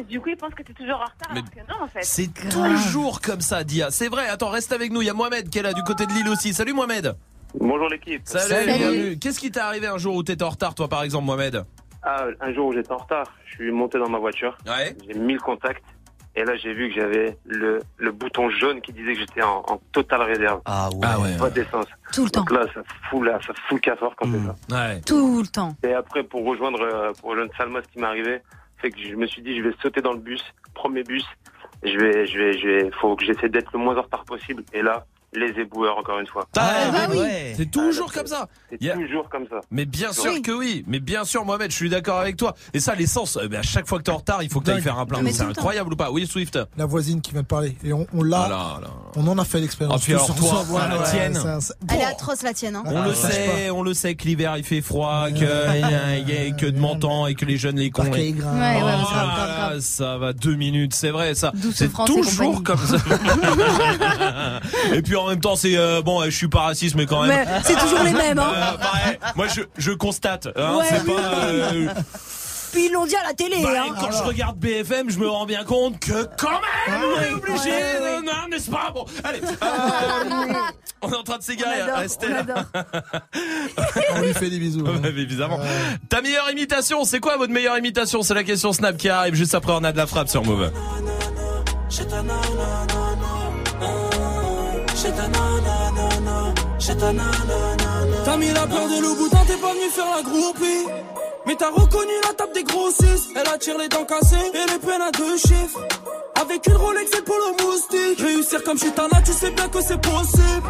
du coup, il pense que tu es toujours en retard, Mais alors que non, en fait. C'est toujours comme ça, Dia. C'est vrai. Attends, reste avec nous. Il y a Mohamed qui est là du côté de Lille aussi. Salut Mohamed. Bonjour l'équipe. Salut. Salut. bienvenue. Qu'est-ce qui t'est arrivé un jour où t'étais en retard, toi, par exemple, Mohamed? Ah, un jour où j'étais en retard, je suis monté dans ma voiture, Ouais. j'ai mis le contact, et là j'ai vu que j'avais le, le bouton jaune qui disait que j'étais en, en totale réserve. Ah ouais. Ah ouais. Pas d'essence. Tout le temps. Donc là, ça fout, là, ça fout le cafard quand c'est ça. Ouais. Tout le temps. Et après, pour rejoindre, euh, pour rejoindre Salma, ce qui m'est arrivé, fait que je me suis dit, je vais sauter dans le bus, premier bus. Je vais, je vais, je vais, faut que j'essaie d'être le moins en retard possible. Et là, les éboueurs, encore une fois. Ah, bah oui. ouais. C'est toujours comme ça. C'est Il y a- toujours comme ça. Mais bien sûr Oui. que oui, mais bien sûr Mohamed, je suis d'accord avec toi. Et ça, l'essence, euh, ben, à chaque fois que t'es en retard, il faut que t'ailles faire un plein. C'est incroyable ou pas? Oui, Swift. La voisine qui vient de parler. Et on, on l'a. Ah là, là. On en a fait Ah, l'expérience. puis alors toi, ensemble, la ouais, tienne. un- Elle est atroce la tienne. Hein. On le sait, on le sait que l'hiver il fait froid, que il y a que de montant et que les jeunes les cons. Ouais, Oh ça va deux minutes, c'est vrai ça. C'est toujours comme ça. (laughs) (laughs) et puis en même temps, c'est euh, bon, je suis pas raciste, mais quand même. C'est toujours les mêmes, hein. Euh, pareil. Moi, je, je constate. Hein, Ouais, c'est pas. euh, Puis ils l'ont dit à la télé. bah, hein. quand je regarde BFM, je me rends bien compte que quand même, on est obligé, Ouais, ouais. euh, non, n'est-ce pas Bon, allez. euh, on est en train de s'égarer. Restez on. On lui fait des bisous. Évidemment. Ta meilleure imitation, c'est quoi votre meilleure imitation C'est la question Snap qui arrive juste après on a de la frappe sur Move. T'as mis la peur de Louboutin, t'es pas venu faire la groupie. Mais t'as reconnu la table des grossistes. Elle attire les dents cassées et les peines à deux chiffres. Avec une Rolex et le polo moustique. Réussir comme Chitana, tu sais bien que c'est possible.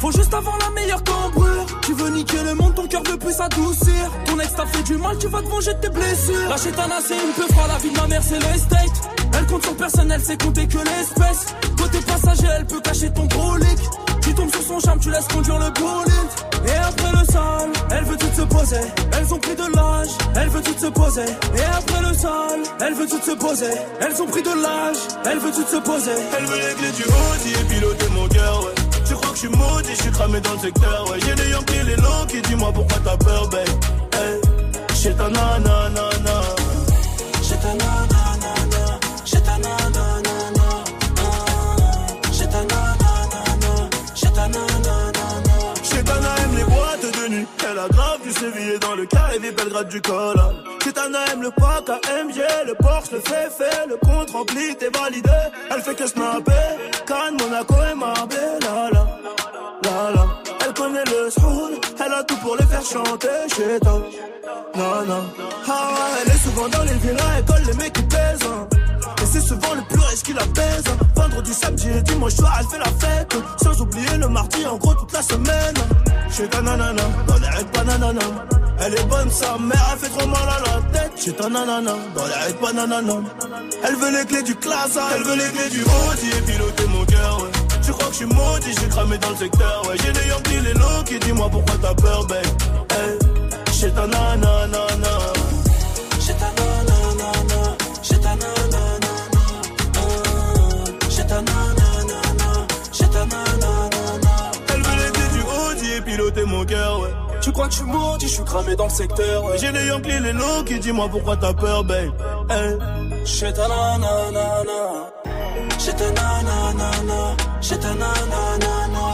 Faut juste avoir la meilleure cambrure. Tu veux niquer le monde, ton cœur veut plus s'adoucir. Ton ex t'a fait du mal, tu vas te venger de tes blessures. La Chitana, c'est une peu froid, la vie de ma mère, c'est l'estate. Elle compte sur personne, elle sait compter que l'espèce. Côté passager, elle peut cacher ton brolic. Tu tombes sur son charme, tu laisses conduire le bolide. Et après le sale, elle veut tout se poser. Elles ont pris de l'âge, elle veut tout se poser. Et après le sale, elle veut tout se poser. Elles ont pris de l'âge, elle veut tout se poser. Elle veut les clés du Audi et piloter mon cœur, ouais. Tu crois que je suis maudit, je suis cramé dans le secteur, ouais. J'ai des Yankees, les longs qui dis-moi pourquoi t'as peur, babe. Hey, j'ai ta nanana. J'ai ta nanana. Belgrade du col. Chetana aime le pack AMG, le Porsche, le fait fait, le compte rempli, t'es validé. Elle fait que snapper. Cannes, Monaco et Marbella. La, la, la. Elle connaît le soul, elle a tout pour les faire chanter chez toi. Non, non. Ah elle est souvent dans les villas, elle colle les mecs qui pèsent. hein. Souvent le plus riche qui la hein. Vendredi, samedi et dimanche soir, elle fait la fête. Sans oublier le mardi, en gros, toute la semaine. Chez ta nanana, dans les règles pas nanana. Elle est bonne, sa mère, elle fait trop mal à la tête. Chez ta nanana, dans les règles pas nanana. Elle veut les clés du classe, elle veut les clés du Audi et piloter mon cœur, ouais. Tu crois que je suis maudit, j'ai cramé dans le secteur, ouais. J'ai des Yankees, les qui dis-moi pourquoi t'as peur, babe. Chez ta nanana. Chez ta nanana. Cœur, ouais. Tu crois que je suis maudit, je suis cramé dans le secteur, ouais. J'ai des Yankees, les low qui dis-moi pourquoi t'as peur, babe. Hey, chez ta nanana. Chez ta nanana. Chez ta nanana.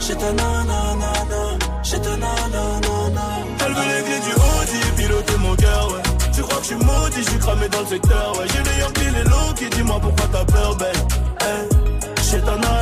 Chez ta nanana. Chez ta nanana. Elle veut les clés du Audi piloter mon cœur, ouais. Tu crois que je suis maudit, je suis cramé dans le secteur, ouais. J'ai des Yankees, les low qui dis-moi pourquoi t'as peur, babe. Hey, chez ta nanana.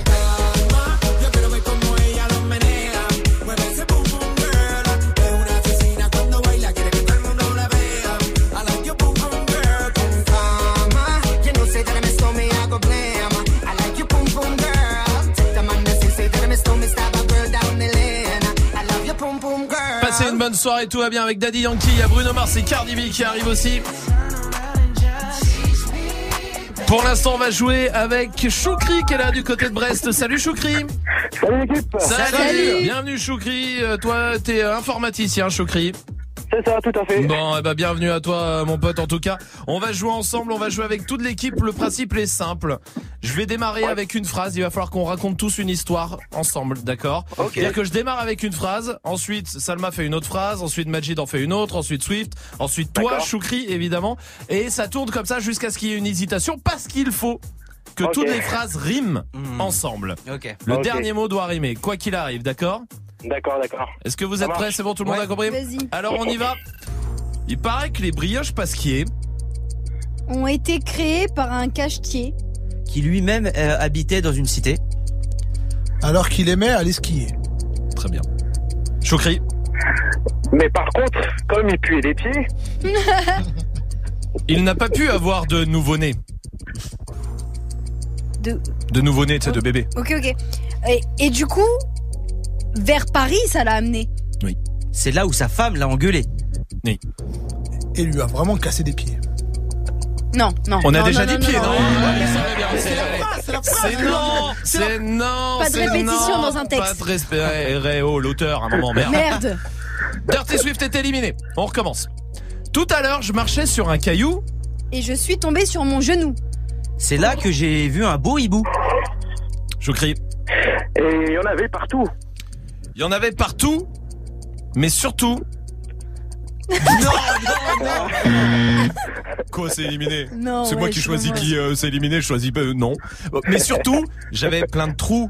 Bonne soirée, tout va bien avec Daddy Yankee, il y a Bruno Mars et Cardi B qui arrivent aussi. Pour l'instant, on va jouer avec Choukri qui est là du côté de Brest. Salut Choukri Salut l'équipe Salut. Bienvenue Choukri, Euh, toi t'es euh, informaticien Choukri. C'est ça, tout à fait. Bon, eh ben, bienvenue à toi, mon pote. En tout cas, on va jouer ensemble, on va jouer avec toute l'équipe. Le principe est simple. Je vais démarrer avec une phrase. Il va falloir qu'on raconte tous une histoire ensemble, d'accord Ok. C'est-à-dire que je démarre avec une phrase. Ensuite, Salma fait une autre phrase. Ensuite, Majid en fait une autre. Ensuite, Swift. Ensuite, toi. Choukri, évidemment. Et ça tourne comme ça jusqu'à ce qu'il y ait une hésitation parce qu'il faut que toutes les phrases riment ensemble. Ok. Le dernier mot doit rimer, quoi qu'il arrive, d'accord D'accord, d'accord. Est-ce que vous êtes prêts. C'est bon, tout le monde Ouais. a compris Vas-y. Alors, on y va. Il paraît que les brioches pasquier Ont été créés par un cachetier. Qui lui-même euh, habitait dans une cité. Alors qu'il aimait aller skier. Très bien. Choukri Mais par contre, comme il puait les pieds, Il n'a pas pu avoir de nouveau-né. De... De nouveau-né, tu sais, de bébé. Ok, ok. Et, et du coup, vers Paris, ça l'a amené. Oui. C'est là où sa femme l'a engueulé. Oui. Et lui a vraiment cassé des pieds. Non, non. On a non, déjà non, dit non, c'est- non, c'est non, Pas de répétition non, dans un texte. Pas de respect, oh, l'auteur, un moment, merde. Merde. Dirty Swift est éliminé. On recommence. Tout à l'heure, je marchais sur un caillou. Et je suis tombée sur mon genou. C'est là que j'ai vu un beau hibou. Je crie. et il y en avait partout. Il y en avait partout, mais surtout. (laughs) Quoi, c'est éliminé? Non, C'est moi qui choisis qui euh, c'est éliminé, je choisis pas, euh, non. Mais surtout, j'avais plein de trous.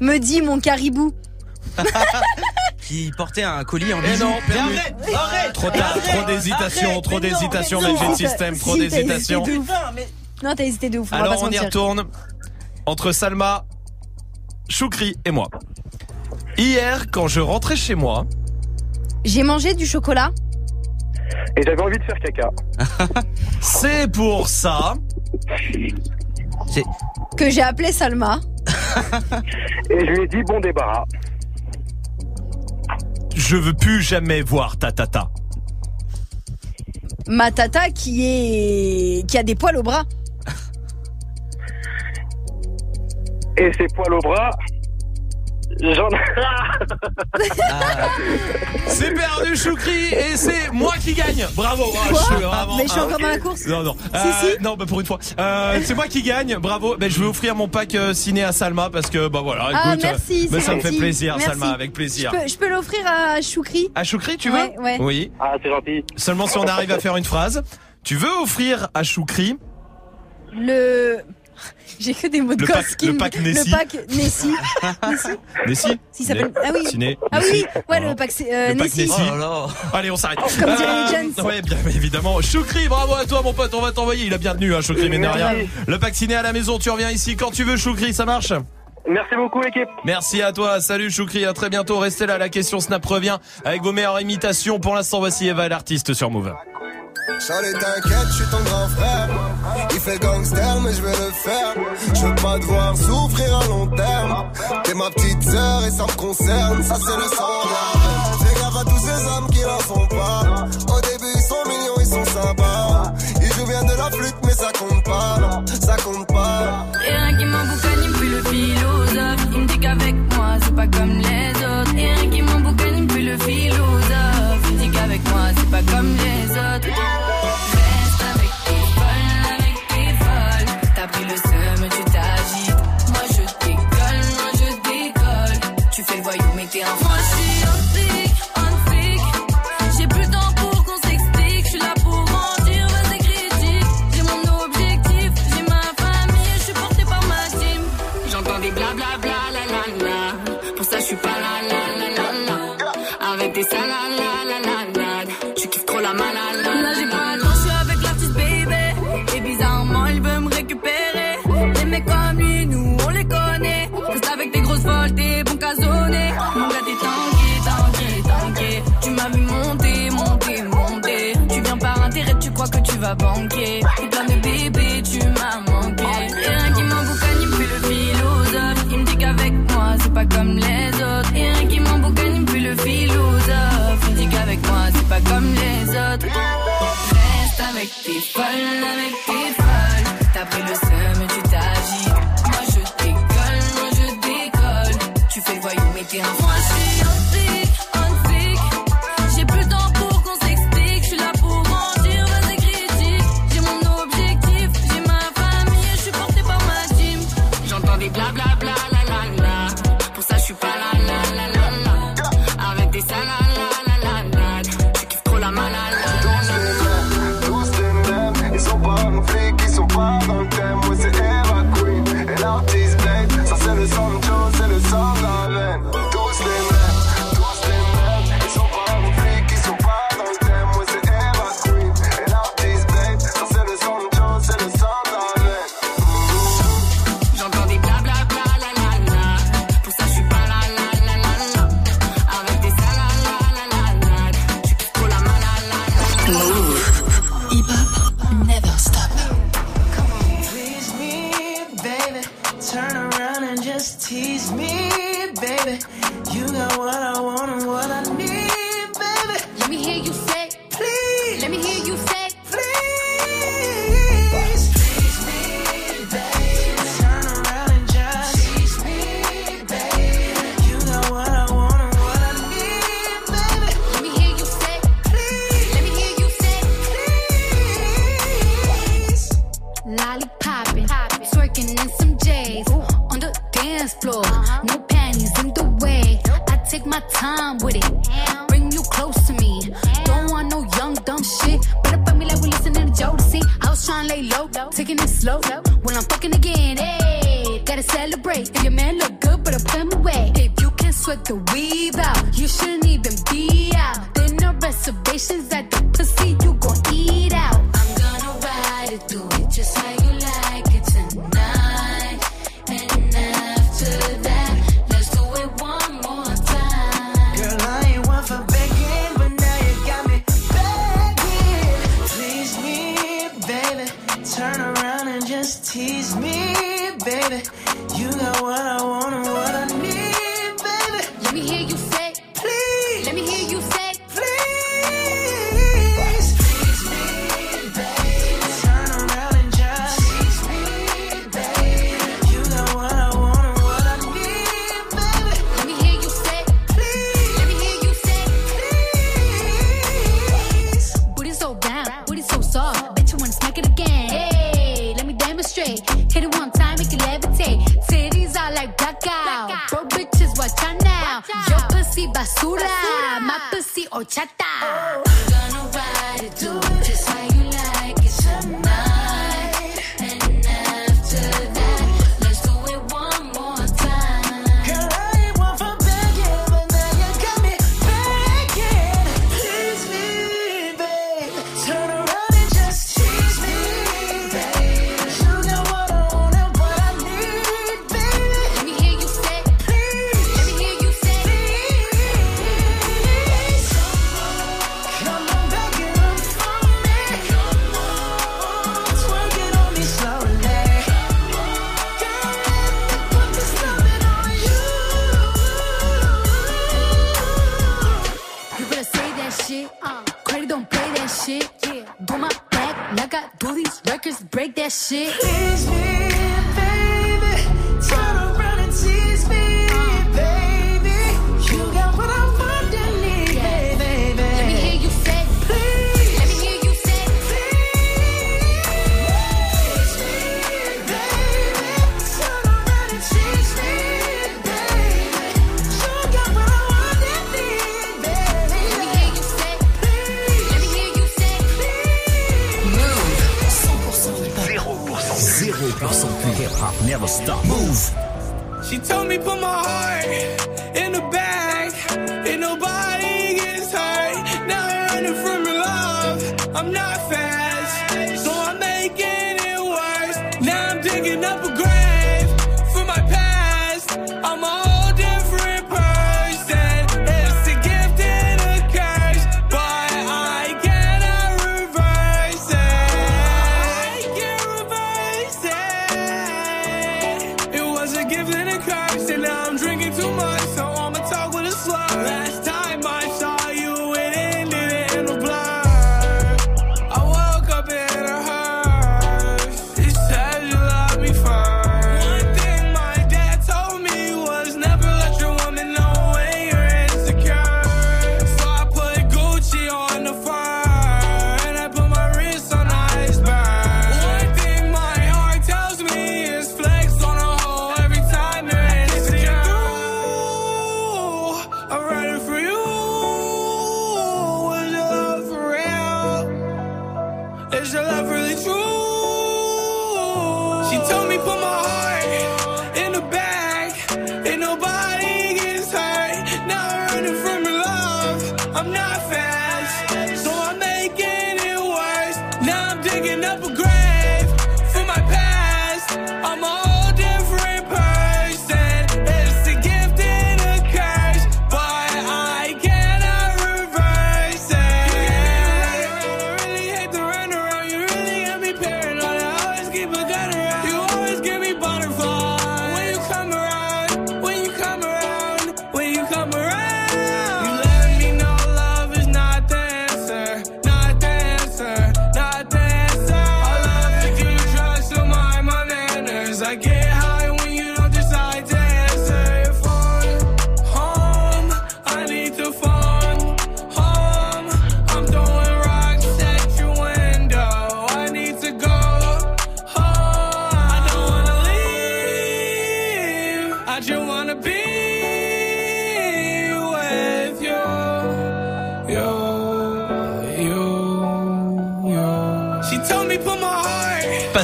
Me dit mon caribou. (laughs) Qui portait un colis en Mais bijou. non, arrête, arrête, Trop tard, arrête, trop d'hésitation, trop non, d'hésitation, non. Magic Si, System, trop si, d'hésitation. Non, t'as hésité de ouf. on va Alors pas on y retourne entre Salma, Choukri et moi. Hier, quand je rentrais chez moi, J'ai mangé du chocolat. Et j'avais envie de faire caca. (laughs) c'est pour ça. Que j'ai appelé Salma. Et je lui ai dit bon débarras. Je veux plus jamais voir ta tata. Ma tata qui est. qui a des poils au bras. Et ses poils au bras, j'en C'est perdu Choukri et c'est moi qui gagne. Bravo. Ah, je suis vraiment Mais je suis encore dans la course. Non non. Si, Euh, si. Non bah pour une fois. Euh, c'est moi qui gagne. Bravo. Ben, je vais offrir mon pack euh, ciné à Salma parce que bah voilà. Ah, Écoute, euh, merci, mais c'est ça me fait plaisir Merci. Salma avec Je plaisir. peux, je peux l'offrir à Choukri. À Choukri tu veux Ouais, ouais. Oui. Ah, c'est gentil. Seulement si on arrive à faire une phrase. Tu veux offrir à Choukri Le. (laughs) J'ai que des mots de Le gosse pack- qui le me- pack Nessie. Le pack Nessie. Nessie Nessie S'il s'appelle- Ah oui. Ciné. Ah oui, ouais, le pack, c'est, euh, Le pack Nessie. Nessie. Oh là là. Allez, on s'arrête. Comme dirait les Jones. Ouais, bien évidemment. Choukri, bravo à toi, mon pote. On va t'envoyer. Il a bien tenu, hein, Choukri, mais de rien. Merci. Le pack ciné à la maison. Tu reviens ici quand tu veux, Choukri. Ça marche Merci beaucoup, l'équipe. Merci à toi. Salut, Choukri. À très bientôt. Restez là. La question Snap revient avec vos meilleures imitations. Pour l'instant, voici Eva, l'artiste sur Move. Charlie, t'inquiète, je suis ton grand frère. Il fait gangster, mais je vais le faire. Je veux pas devoir souffrir à long terme. T'es ma petite sœur et ça me concerne. Ça, c'est le sang. Fais gaffe à tous ces hommes qui n'en sont pas.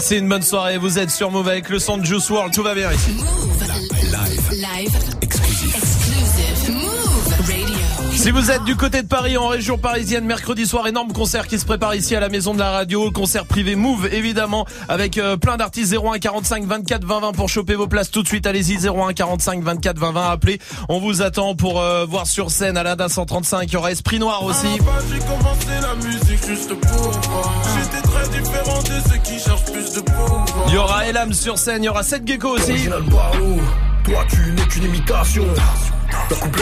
Passez une bonne soirée, vous êtes sur Move avec le son de Juice World, tout va bien ici. Live. Exclusive. Exclusive. Move Radio. Si vous êtes du côté de Paris, en région parisienne, mercredi soir, énorme concert qui se prépare ici à la maison de la radio, concert privé Move évidemment, avec euh, plein d'artistes 01 45 24 20 20 pour choper vos places tout de suite. Allez-y 01 45 24 20 20, appelez. On vous attend pour euh, voir sur scène à l'Ada 135. Il y aura Esprit Noir aussi. J'ai commencé la musique juste pour voir. J'étais très différent de ceux qui cherchent plus de pouvoir. Il y aura Elam sur scène, il y aura Seth Gecko aussi. Toi tu n'es qu'une imitation.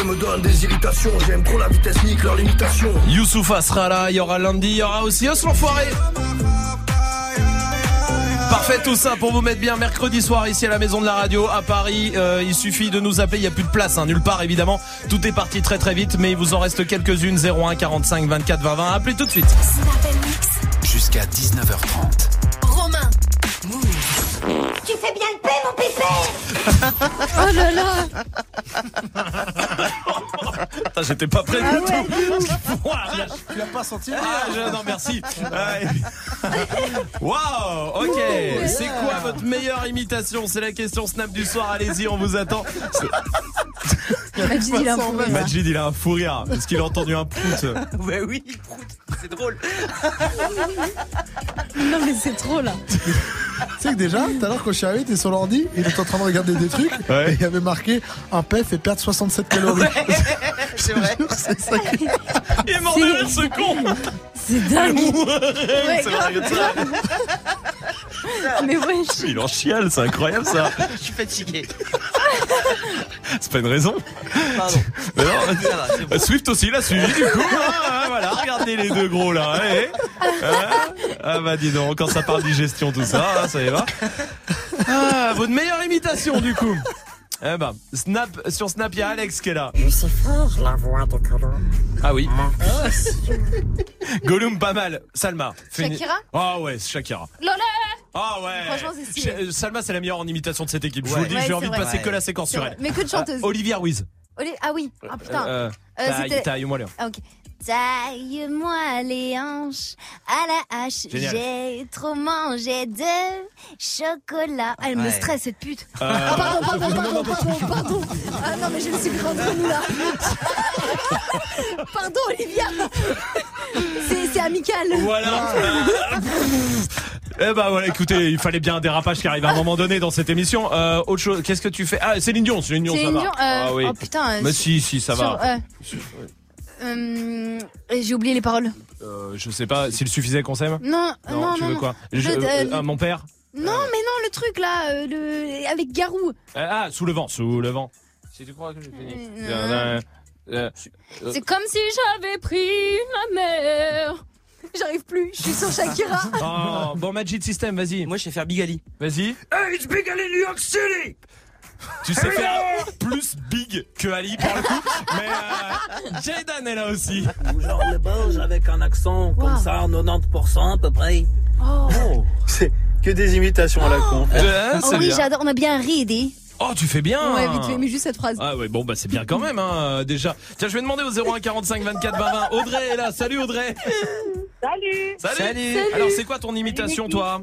Me donne des irritations. J'aime trop la vitesse, nique leur limitation. Youssoufa sera là, il y aura Landy, il y aura aussi Os l'enfoiré. Parfait tout ça pour vous mettre bien mercredi soir ici à la maison de la radio à Paris. Euh, il suffit de nous appeler, il n'y a plus de place, hein, nulle part évidemment. Tout est parti très très vite, mais il vous en reste quelques-unes. 01 45 24 20 20. Appelez tout de suite. J'étais pas prêt Ah du ouais, (laughs) tout. Tu l'as pas senti Ah, je- non, merci. Ouais. (laughs) Waouh, ok. C'est quoi votre meilleure imitation? C'est la question Snap du soir. Allez-y, on vous attend. Majid, il a un fou rire. Majid, il a un fou rire parce qu'il a entendu un prout. (laughs) Ouais, oui, il proute. C'est drôle. Non mais c'est trop là. Tu sais que déjà, tout à l'heure quand je suis arrivé, t'es sur l'ordi, il était en train de regarder des trucs, Ouais. et il y avait marqué un PEF et perdre 67 calories. (laughs) (laughs) C'est vrai. C'est ça qui- (laughs) Il est mort de rire, ce con. C'est dingue. Ouais, C'est vrai. Mais wesh. Il en chiale, c'est incroyable ça. Je suis fatigué. C'est pas une raison. Pardon. Mais non, Ça va, c'est bon. Swift aussi l'a suivi du coup. hein, hein, voilà, regardez les deux gros là. eh. Hein ah bah dis donc, quand ça parle digestion tout ça, ça y va. Ah, votre meilleure imitation du coup. Eh ben, Snap, sur Snap, il y a Alex qui est là. Je sais faire la voix de Gollum. Ah oui. (laughs) Gollum pas mal. Salma. une- Shakira? Ah ouais, c'est Shakira. Lola Ah ouais. Franchement, c'est stylé. Ch- Salma, c'est la meilleure en imitation de cette équipe. Je vous le dis, Ouais, j'ai c'est envie de vrai. passer Ouais. que la séquence C'est sur vrai. elle. Mais que de chanteuse. Ah, Olivia Ruiz. Ah oui, ah putain. Euh, Euh, taille- c'était- là. Ah, ok. Taille-moi les hanches à la hache. J'ai trop mangé de chocolat. Ah, elle me stresse cette pute. Euh, Ah, pardon, pardon, pardon, pardon, pardon. Ah non, mais je me suis pris entre nous là. (laughs) Pardon, Olivia. C'est amical. Voilà. (laughs) Eh ben voilà, écoutez, il fallait bien un dérapage qui arrive à un moment donné dans cette émission. Euh, autre chose, qu'est-ce que tu fais? Ah, Céline Dion, Céline Dion, ça va. Euh, ah oui. oh, putain, euh, Mais si, si, ça Sur- va. euh, euh, J'ai oublié les paroles. Euh, je sais pas, s'il suffisait qu'on s'aime? Non, non, non. tu veux non. quoi? Je- euh, euh, euh, Mon père? Non, mais non, le truc là, euh, le... avec Garou. Euh, Ah, sous le vent, sous le vent. Si tu crois que j'ai fini. Euh, Euh, euh, euh, C'est comme si j'avais pris la mer. J'arrive plus, je suis sur Shakira. (laughs) Oh, bon, Magic System, vas-y. Moi, je sais faire Bigali. Vas-y. Hey, it's big in New York City! Tu sais faire plus big que Ali pour le coup. Mais euh, Jaydan est là aussi. Ou genre le belge avec un accent comme Wow. ça, 90% à peu près. Oh, C'est que des imitations à la con. Oh oui, j'adore, on a bien ri. Oh, tu fais bien. Ouais, vite fait, mais juste cette phrase. Ah ouais, bon bah c'est bien quand même hein, euh, déjà. Tiens, je vais demander au 01 45 24 20 20. Audrey est là. Salut Audrey. Salut Salut. Alors c'est quoi ton imitation toi?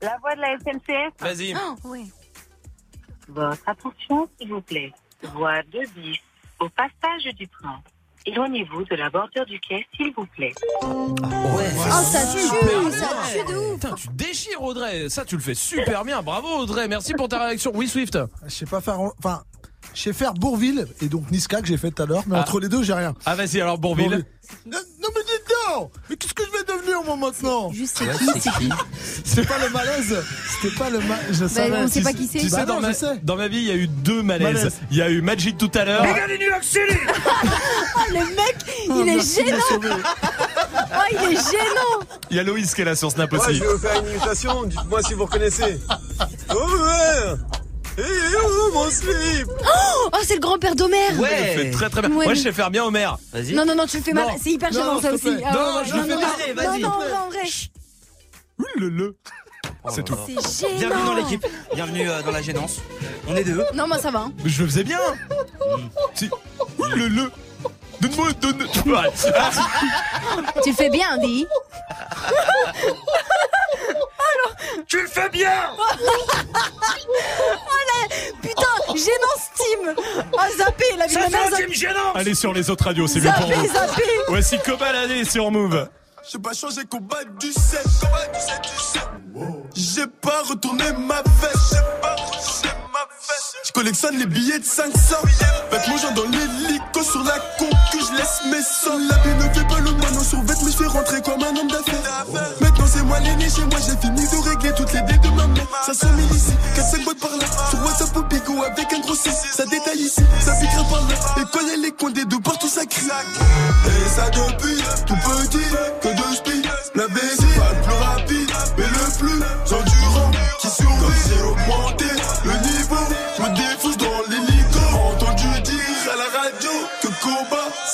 La voix de la SNCF Vas-y. oui. Votre attention, s'il vous plaît. Voie 2 bis. Au passage du train. Éloignez-vous de la bordure du quai, s'il vous plaît. Ouais. Oh, ça tue, ça tue de ouf. Putain, tu déchires Audrey. Ça tu le fais super bien. Bravo Audrey. Merci pour ta réaction. Oui Swift. Je sais pas faire. Enfin, sais faire Bourville et donc Niska que j'ai fait tout à l'heure, mais Ah. entre les deux, j'ai rien. Ah vas-y alors Bourville. Non, non, mais dites donc Mais qu'est-ce que je vais devenir moi maintenant? Juste c'est qui, c'est qui? C'était pas le malaise C'était pas le malaise. Je savais. Bah, on sait pas qui c'est. Tu sais, Bah dans, non, ma, je sais. dans ma vie, il y a eu deux malaises. Malaise. Il y a eu Magic tout à l'heure. Oh, (laughs) le mec, il est gênant. (laughs) Oh, il est gênant. Il y a Loïs qui est là sur Snap Ouais, aussi. je vais vous faire une imitation, dites-moi si vous reconnaissez. Oh ouais Oh mon slip Oh, oh, c'est le grand-père d'Homer. Il le fait très très bien. Ouais. Moi, je sais faire bien Homer. Vas-y. Non, non, non, tu le fais mal. C'est hyper Non, gênant ça aussi. Ah, Non, ouais, je le fais pas. non, Vas-y, non, non, en vrai. Le le. C'est tout. C'est gênant. Bienvenue dans l'équipe. Bienvenue euh, dans la gênance. On est deux. Non, moi ça va. hein. Mais je le faisais bien. Si. Le le. Donne-moi, donne. Ouais. Tu le fais bien, Andy. Tu le fais bien Oh là, putain, gênant Steam. Oh, zappé, la vie de Ça ma fait un team gênant Allez sur les autres radios, c'est mieux pour Zappé, vous. zappé. Voici Cobal, allez sur Move. J'ai pas changé combat du 7. J'ai pas retourné ma veste. Je collectionne les billets de 500. Faites mon genre dans l'hélico sur la concu, je laisse mes sons. La vie ne fait pas le moineau sur vête, mais je fais rentrer comme un homme d'affaires. Maintenant c'est moi l'aîné chez moi, j'ai fini de régler toutes les dettes de ma mère. Ça sont mille ici, 4-5 boîtes par là. Sur WhatsApp au bigot avec un gros 6. Ça détaille ici, ça piquera par là. Et quand les des deux partout, ça crie. Et ça depuis tout petit que de speed. La baisse,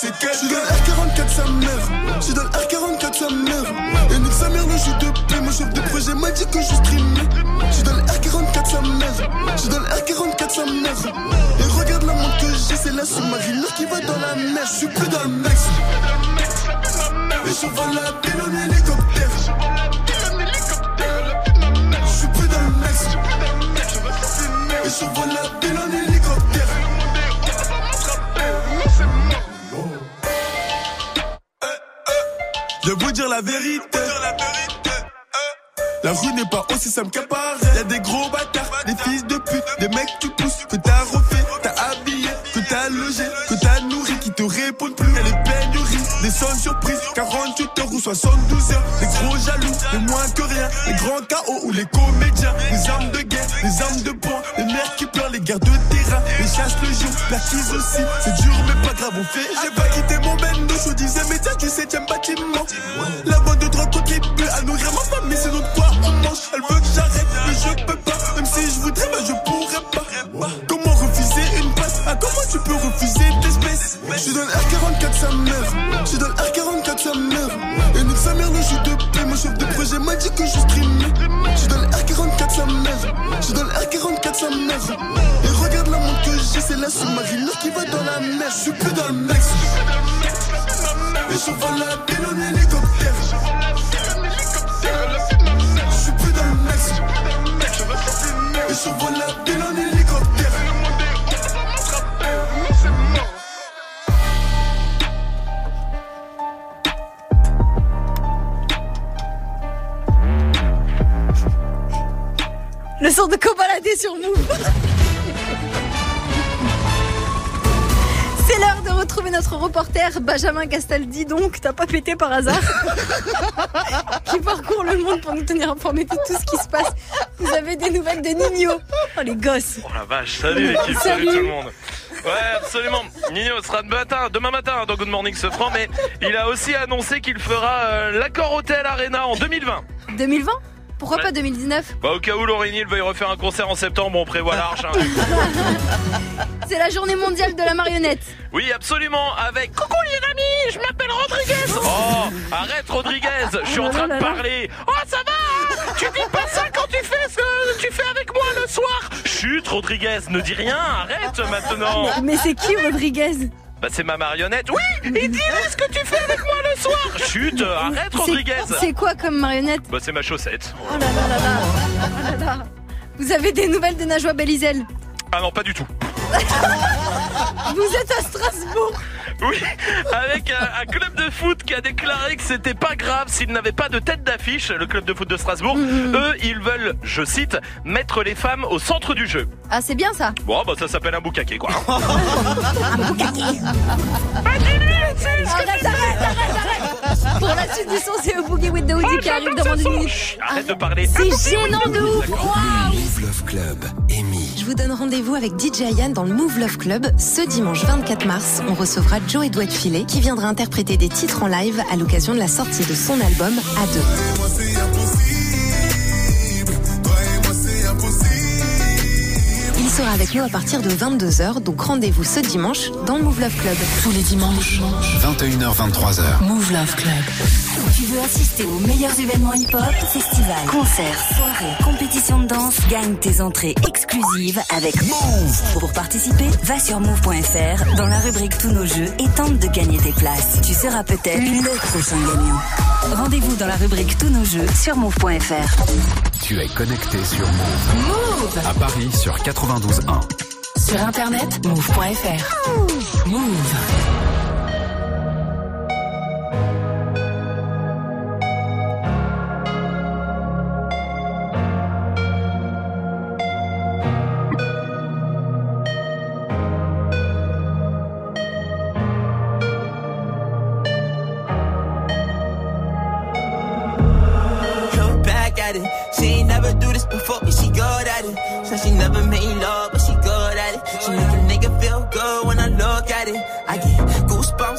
c'est suis dans le R44 sa mère, dans le R44 sa mère. Et nique sa mère, le jeu de paix, mon chef de projet m'a dit que je streamais. Je suis dans le R44 sa mère, je suis dans le R44 sa mère. Et regarde la montre que j'ai, c'est la sous-marine qui va dans la mer. Je suis plus dans le Mex. Et je vole la ville la vérité. La rue n'est pas aussi simple qu'à Paris. Y'a des gros bâtards, des fils de pute, des mecs que tu pousses, que t'as refait, t'as habillé, que t'as logé, que t'as nourri, qui te répondent plus. Y'a les pénuries, des sons surprises, 48 heures ou 72 heures. Les gros jaloux, les moins que rien, les grands chaos ou les comédiens, les armes de guerre, les armes de poing, les mères qui pleurent, les guerres de terrain, les chasses le jour, la aussi. C'est dur mais pas grave, on fait. J'ai pas quitté sa. Et regarde la montre que j'ai, c'est la sous-marine qui va dans la mer. Je suis plus dans le Mex. Et je vole la ville en hélicoptère. Benjamin Castaldi, donc t'as pas pété par hasard, (laughs) qui parcourt le monde pour nous tenir informés de tout ce qui se passe. Vous avez des nouvelles de Nino. Oh les gosses. Oh la vache, salut l'équipe, salut. Salut. tout le monde. Ouais, absolument. Nino sera de matin, demain matin dans Good Morning Sofran, mais il a aussi annoncé qu'il fera euh, l'accord Hotel Arena en 2020. 2020 Pourquoi Ouais. pas 2019 Bah au cas où Lauryn veuille refaire un concert en septembre, on prévoit (laughs) l'arche. hein. C'est la journée mondiale de la marionnette. Oui, absolument, avec Coucou les amis, je m'appelle Rodriguez. Oh, arrête Rodriguez, je suis en train de parler. Oh, ça va hein Tu dis pas ça quand tu fais ce que tu fais avec moi le soir Chut Rodriguez, ne dis rien, arrête maintenant. Mais c'est qui Rodriguez Bah c'est ma marionnette. Oui Et dis-moi ce que tu fais avec moi le soir Chut, arrête Rodriguez C'est quoi comme marionnette Bah c'est ma chaussette. Oh là là là là. Oh là là. Vous avez des nouvelles de Najwa Belizel Ah non, pas du tout. Vous êtes à Strasbourg Oui, avec un, un club de foot qui a déclaré que c'était pas grave s'il n'avait pas de tête d'affiche, le club de foot de Strasbourg. Eux, ils veulent, je cite, mettre les femmes au centre du jeu. Ah, c'est bien ça Bon, bah ça s'appelle un boucaquet, quoi. (laughs) Un boucaquet Arrête, arrête, arrête, arrête Pour la suite du son, c'est au Boogie with the Woody qui arrive dans minute. Arrête de parler. C'est gênant de ouf Move Love Club, Amy. Je vous donne rendez-vous avec DJ Yann dans le Move Love Club. Ce dimanche 24 mars, on recevra Joe Douette Filet qui viendra interpréter des titres en live à l'occasion de la sortie de son album À deux. Sera avec nous à partir de 22h, donc rendez-vous ce dimanche dans le Move Love Club. Tous les dimanches. 21h, 23h. Move Love Club. Tu veux assister aux meilleurs événements hip-hop, festivals, concerts, soirées, compétitions de danse, gagne tes entrées exclusives avec Move. Pour participer, va sur move.fr dans la rubrique Tous nos jeux et tente de gagner tes places. Tu seras peut-être le prochain gagnant. Rendez-vous dans la rubrique Tous nos jeux sur move.fr. Tu es connecté sur Move. Move À Paris sur 92.1. Sur internet, move.fr. Move.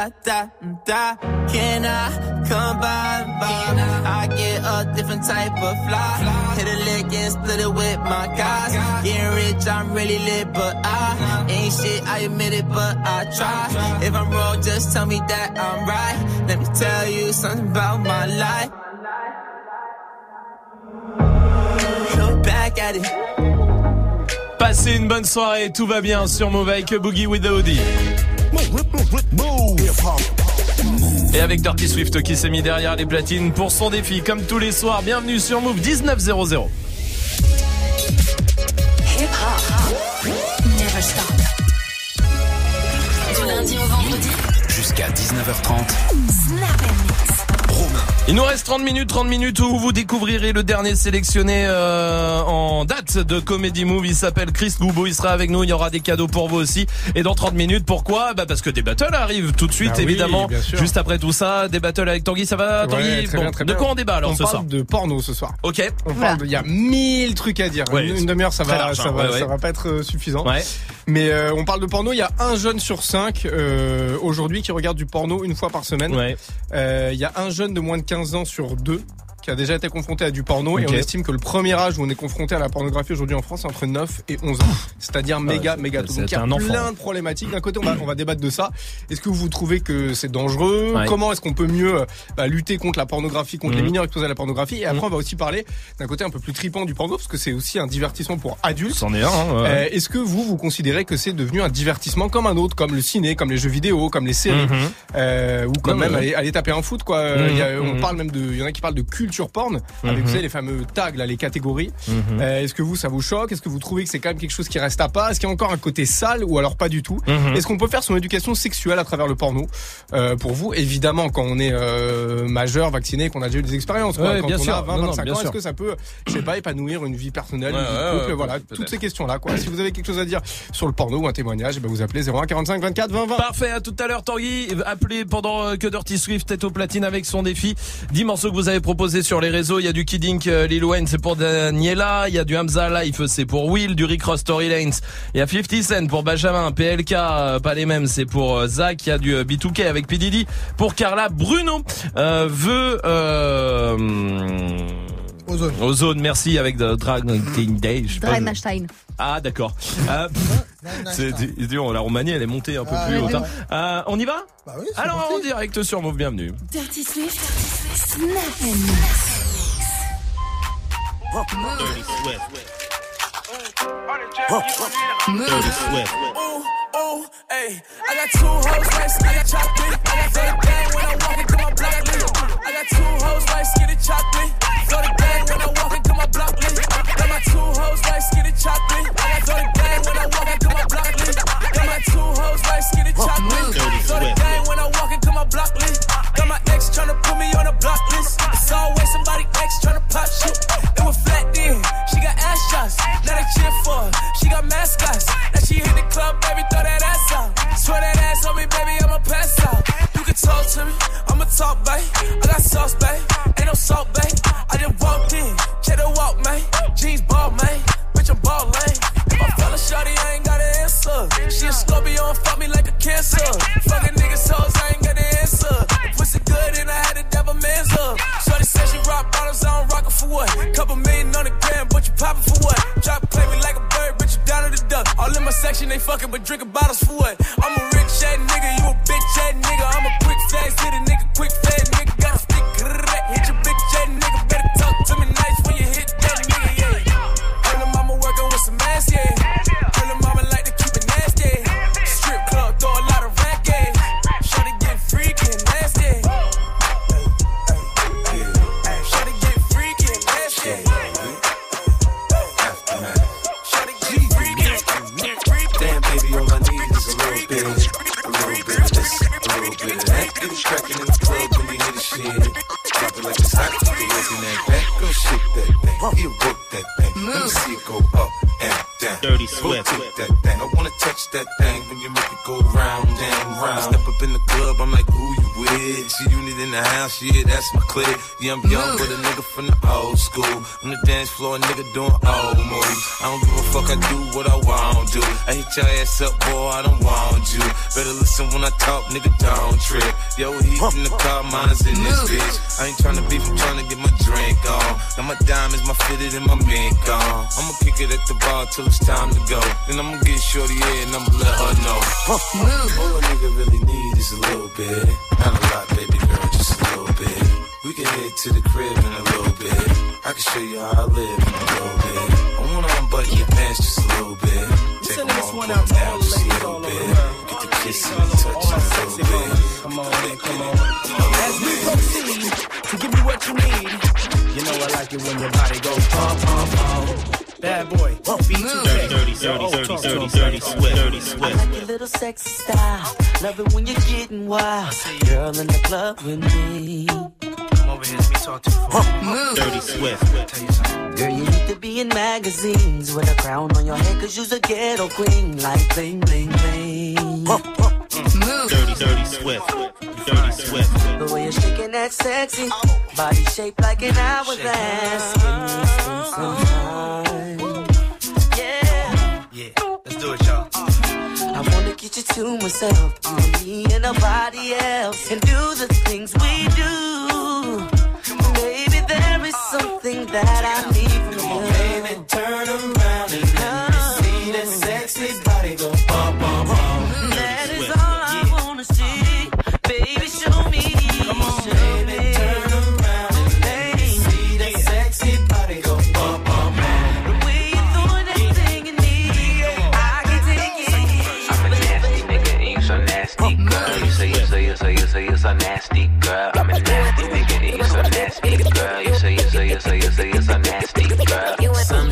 Da da da. Can I come by? by? I get a different type of fly. Hit a lick and split it with my guys. Getting rich, I'm really lit, but I ain't shit. I admit it, but I try. If I'm wrong, just tell me that I'm right. Let me tell you something about my life. Back at it. Passez une bonne soirée, tout va bien sur Move avec Boogie with the Hoodie. Et avec Dirty Swift qui s'est mis derrière les platines pour son défi, comme tous les soirs. Bienvenue sur Move 1900. Hip hop. Never stop. Du lundi au vendredi. Jusqu'à 19h30. Snap Il nous reste 30 minutes, 30 minutes où vous découvrirez le dernier sélectionné euh, en date de Comedy Move. Il s'appelle Chris Goubo. Il sera avec nous. Il y aura des cadeaux pour vous aussi. Et dans 30 minutes, pourquoi? Bah parce que des battles arrivent tout de suite, Ah oui, évidemment. bien sûr. Juste après tout ça, des battles avec Tanguy. Ça va, Tanguy? Ouais, très Bon, bien, très de quoi on débat alors on ce parle soir? de porno ce soir. Ok. On Voilà. parle de, il y a mille trucs à dire. Ouais, une une demi-heure, ça va, large, ça hein, va, ouais, ouais. ça va pas être euh, suffisant. Ouais. Mais euh, on parle de porno. Il y a un jeune sur cinq euh, aujourd'hui qui regarde du porno une fois par semaine. Ouais. Euh, Il y a un jeune de moins de 15 ans sur deux qui a déjà été confronté à du porno et on estime que le premier âge où on est confronté à la pornographie aujourd'hui en France c'est entre 9 et 11 ans. C'est-à-dire méga c'est- méga tôt. Donc il y a un plein de problématiques. D'un côté on va, on va débattre de ça. Est-ce que vous trouvez que c'est dangereux? Ouais. Comment est-ce qu'on peut mieux euh, bah, lutter contre la pornographie, contre les Mhm. mineurs exposés à la pornographie? Et après on va aussi parler d'un côté un peu plus tripant du porno parce que c'est aussi un divertissement pour adultes. C'en est un. hein, ouais. Euh, Est-ce que vous, vous considérez que c'est devenu un divertissement comme un autre, comme le ciné, comme les jeux vidéo, comme les séries, Mhm. euh, ou comme Ouais, même ouais. aller, aller taper un foot, quoi. Il y a- on mhm. parle même de, il y en a qui parlent de culture porn, avec Mhm. vous savez les fameux tags, là, les catégories. Mhm. Euh, Est-ce que vous, ça vous choque? Est-ce que vous trouvez que c'est quand même quelque chose qui reste à pas Est-ce qu'il y a encore un côté sale ou alors pas du tout? Mhm. Est-ce qu'on peut faire son éducation sexuelle à travers le porno? Euh, Pour vous, évidemment, quand on est euh, majeur, vacciné, qu'on a déjà eu des expériences, quoi. Ouais, quand bien on sûr. a 20, Non, non, 25 bien ans, est-ce que ça peut, je sais pas, épanouir une vie personnelle, Ouais, une vie de couple, ouais, voilà, toutes ces questions-là, quoi. Si vous avez quelque chose à dire sur le porno ou un témoignage, eh ben vous appelez 01 45 24 20 20. Parfait, à tout à l'heure Tanguy, appelez pendant que Dirty Swift est au platine avec son défi. 10 morceaux que vous avez proposés sur les réseaux, il y a du Kid Ink, euh, Lil Wayne, c'est pour Daniela, il y a du Hamza Life, c'est pour Will, du Rick Ross Story Lanes, il y a 50 Cent pour Benjamin, PLK, euh, pas les mêmes, c'est pour euh, Zach, il y a du euh, B2K avec P pour Carla, Bruno. Veut euh, Ozone. Ozone, merci avec de Dragon King Day. Ah d'accord. Euh, c'est dur, la Roumanie elle est montée un peu Ah, plus haut. hein. Euh, on y va Bah oui, Alors parti. en direct sur Move, bienvenue. Dirty Swift, Snap and ooh, ayy. I got two hoes, right, skinny chocolate. I got for the gang when I walk into my block list. I got two hoes, right, skinny chocolate. For the gang when I walk into my block. Got my two hoes, right, skinny chocolate. I got the gang when I walk into my block. Got my two hoes, right, skinny chocolate. For the gang a cancer. Fucking niggas hoes, I ain't got the answer. Pussy good and I had to devil man's up. Shorty said she rock bottles, I don't rock it for what? Couple million on the gram, but you poppin' for what? Drop me like a bird, but you down to the duck. All in my section, they fuckin', but drinking bottles for what? The yeah, that's my clique. Yeah, I'm young, but a nigga from the old school. On the dance floor, a nigga doing old moves. I don't give a fuck, I do what I want to. I hit your ass up, boy, I don't want you. Better listen when I talk, nigga, don't trip. Yo, heat in the car, mine's in this bitch. I ain't trying to beef, I'm trying to get my drink on. Now my diamonds, my fitted, and my mink on. I'ma kick it at the bar till it's time to go. Then I'ma get shorty here and I'ma let her know. All a nigga really need is a little bit. Not a lot, baby We can head to the crib in a little bit. I can show you how I live in a little bit. I wanna unbutton your pants just a little bit. Take them off, put them down just a little bit. Get the kissing and touching a little bit. Come on, man, come on. As we proceed to give you what you need, you know I like it when your body goes pump, pump, pump. Bad boy, beat you Dirty, dirty, dirty, dirty, dirty, dirty, Swift. Dirty I like Swift. your little sexy style. Love it when you're getting wild. Girl in the club with me. Over here. Let me talk to you for. Dirty Swift. Tell you something. Girl, you need to be in magazines with a crown on your head, cause you's a ghetto queen, like bling, bling, bling. Dirty, dirty Swift. Dirty Swift. The way you're shaking that sexy body shaped like an hourglass. Give me some, some time. Yeah. Yeah, let's do it, y'all. I wanna get you to myself, you, me and nobody else, and do the things we do. Baby, there is something that I need from you. Baby, turn around so nasty, girl. I'm a nasty nigga and you so nasty, girl. You so, you say you say you say you so nasty,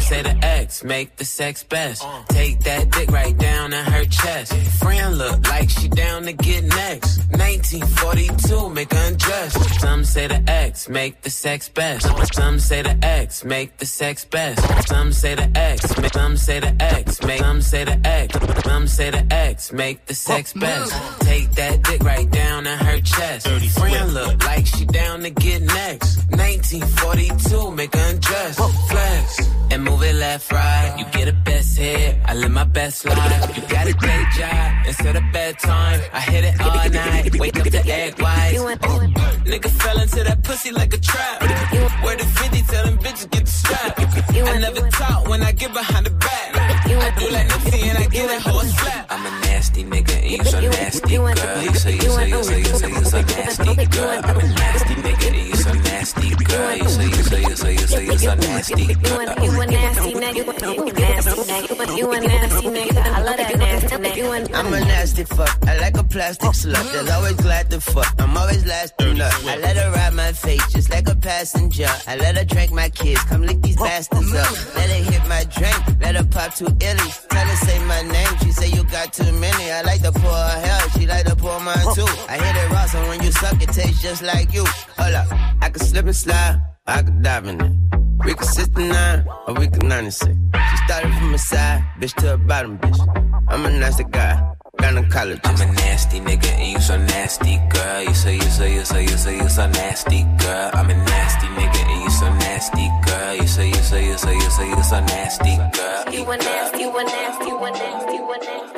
say the X make the sex best. Take that dick right down in her chest. Friend look like she down to get next. 1942 make her undress. Some say the X make the sex best. Some say the X make the sex best. Some say the X make. Some say the X make. Some say the X. Some say the X make the sex best. Take that dick right down in her chest. Friend look like she down to get next. 1942 make her undress. Flex and move it left, right. You get a best hit. I live my best life. You got a day job instead of bedtime. I hit it all night. Wake up to egg whites. Oh, nigga fell into that pussy like a trap. Where the 50 tell them bitches get the strap. I never talk when I get behind the back. I do like Nipsey and I get a whole slap. I'm a nasty nigga and you so nasty, girl. You say you say you say you say you so nasty, girl. I'm a say you nasty, girl. You a nasty nigga. A nasty nigga. You a nasty nigga. I love that nasty nigga. A I'm a nasty fuck. I like a plastic slut that's always glad to fuck. I'm always last to nut. I let her ride my face just like a passenger. I let her drink my kids. Come lick these bastards up. Let her hit my drink. Let her pop two illies. Tell her say my name. She say you got too many. I like to pour her hell. She like to pour mine too. I hit it raw, so when you suck, it tastes just like you. Hold up. I can slip and slide. I can dive in it. We can 69 or we can 96. She started from the side, bitch to the bottom, bitch. I'm a nasty guy, gynecologist. I'm a nasty nigga and you so nasty, girl. You say you say you say you say you so nasty, girl. I'm a nasty nigga and you so nasty, girl. You say you say you say you say you so nasty, girl. You a nasty, you a nasty, you a nasty, you a nasty,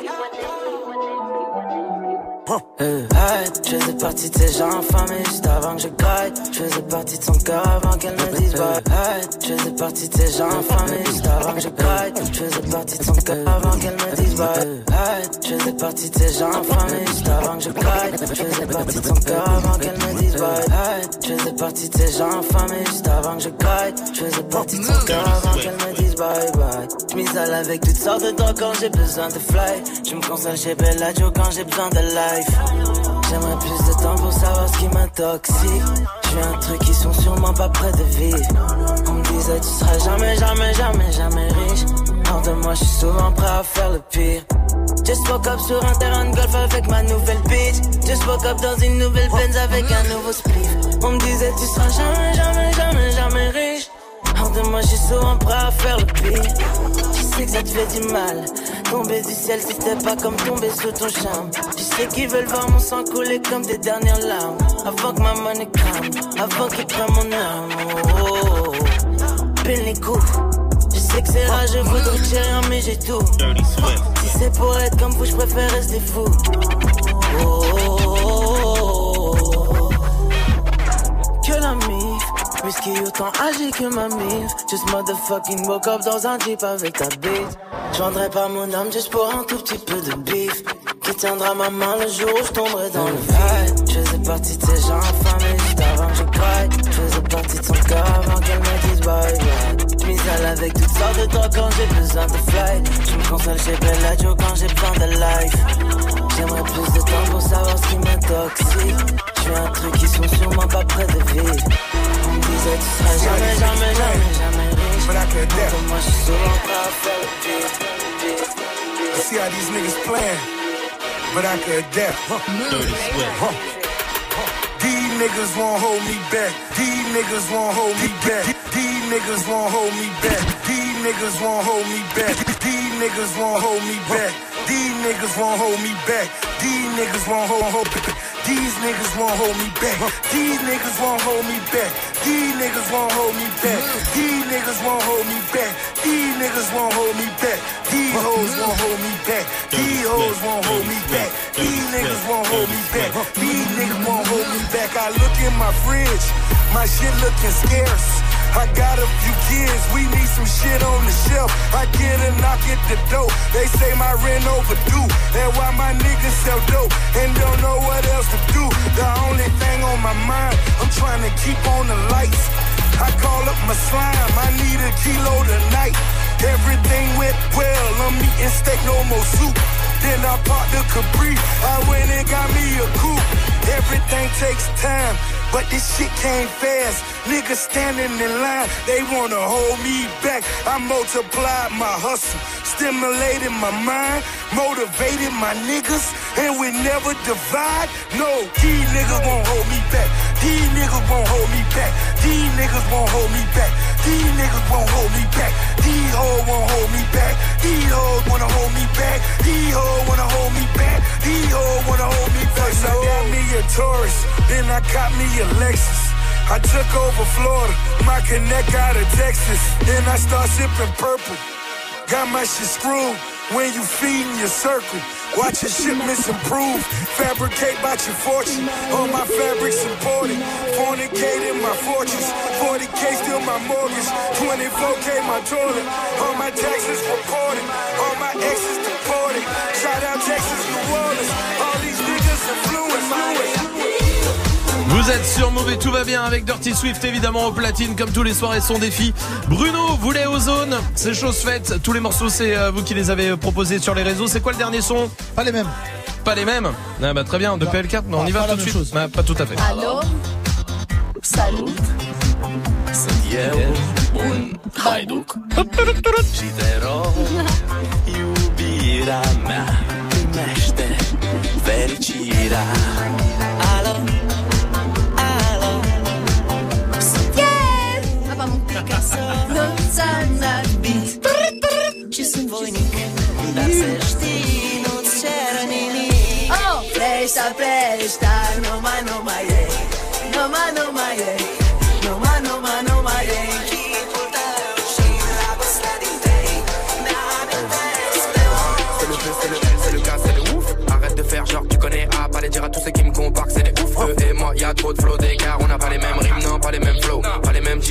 you a Hey, je faisais partie de ces gens infamés juste avant que je graille. Je faisais partie de son cœur avant qu'elle me dise bye. Hey, je faisais partie de ces gens infamés juste avant que je graille. Je faisais partie de son cœur avant qu'elle me dise bye. Hey, je faisais partie de ces gens infamés juste avant que je graille. Je faisais partie de son cœur avant qu'elle me dise bye. Hey, je faisais partie de ces gens infamés juste avant que je graille. Je faisais partie de son cœur avant qu'elle me dise bye. Je m'isole avec toutes sortes de drogues quand j'ai besoin de fly. Je me console chez Bellagio quand j'ai besoin de life. J'aimerais plus de temps pour savoir ce qui m'intoxique. Je fais un truc qui sont sûrement pas près de vivre. On me disait tu seras jamais, jamais, jamais, jamais riche. Hors de moi, je suis souvent prêt à faire le pire. Just woke up sur un terrain de golf avec ma nouvelle bitch. Just woke up dans une nouvelle Benz avec un nouveau spliff. On me disait tu seras jamais, jamais, jamais, jamais riche. Hors de moi, je suis souvent prêt à faire le pire. Tu sais que ça te fait du mal. Tomber du ciel, c'était pas comme tomber sous ton charme. Tu sais qu'ils veulent voir mon sang couler comme des dernières larmes. Avant que ma monnaie crame, avant qu'ils prennent mon âme. Oh, oh, oh. Pile les coups. Je sais que c'est rare, je voudrais tirer, mais j'ai tout. Si c'est pour être comme vous, je préfère rester fou. Oh, whisky autant âgé que ma mif. Just motherfucking woke up dans un jeep avec ta bite. Je vendrai pas mon âme juste pour un tout petit peu de bif. Qui tiendra ma main le jour où je tomberai dans le vide. Je faisais partie de ces gens affamés juste avant que je craille. Je faisais partie de son cœur avant qu'elle me dise bye. Je m'isole avec toutes sortes de drogues quand j'ai besoin de fly. Je me console chez Bellagio quand j'ai besoin de life. J'aimerais plus de temps pour savoir ce qui m'intoxique. Je un truc qui sont sûrement pas près de vivre. Seras jamais, jamais, jamais, jamais riche. Entre moi je suis souvent prêt à faire le pire. See how these niggas playing, but I could adapt. Huh. These niggas won't hold me back. These niggas won't hold me back. These niggas won't hold me back. These niggas won't hold me back. These niggas won't hold me back. These niggas won't hold me back. These niggas won't hold hold These niggas won't hold me back. These niggas won't hold me back. These niggas won't hold me back. These niggas won't hold me back. These niggas won't hold me back. These hoes won't hold me back. These hoes won't hold me back. These niggas won't hold me back. These niggas won't hold me back. I look in my fridge, my shit looking scarce. I got a few kids, we need some shit on the shelf. I get a knock at the door, they say my rent overdue. And why my niggas sell dope and don't know what else to do. The only thing on my mind, I'm trying to keep on the lights. I call up my slime, I need a kilo tonight. Everything went well, I'm eating steak, no more soup. Then I bought the Capri, I went and got me a coupe. Everything takes time, but this shit came fast. Niggas standing in line, they wanna hold me back. I multiplied my hustle, stimulated my mind, motivated my niggas, and we never divide. No, these niggas won't hold me back. These niggas won't hold me back. These niggas won't hold me back. These niggas won't hold me back. These hoes won't hold me back. These hoes wanna hold me back. These hoes wanna hold me back. These hoes wanna hold me back. First I got me a Taurus, then I got me a Lexus. I took over Florida, my connect out of Texas. Then I start sipping purple. Got my shit screwed when you feeding your circle. Watch your shipments improve. Fabricate about your fortune. All my fabrics imported. In my fortress. 40k still my mortgage. 24k my toilet. All my taxes reported. All my exes deported. Shout out Texas, New Orleans. Vous êtes sur Move et tout va bien avec Dirty Swift évidemment au platine comme tous les soirs et son défi. Bruno voulait Ozone, c'est chose faite. Tous les morceaux c'est euh, vous qui les avez proposés sur les réseaux. C'est quoi le dernier son? Pas les mêmes. Pas les mêmes? Ah bah très bien, de PL4, non, on y va pas tout la de même suite. chose. Ah, pas tout à fait. Allô? Salut. Cer nimic Oh! Preșta, preșta, nu mai, nu mai e. Nu mai, nu mai e. Nu mai, nu mai, nu mai e. Chipul tău și dragostea din tei Mi-amintesc de C'est le plus, c'est le ouf. Arrête de faire genre tu connais A, pas les dire à tous ceux qui me comparent c'est des ouf. Et moi, y a trop de flow d'écart.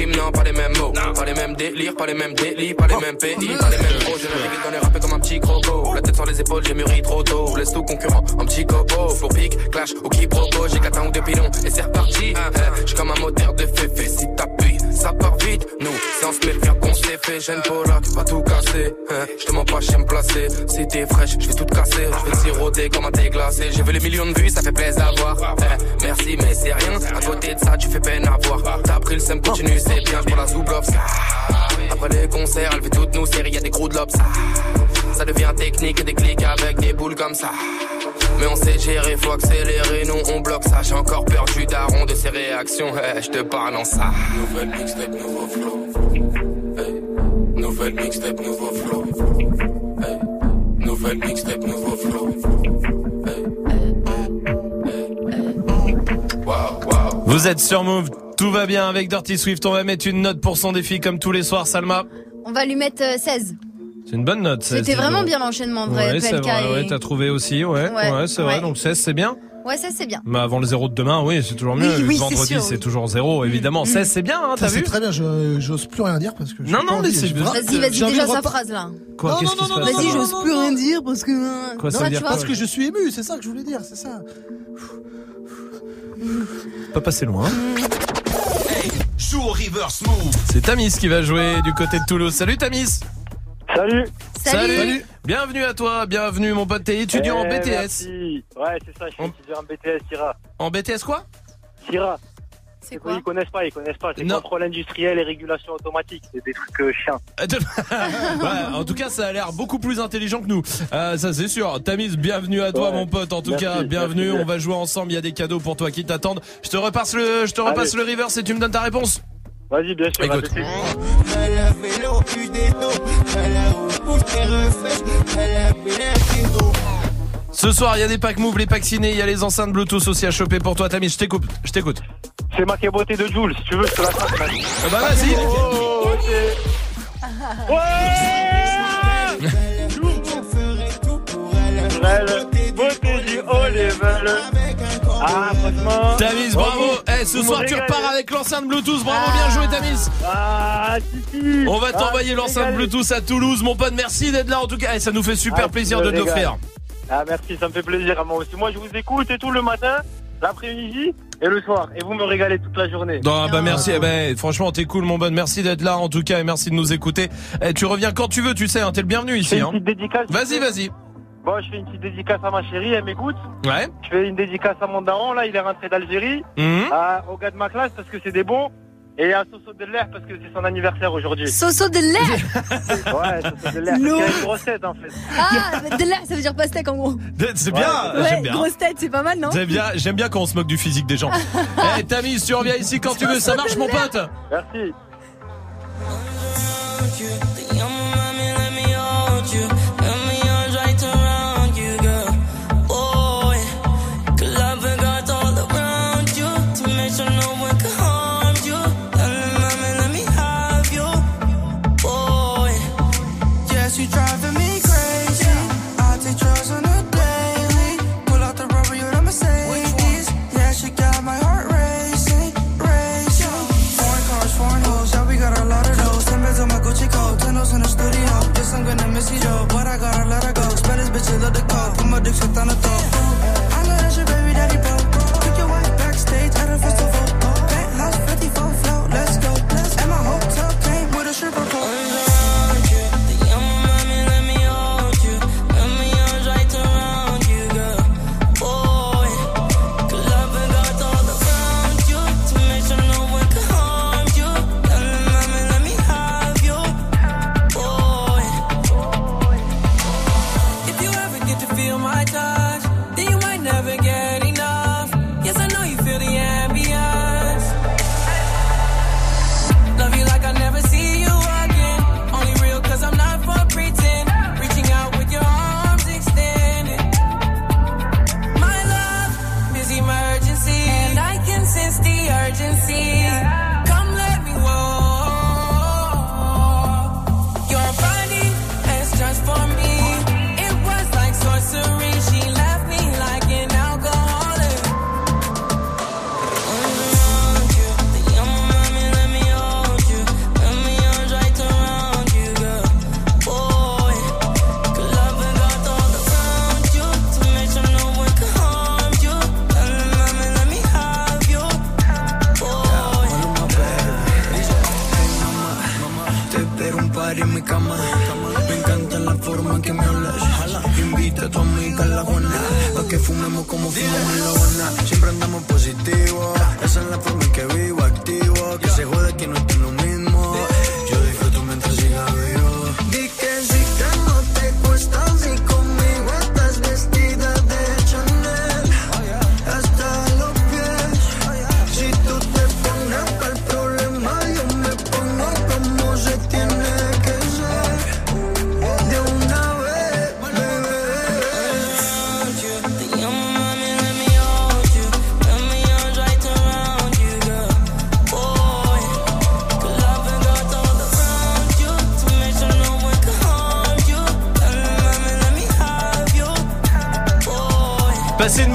Non, pas les mêmes mots. Pas les mêmes délires, pas les mêmes délits, pas les mêmes pays, pas les mêmes projets. Je navigue dans les rappels comme un petit croco. La tête sur les épaules, j'ai mûri trop tôt. Laisse tout concurrent, un petit copo. Pour pique, clash ou quiproquo. J'ai quatre ans ou deux pilons et c'est reparti. Je suis comme un moteur de féfé. Si t'appuies, ça part vite. Nous, en se méfiant qu'on s'est fait. J'aime Polak, va tout casser. Je te mens pas, j'aime placer. Si t'es fraîche, je vais tout casser. Je vais te siroter comme un thé glacé. J'ai vu les millions de vues, ça fait plaisir à voir. Eh, merci, mais c'est rien. À côté de ça, tu fais peine à voir. T'as pris le seum, continue, c'est bien. J'prends la Zoublops. Après les concerts, elle fait toutes nos séries, y a des gros de lobs. Ça devient technique et des clics avec des boules comme ça. Mais on sait gérer, faut accélérer, nous on bloque ça. J'ai encore peur du daron de ses réactions. Eh, je te parle en ça. Nouvelle mixtape, nouveau flow. Hey. Nouvelle mixtape, nouveau flow. Hey. Nouvelle mixtape, nouveau flow. Hey. Wow, wow. Vous êtes sur Move, tout va bien avec Dirty Swift. On va mettre une note pour son défi comme tous les soirs, Salma. On va lui mettre euh, 16. C'est une bonne note. 16, C'était vraiment bien l'enchaînement, en vrai. Ouais, c'est vrai, et- ouais, t'as trouvé aussi, ouais. Ouais, Ouais, c'est vrai, donc 16, c'est bien. Ouais, ça c'est bien. Mais avant le zéro de demain, oui, c'est toujours mieux. Oui, oui, c'est Vendredi, c'est oui. toujours zéro, évidemment. 16, c'est bien, hein, Ça, t'as c'est vu très bien, je- j'ose plus rien dire parce que. Non, non, laissez- j'ai vraiment- Vas-y, vas-y, déjà sa phrase là. Quoi, Non, qu'est-ce non, qui se non, passe Vas-y, j'ose plus rien dire parce que. Quoi, ça veut dire Parce que je suis ému, c'est ça que je voulais dire, c'est ça. Pas passer loin. Joue au reverse move. C'est Tamis qui va jouer du côté de Toulouse. Salut Tamis Salut Salut. Bienvenue à toi, bienvenue mon pote, t'es étudiant en Eh, BTS. merci. Ouais, c'est ça, je suis étudiant en BTS Syrah. En BTS quoi? Syrah. C'est quoi? Ils connaissent pas, ils connaissent pas. C'est Non. contrôle industriel et régulation automatique. C'est des trucs euh. (laughs) Ouais, en tout cas, ça a l'air beaucoup plus intelligent que nous. Euh, ça, c'est sûr. Tamise, bienvenue à toi, Ouais. mon pote. En tout Merci, cas, bienvenue. merci. On va jouer ensemble. Il y a des cadeaux pour toi qui t'attendent. Je te repasse le, je te repasse Allez. le reverse et tu me donnes ta réponse. Vas-y, bien sûr. Écoute. Ce soir, il y a des packs move, les packs ciné, il y a les enceintes Bluetooth aussi à choper pour toi, Tamise. Je t'écoute. Je t'écoute. C'est ma beauté de Jules. Si tu veux, je te la passe. Ah bah vas-y. Oh, ok. (laughs) Ouais Elle, beauté du haut level. Ah, franchement. Tamise, bravo. Eh, ce soir, tu repars avec l'enceinte Bluetooth. Bravo, bien joué, Tamise. Ah. On va Ah, t'envoyer tu l'enceinte. Bluetooth à Toulouse, mon pote. Merci d'être là en tout cas. Et ça nous fait super Ah, plaisir de te l'offrir. Ah, merci, ça me fait plaisir à moi aussi. Moi, je vous écoute et tout le matin, l'après-midi et le soir. Et vous me régalez toute la journée. Non, bah merci. Eh ben, franchement, t'es cool, mon bon. Merci d'être là en tout cas et merci de nous écouter. Eh, tu reviens quand tu veux, tu sais. Hein, t'es le bienvenu ici. Hein. Vas-y, vas-y. Bon, je fais une petite dédicace à ma chérie, elle m'écoute. Ouais. Je fais une dédicace à mon daron, là, il est rentré d'Algérie. À- au gars de ma classe parce que c'est des bons. Et à Soso de l'air parce que c'est son anniversaire aujourd'hui. Soso de l'air Ouais, (laughs) Soso de l'air. C'est une grosse tête en fait. Ah, de l'air, ça veut dire pastèque en gros. C'est bien. Ouais, J'aime bien. grosse tête, c'est pas mal, non J'aime bien, j'aime bien quand on se moque du physique des gens. (laughs) Eh, Tamise, tu reviens ici quand tu veux. Ça marche, mon pote. Merci.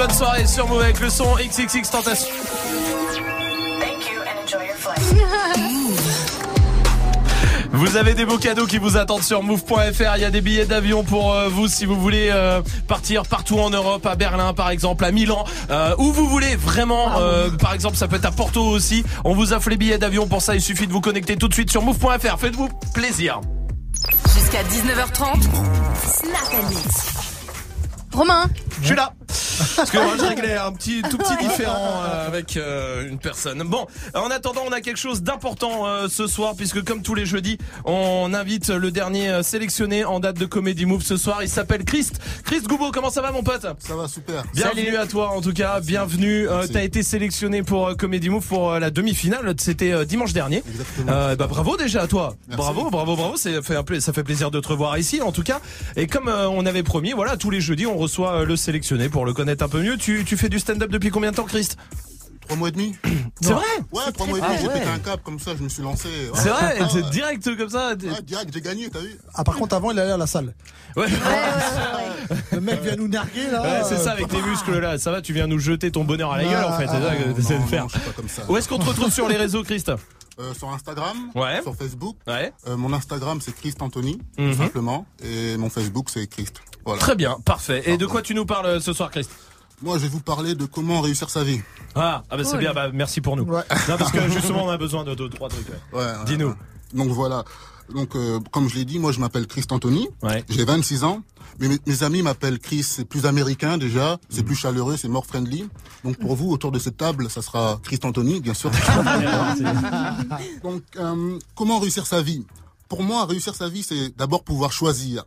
Bonne soirée sur Move avec le son XXX Tentation. (laughs) Vous avez des beaux cadeaux qui vous attendent sur move.fr. Il y a des billets d'avion pour euh, vous si vous voulez euh, partir partout en Europe, à Berlin par exemple, à Milan, euh, où vous voulez vraiment. euh, par exemple, ça peut être à Porto aussi. On vous offre les billets d'avion. Pour ça, il suffit de vous connecter tout de suite sur move.fr. Faites-vous plaisir. Jusqu'à 19h30. Snap and. Romain Je suis là. Parce que moi je réglais un petit tout petit différent euh, avec euh, une personne. Bon, en attendant, on a quelque chose d'important euh, ce soir puisque comme tous les jeudis, on invite le dernier sélectionné en date de Comedy Move ce soir. Il s'appelle Christ. Christ Goubeau, comment ça va mon pote Ça va super. Bienvenue à toi en tout cas, bienvenue. Euh, T'as été sélectionné pour euh, Comedy Move pour euh, la demi-finale. C'était euh, dimanche dernier. Euh, bah bravo déjà à toi. Bravo, bravo, bravo. C'est fait un pla- ça fait plaisir de te revoir ici en tout cas. Et comme euh, on avait promis, voilà, tous les jeudis on reçoit euh, le sélectionné pour le connaître un peu mieux. Tu, tu fais du stand-up depuis combien de temps, Christ? Trois mois et demi. C'est vrai Ouais, trois mois et Ah demi, j'ai pété un cap comme ça, je me suis lancé. Ouais. C'est vrai, Ah, c'est direct comme ça. Ouais, direct, j'ai gagné, t'as vu Ah, par contre, avant, il allait à la salle. Ouais. (laughs) Le mec vient nous narguer, là. Ouais, c'est ça avec tes muscles là, ça va, tu viens nous jeter ton bonheur à la gueule en fait, c'est ça que t'essaies de faire. Où est-ce qu'on te retrouve sur les réseaux, Christ Euh, sur Instagram, Ouais. sur Facebook. Ouais. Euh, mon Instagram c'est Christ Anthony, Mhm. tout simplement, et mon Facebook c'est Christ. Voilà. Très bien, parfait. Et de quoi tu nous parles euh, ce soir, Christ Moi, je vais vous parler de comment réussir sa vie. Ah, ah bah c'est Cool. bien, bah merci pour nous. Non, parce que (laughs) justement on a besoin de deux, trois trucs. ouais. Ouais, ouais, Dis-nous. ouais. Donc voilà. Donc euh, comme je l'ai dit, moi je m'appelle Christ Anthony. J'ai 26 ans. Mais mes, mes amis m'appellent Chris. C'est plus américain déjà. C'est Mm. plus chaleureux. C'est more friendly. Donc pour vous autour de cette table, ça sera Christ Anthony, bien sûr. (laughs) Donc euh, comment réussir sa vie? Pour moi, réussir sa vie, c'est d'abord pouvoir choisir,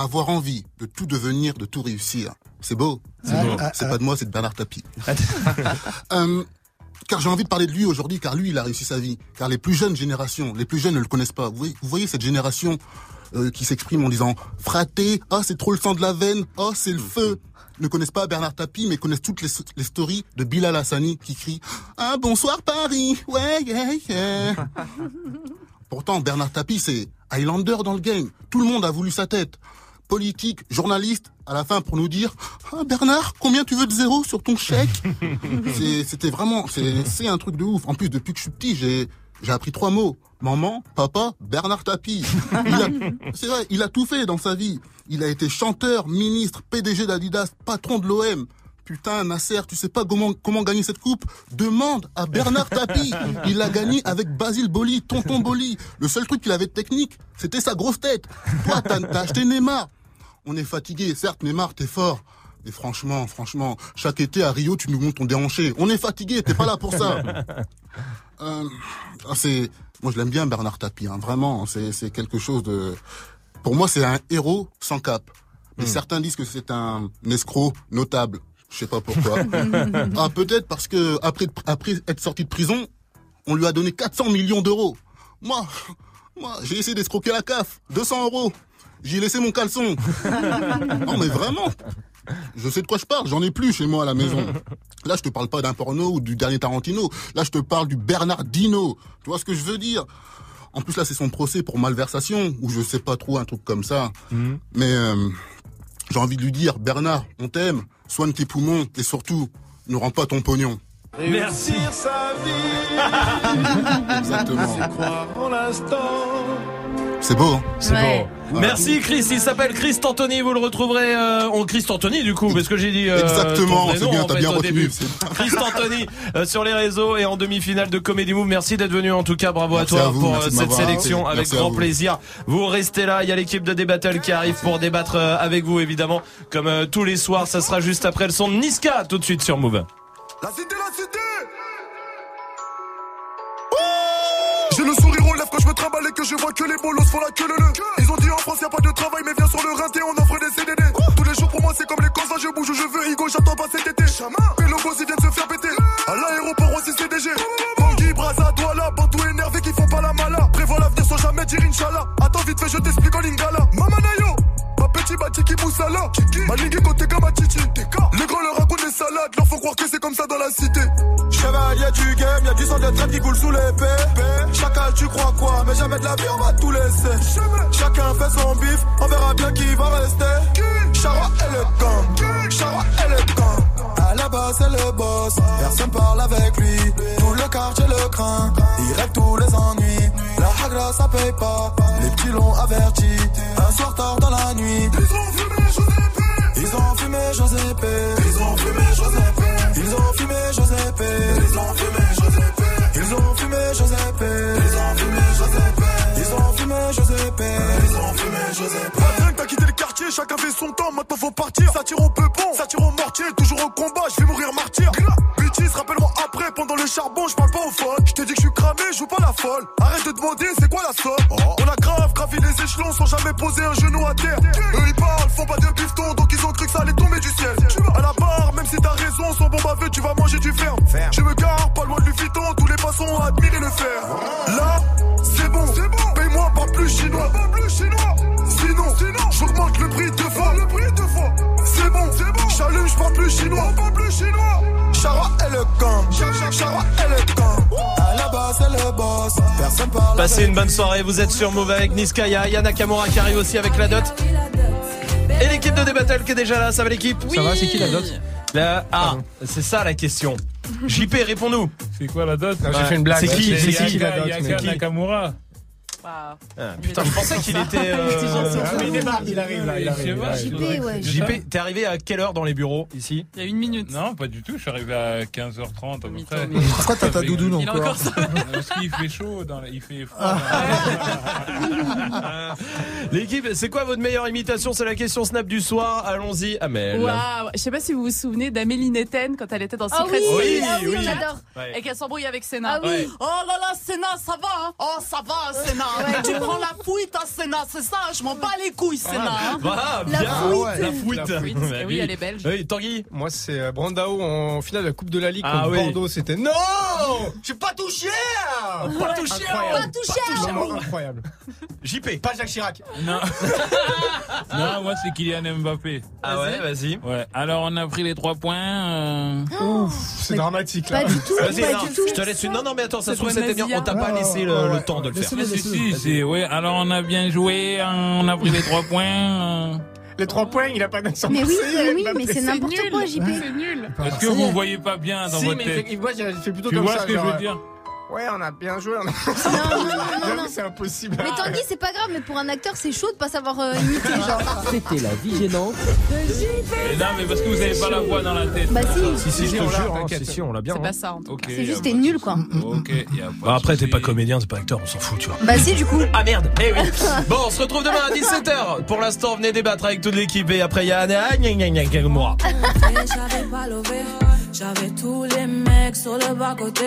avoir envie de tout devenir, de tout réussir. C'est beau. C'est beau. C'est pas de moi, c'est de Bernard Tapie. (laughs) Euh, car j'ai envie de parler de lui aujourd'hui, car lui, il a réussi sa vie. Car les plus jeunes générations, les plus jeunes ne le connaissent pas. Vous voyez, vous voyez cette génération euh, qui s'exprime en disant « fraté, ah c'est trop le sang de la veine, oh c'est le feu ». Ne connaissent pas Bernard Tapie, mais connaissent toutes les, les stories de Bilal Hassani qui crie « Ah bonsoir Paris, ouais, yeah, yeah (laughs) ». Pourtant, Bernard Tapie, c'est Highlander dans le game. Tout le monde a voulu sa tête. Politique, journaliste, à la fin pour nous dire ah, Bernard, combien tu veux de zéro sur ton chèque? (laughs) C'est- C'était vraiment, c'est un truc de ouf. En plus, depuis que je suis petit, j'ai j'ai appris trois mots. Maman, papa, Bernard Tapie. Il a- C'est vrai, il a tout fait dans sa vie. Il a été chanteur, ministre, PDG d'Adidas, patron de l'OM. Putain, Nasser, tu sais pas comment, comment gagner cette coupe? Demande à Bernard Tapie. Il l'a gagné avec Basile Boli, tonton Boli. Le seul truc qu'il avait de technique, c'était sa grosse tête. Toi, t'as acheté Neymar. On est fatigué, certes, Neymar, t'es fort. Mais franchement, franchement, chaque été à Rio, tu nous montes ton déhanché. On est fatigué, t'es pas là pour ça. (laughs) Euh, ah, c'est, moi je l'aime bien Bernard Tapie, hein, vraiment. C'est, c'est quelque chose de, pour moi c'est un héros sans cap. Mais certains disent que c'est un escroc notable. Je sais pas pourquoi. (laughs) ah peut-être parce que après après être sorti de prison, on lui a donné 400 millions d'euros. Moi, moi j'ai essayé d'escroquer la CAF, 200 euros. J'ai laissé mon caleçon. (laughs) non mais vraiment. Je sais de quoi je parle, j'en ai plus chez moi à la maison. Là, je te parle pas d'un porno ou du dernier Tarantino. Là, je te parle du Bernardino. Tu vois ce que je veux dire? En plus, là, c'est son procès pour malversation, ou je sais pas trop, un truc comme ça. Mais euh, j'ai envie de lui dire, Bernard, on t'aime, soigne tes poumons, et surtout, ne rends pas ton pognon. Merci. sa (laughs) Exactement. Croire en l'instant. C'est beau, hein C'est beau. Merci Chris, il s'appelle Chris Anthony, vous le retrouverez euh, en Chris Anthony du coup, parce que j'ai dit euh, Exactement, c'est bien, en t'as bien au retenu, Chris Anthony euh, sur les réseaux et en demi-finale de Comedy Move. Merci d'être venu en tout cas, bravo Merci à toi à vous, pour euh, cette sélection avec Merci grand vous. plaisir. Vous restez là, il y a l'équipe de Débattle qui arrive pour débattre euh, avec vous évidemment, comme euh, tous les soirs, ça sera juste après le son de Niska tout de suite sur Move. La cité, la cité me trimballe et que je vois que les bolos font la queue le le. Ils ont dit en France y a pas de travail mais viens sur le rinté on offre des CDD Tous les jours pour moi c'est comme les cons je bouge où je veux Higo j'attends pas cet été. Et le boss ils viennent se faire péter. À l'aéroport aussi CDG Bangui, Braza, Douala, bandou énervé qui font pas la mala. Prévois l'avenir sans jamais dire Inch'Allah. Attends vite fait je t'explique en lingala. Mamanayo Batiki Moussala Malingue côté Les grands leur racontent des salades. Leur faut croire que c'est comme ça dans la cité. Chevalier du game, y'a du sang de traite qui coule sous l'épée Chacal tu crois quoi? Mais jamais de la vie on va tout laisser. Chacun fait son bif, on verra bien qui va rester. Chara et le gang Chara et le gang À la base c'est le boss. Personne parle avec lui. Tout le quartier le craint. Il règle tous les ennuis. La hagra ça paye pas. Les petits l'ont averti. Un soir tard dans la nuit Ils ont fumé Giuseppe. Ils ont fumé Giuseppe. Ils ont fumé Giuseppe. Ils ont fumé Giuseppe. Ils ont fumé Giuseppe. Ils ont fumé Giuseppe. Ils ont fumé Giuseppe. Ils ont fumé Giuseppe quartier, chacun fait son temps, maintenant faut partir. Ça tire au peupon, ça tire au mortier, toujours au combat, je vais mourir martyr. Bitches, rappelle-moi après, pendant le charbon, je parle pas au folles. Je te dis que je suis cramé, je joue pas la folle. Arrête de demander, c'est quoi la somme? On a grave gravi les échelons sans jamais poser un genou à terre. Eux ils parlent, font pas de bifton, donc ils ont cru que ça allait tomber du ciel. À la barre, même si t'as raison, sans bon baveux, tu vas manger du ferme. Je me gare, pas loin de Vuitton, tous les passants ont admiré le fer. Là, c'est bon, paye-moi pas plus chinois. Pas plus chinois. Sinon, j'augmente le prix deux fois. Le prix deux fois. C'est bon, c'est bon. J'allume, je parle plus chinois. Pas plus chinois. Chara est le camp. Chara est le camp. À la base, c'est le boss. Personne parle. Passez une bonne soirée, vous êtes sur Move avec Niskaya, Yana Kamura qui arrive aussi avec la dot. Et l'équipe de Débattle qui est déjà là, ça va l'équipe Ça va, c'est qui la dot La... Ah, c'est ça la question. (laughs) JP, réponds-nous. C'est quoi la dot j'ai fait une blague. C'est qui C'est qui la dot qui Nakamura. Ah, putain, je pensais qu'il était. (laughs) euh, Il démarre, il arrive là, il arrive. JP, t'es arrivé à quelle heure dans les bureaux ici? Il y a une minute. Non, pas du tout. Je suis arrivé à 15h30 à peu près. Pourquoi t'as ta doudoune encore ça. Parce qu'il fait chaud, dans la- il fait froid. (laughs) L'équipe, c'est quoi votre meilleure imitation? C'est la question Snap du soir. Allons-y, Amel. Waouh, je sais pas si vous vous souvenez d'Amélie Netten quand elle était dans Ah Secret oui, ah oui. Ouais. Et qu'elle s'embrouille avec Senna. Ah oui. Ouais. Oh là là, Senna, ça va hein? Oh, ça va, Senna. Ouais. Tu prends la fuite à Senna, c'est ça Je m'en bats les couilles, Senna. hein. Voilà, La bien. fouite. La. Bah Eh oui, elle est belge. Oui, Tanguy. Moi, c'est euh, Brandao en finale de la Coupe de la Ligue Ah contre oui. Bordeaux. C'était non J'ai pas touché Pas touché Incroyable. Pas touché incroyable. JP. Pas Jacques Chirac. Non. (laughs) non, moi c'est Kylian Mbappé. Ah ouais, vas-y. Ouais. Alors on a pris les trois points. euh, Ouf, c'est dramatique là. Pas du tout, Vas-y, pas non, du tout. je te laisse une. Non, non, mais attends, ça se trouve, c'était bien. On t'a pas Ouais, laissé ouais, le, ouais. temps de le faire. Laissez-le, Si, laissez-le. Si, si, ouais. Alors on a bien joué, hein, on a pris les trois points. euh. Les trois points, il a pas d'accent Mais oui, mais oui, Mbappé. mais c'est n'importe nul. quoi, JP. C'est nul. Pas Est-ce que vous voyez pas bien dans Si, votre mais tête moi, plutôt Tu comme vois ça. ce que je veux dire Ouais, on a bien joué. On a... Non, non, non, non, c'est impossible. Mais Tanguy, c'est pas grave, mais pour un acteur, c'est chaud de pas savoir euh, imiter, genre. C'était la vie gênante. Mais Non, mais parce que vous avez pas la voix dans la tête. Bah si. Si, si, je te on l'a, jure. hein. Si, si, on l'a bien. C'est hein. pas ça. en tout cas. Ok. C'est juste, t'es de nul, quoi. Ok, y a pas Bah, après, de t'es pas comédien, c'est pas acteur, on s'en fout, tu vois. Bah si, du coup. Ah merde Eh oui Bon, on se retrouve demain à 17h. Pour l'instant, venez débattre avec toute l'équipe et après, il y a Anna. Gna, gna, gna, gna, moi. J'avais tous les mecs sur le bas côté.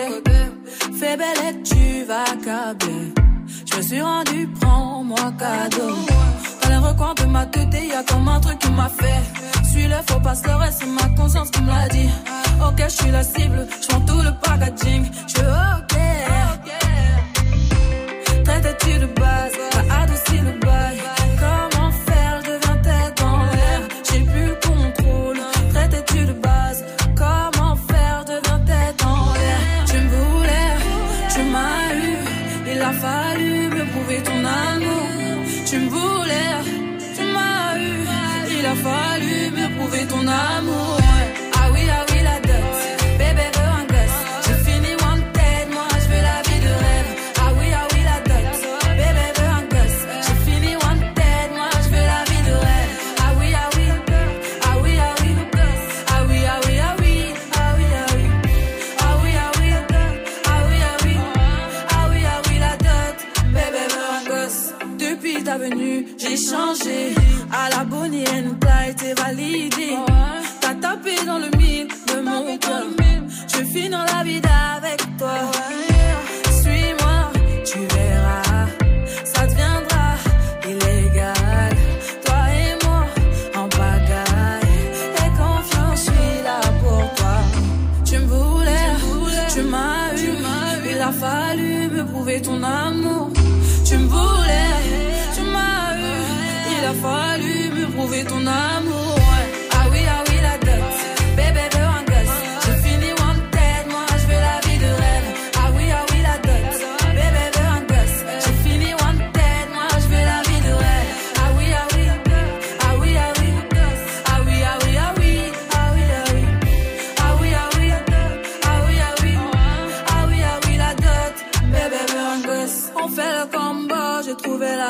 Fais belle et tu vas câbler. Je me suis rendu, prends-moi cadeau. Dans les recoins de ma tête, y a comme un truc qui m'a fait. Suis le faux pas le reste, c'est ma conscience qui me l'a dit. Ok, je suis la cible, je prends tout le packaging. Je ok. Traite-tu de base, À la Bonnie Clyde, t'es validé. T'as tapé dans le mille de mon cœur. Je vais finir la vie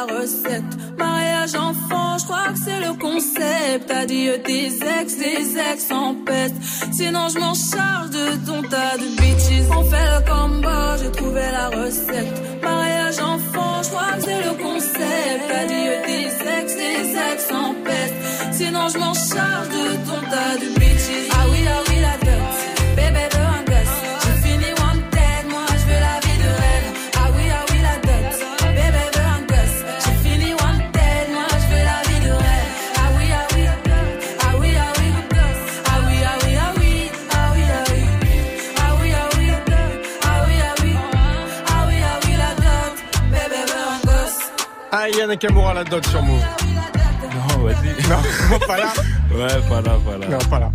la. Mariage enfant, je crois que c'est le concept. Adieu tes ex, des ex en peste. Sinon, je m'en charge de ton tas de bitches. On fait le combo, j'ai trouvé la recette. Mariage enfant, je crois que c'est le concept. Adieu tes ex, des ex en peste. Sinon, je m'en charge de ton tas de bitches. Ah oui, ah Ah, Yann Nakamura la dot sur Move. Non, vas-y. Non, (laughs) pas là. Ouais, pas là, pas là. Non, pas là.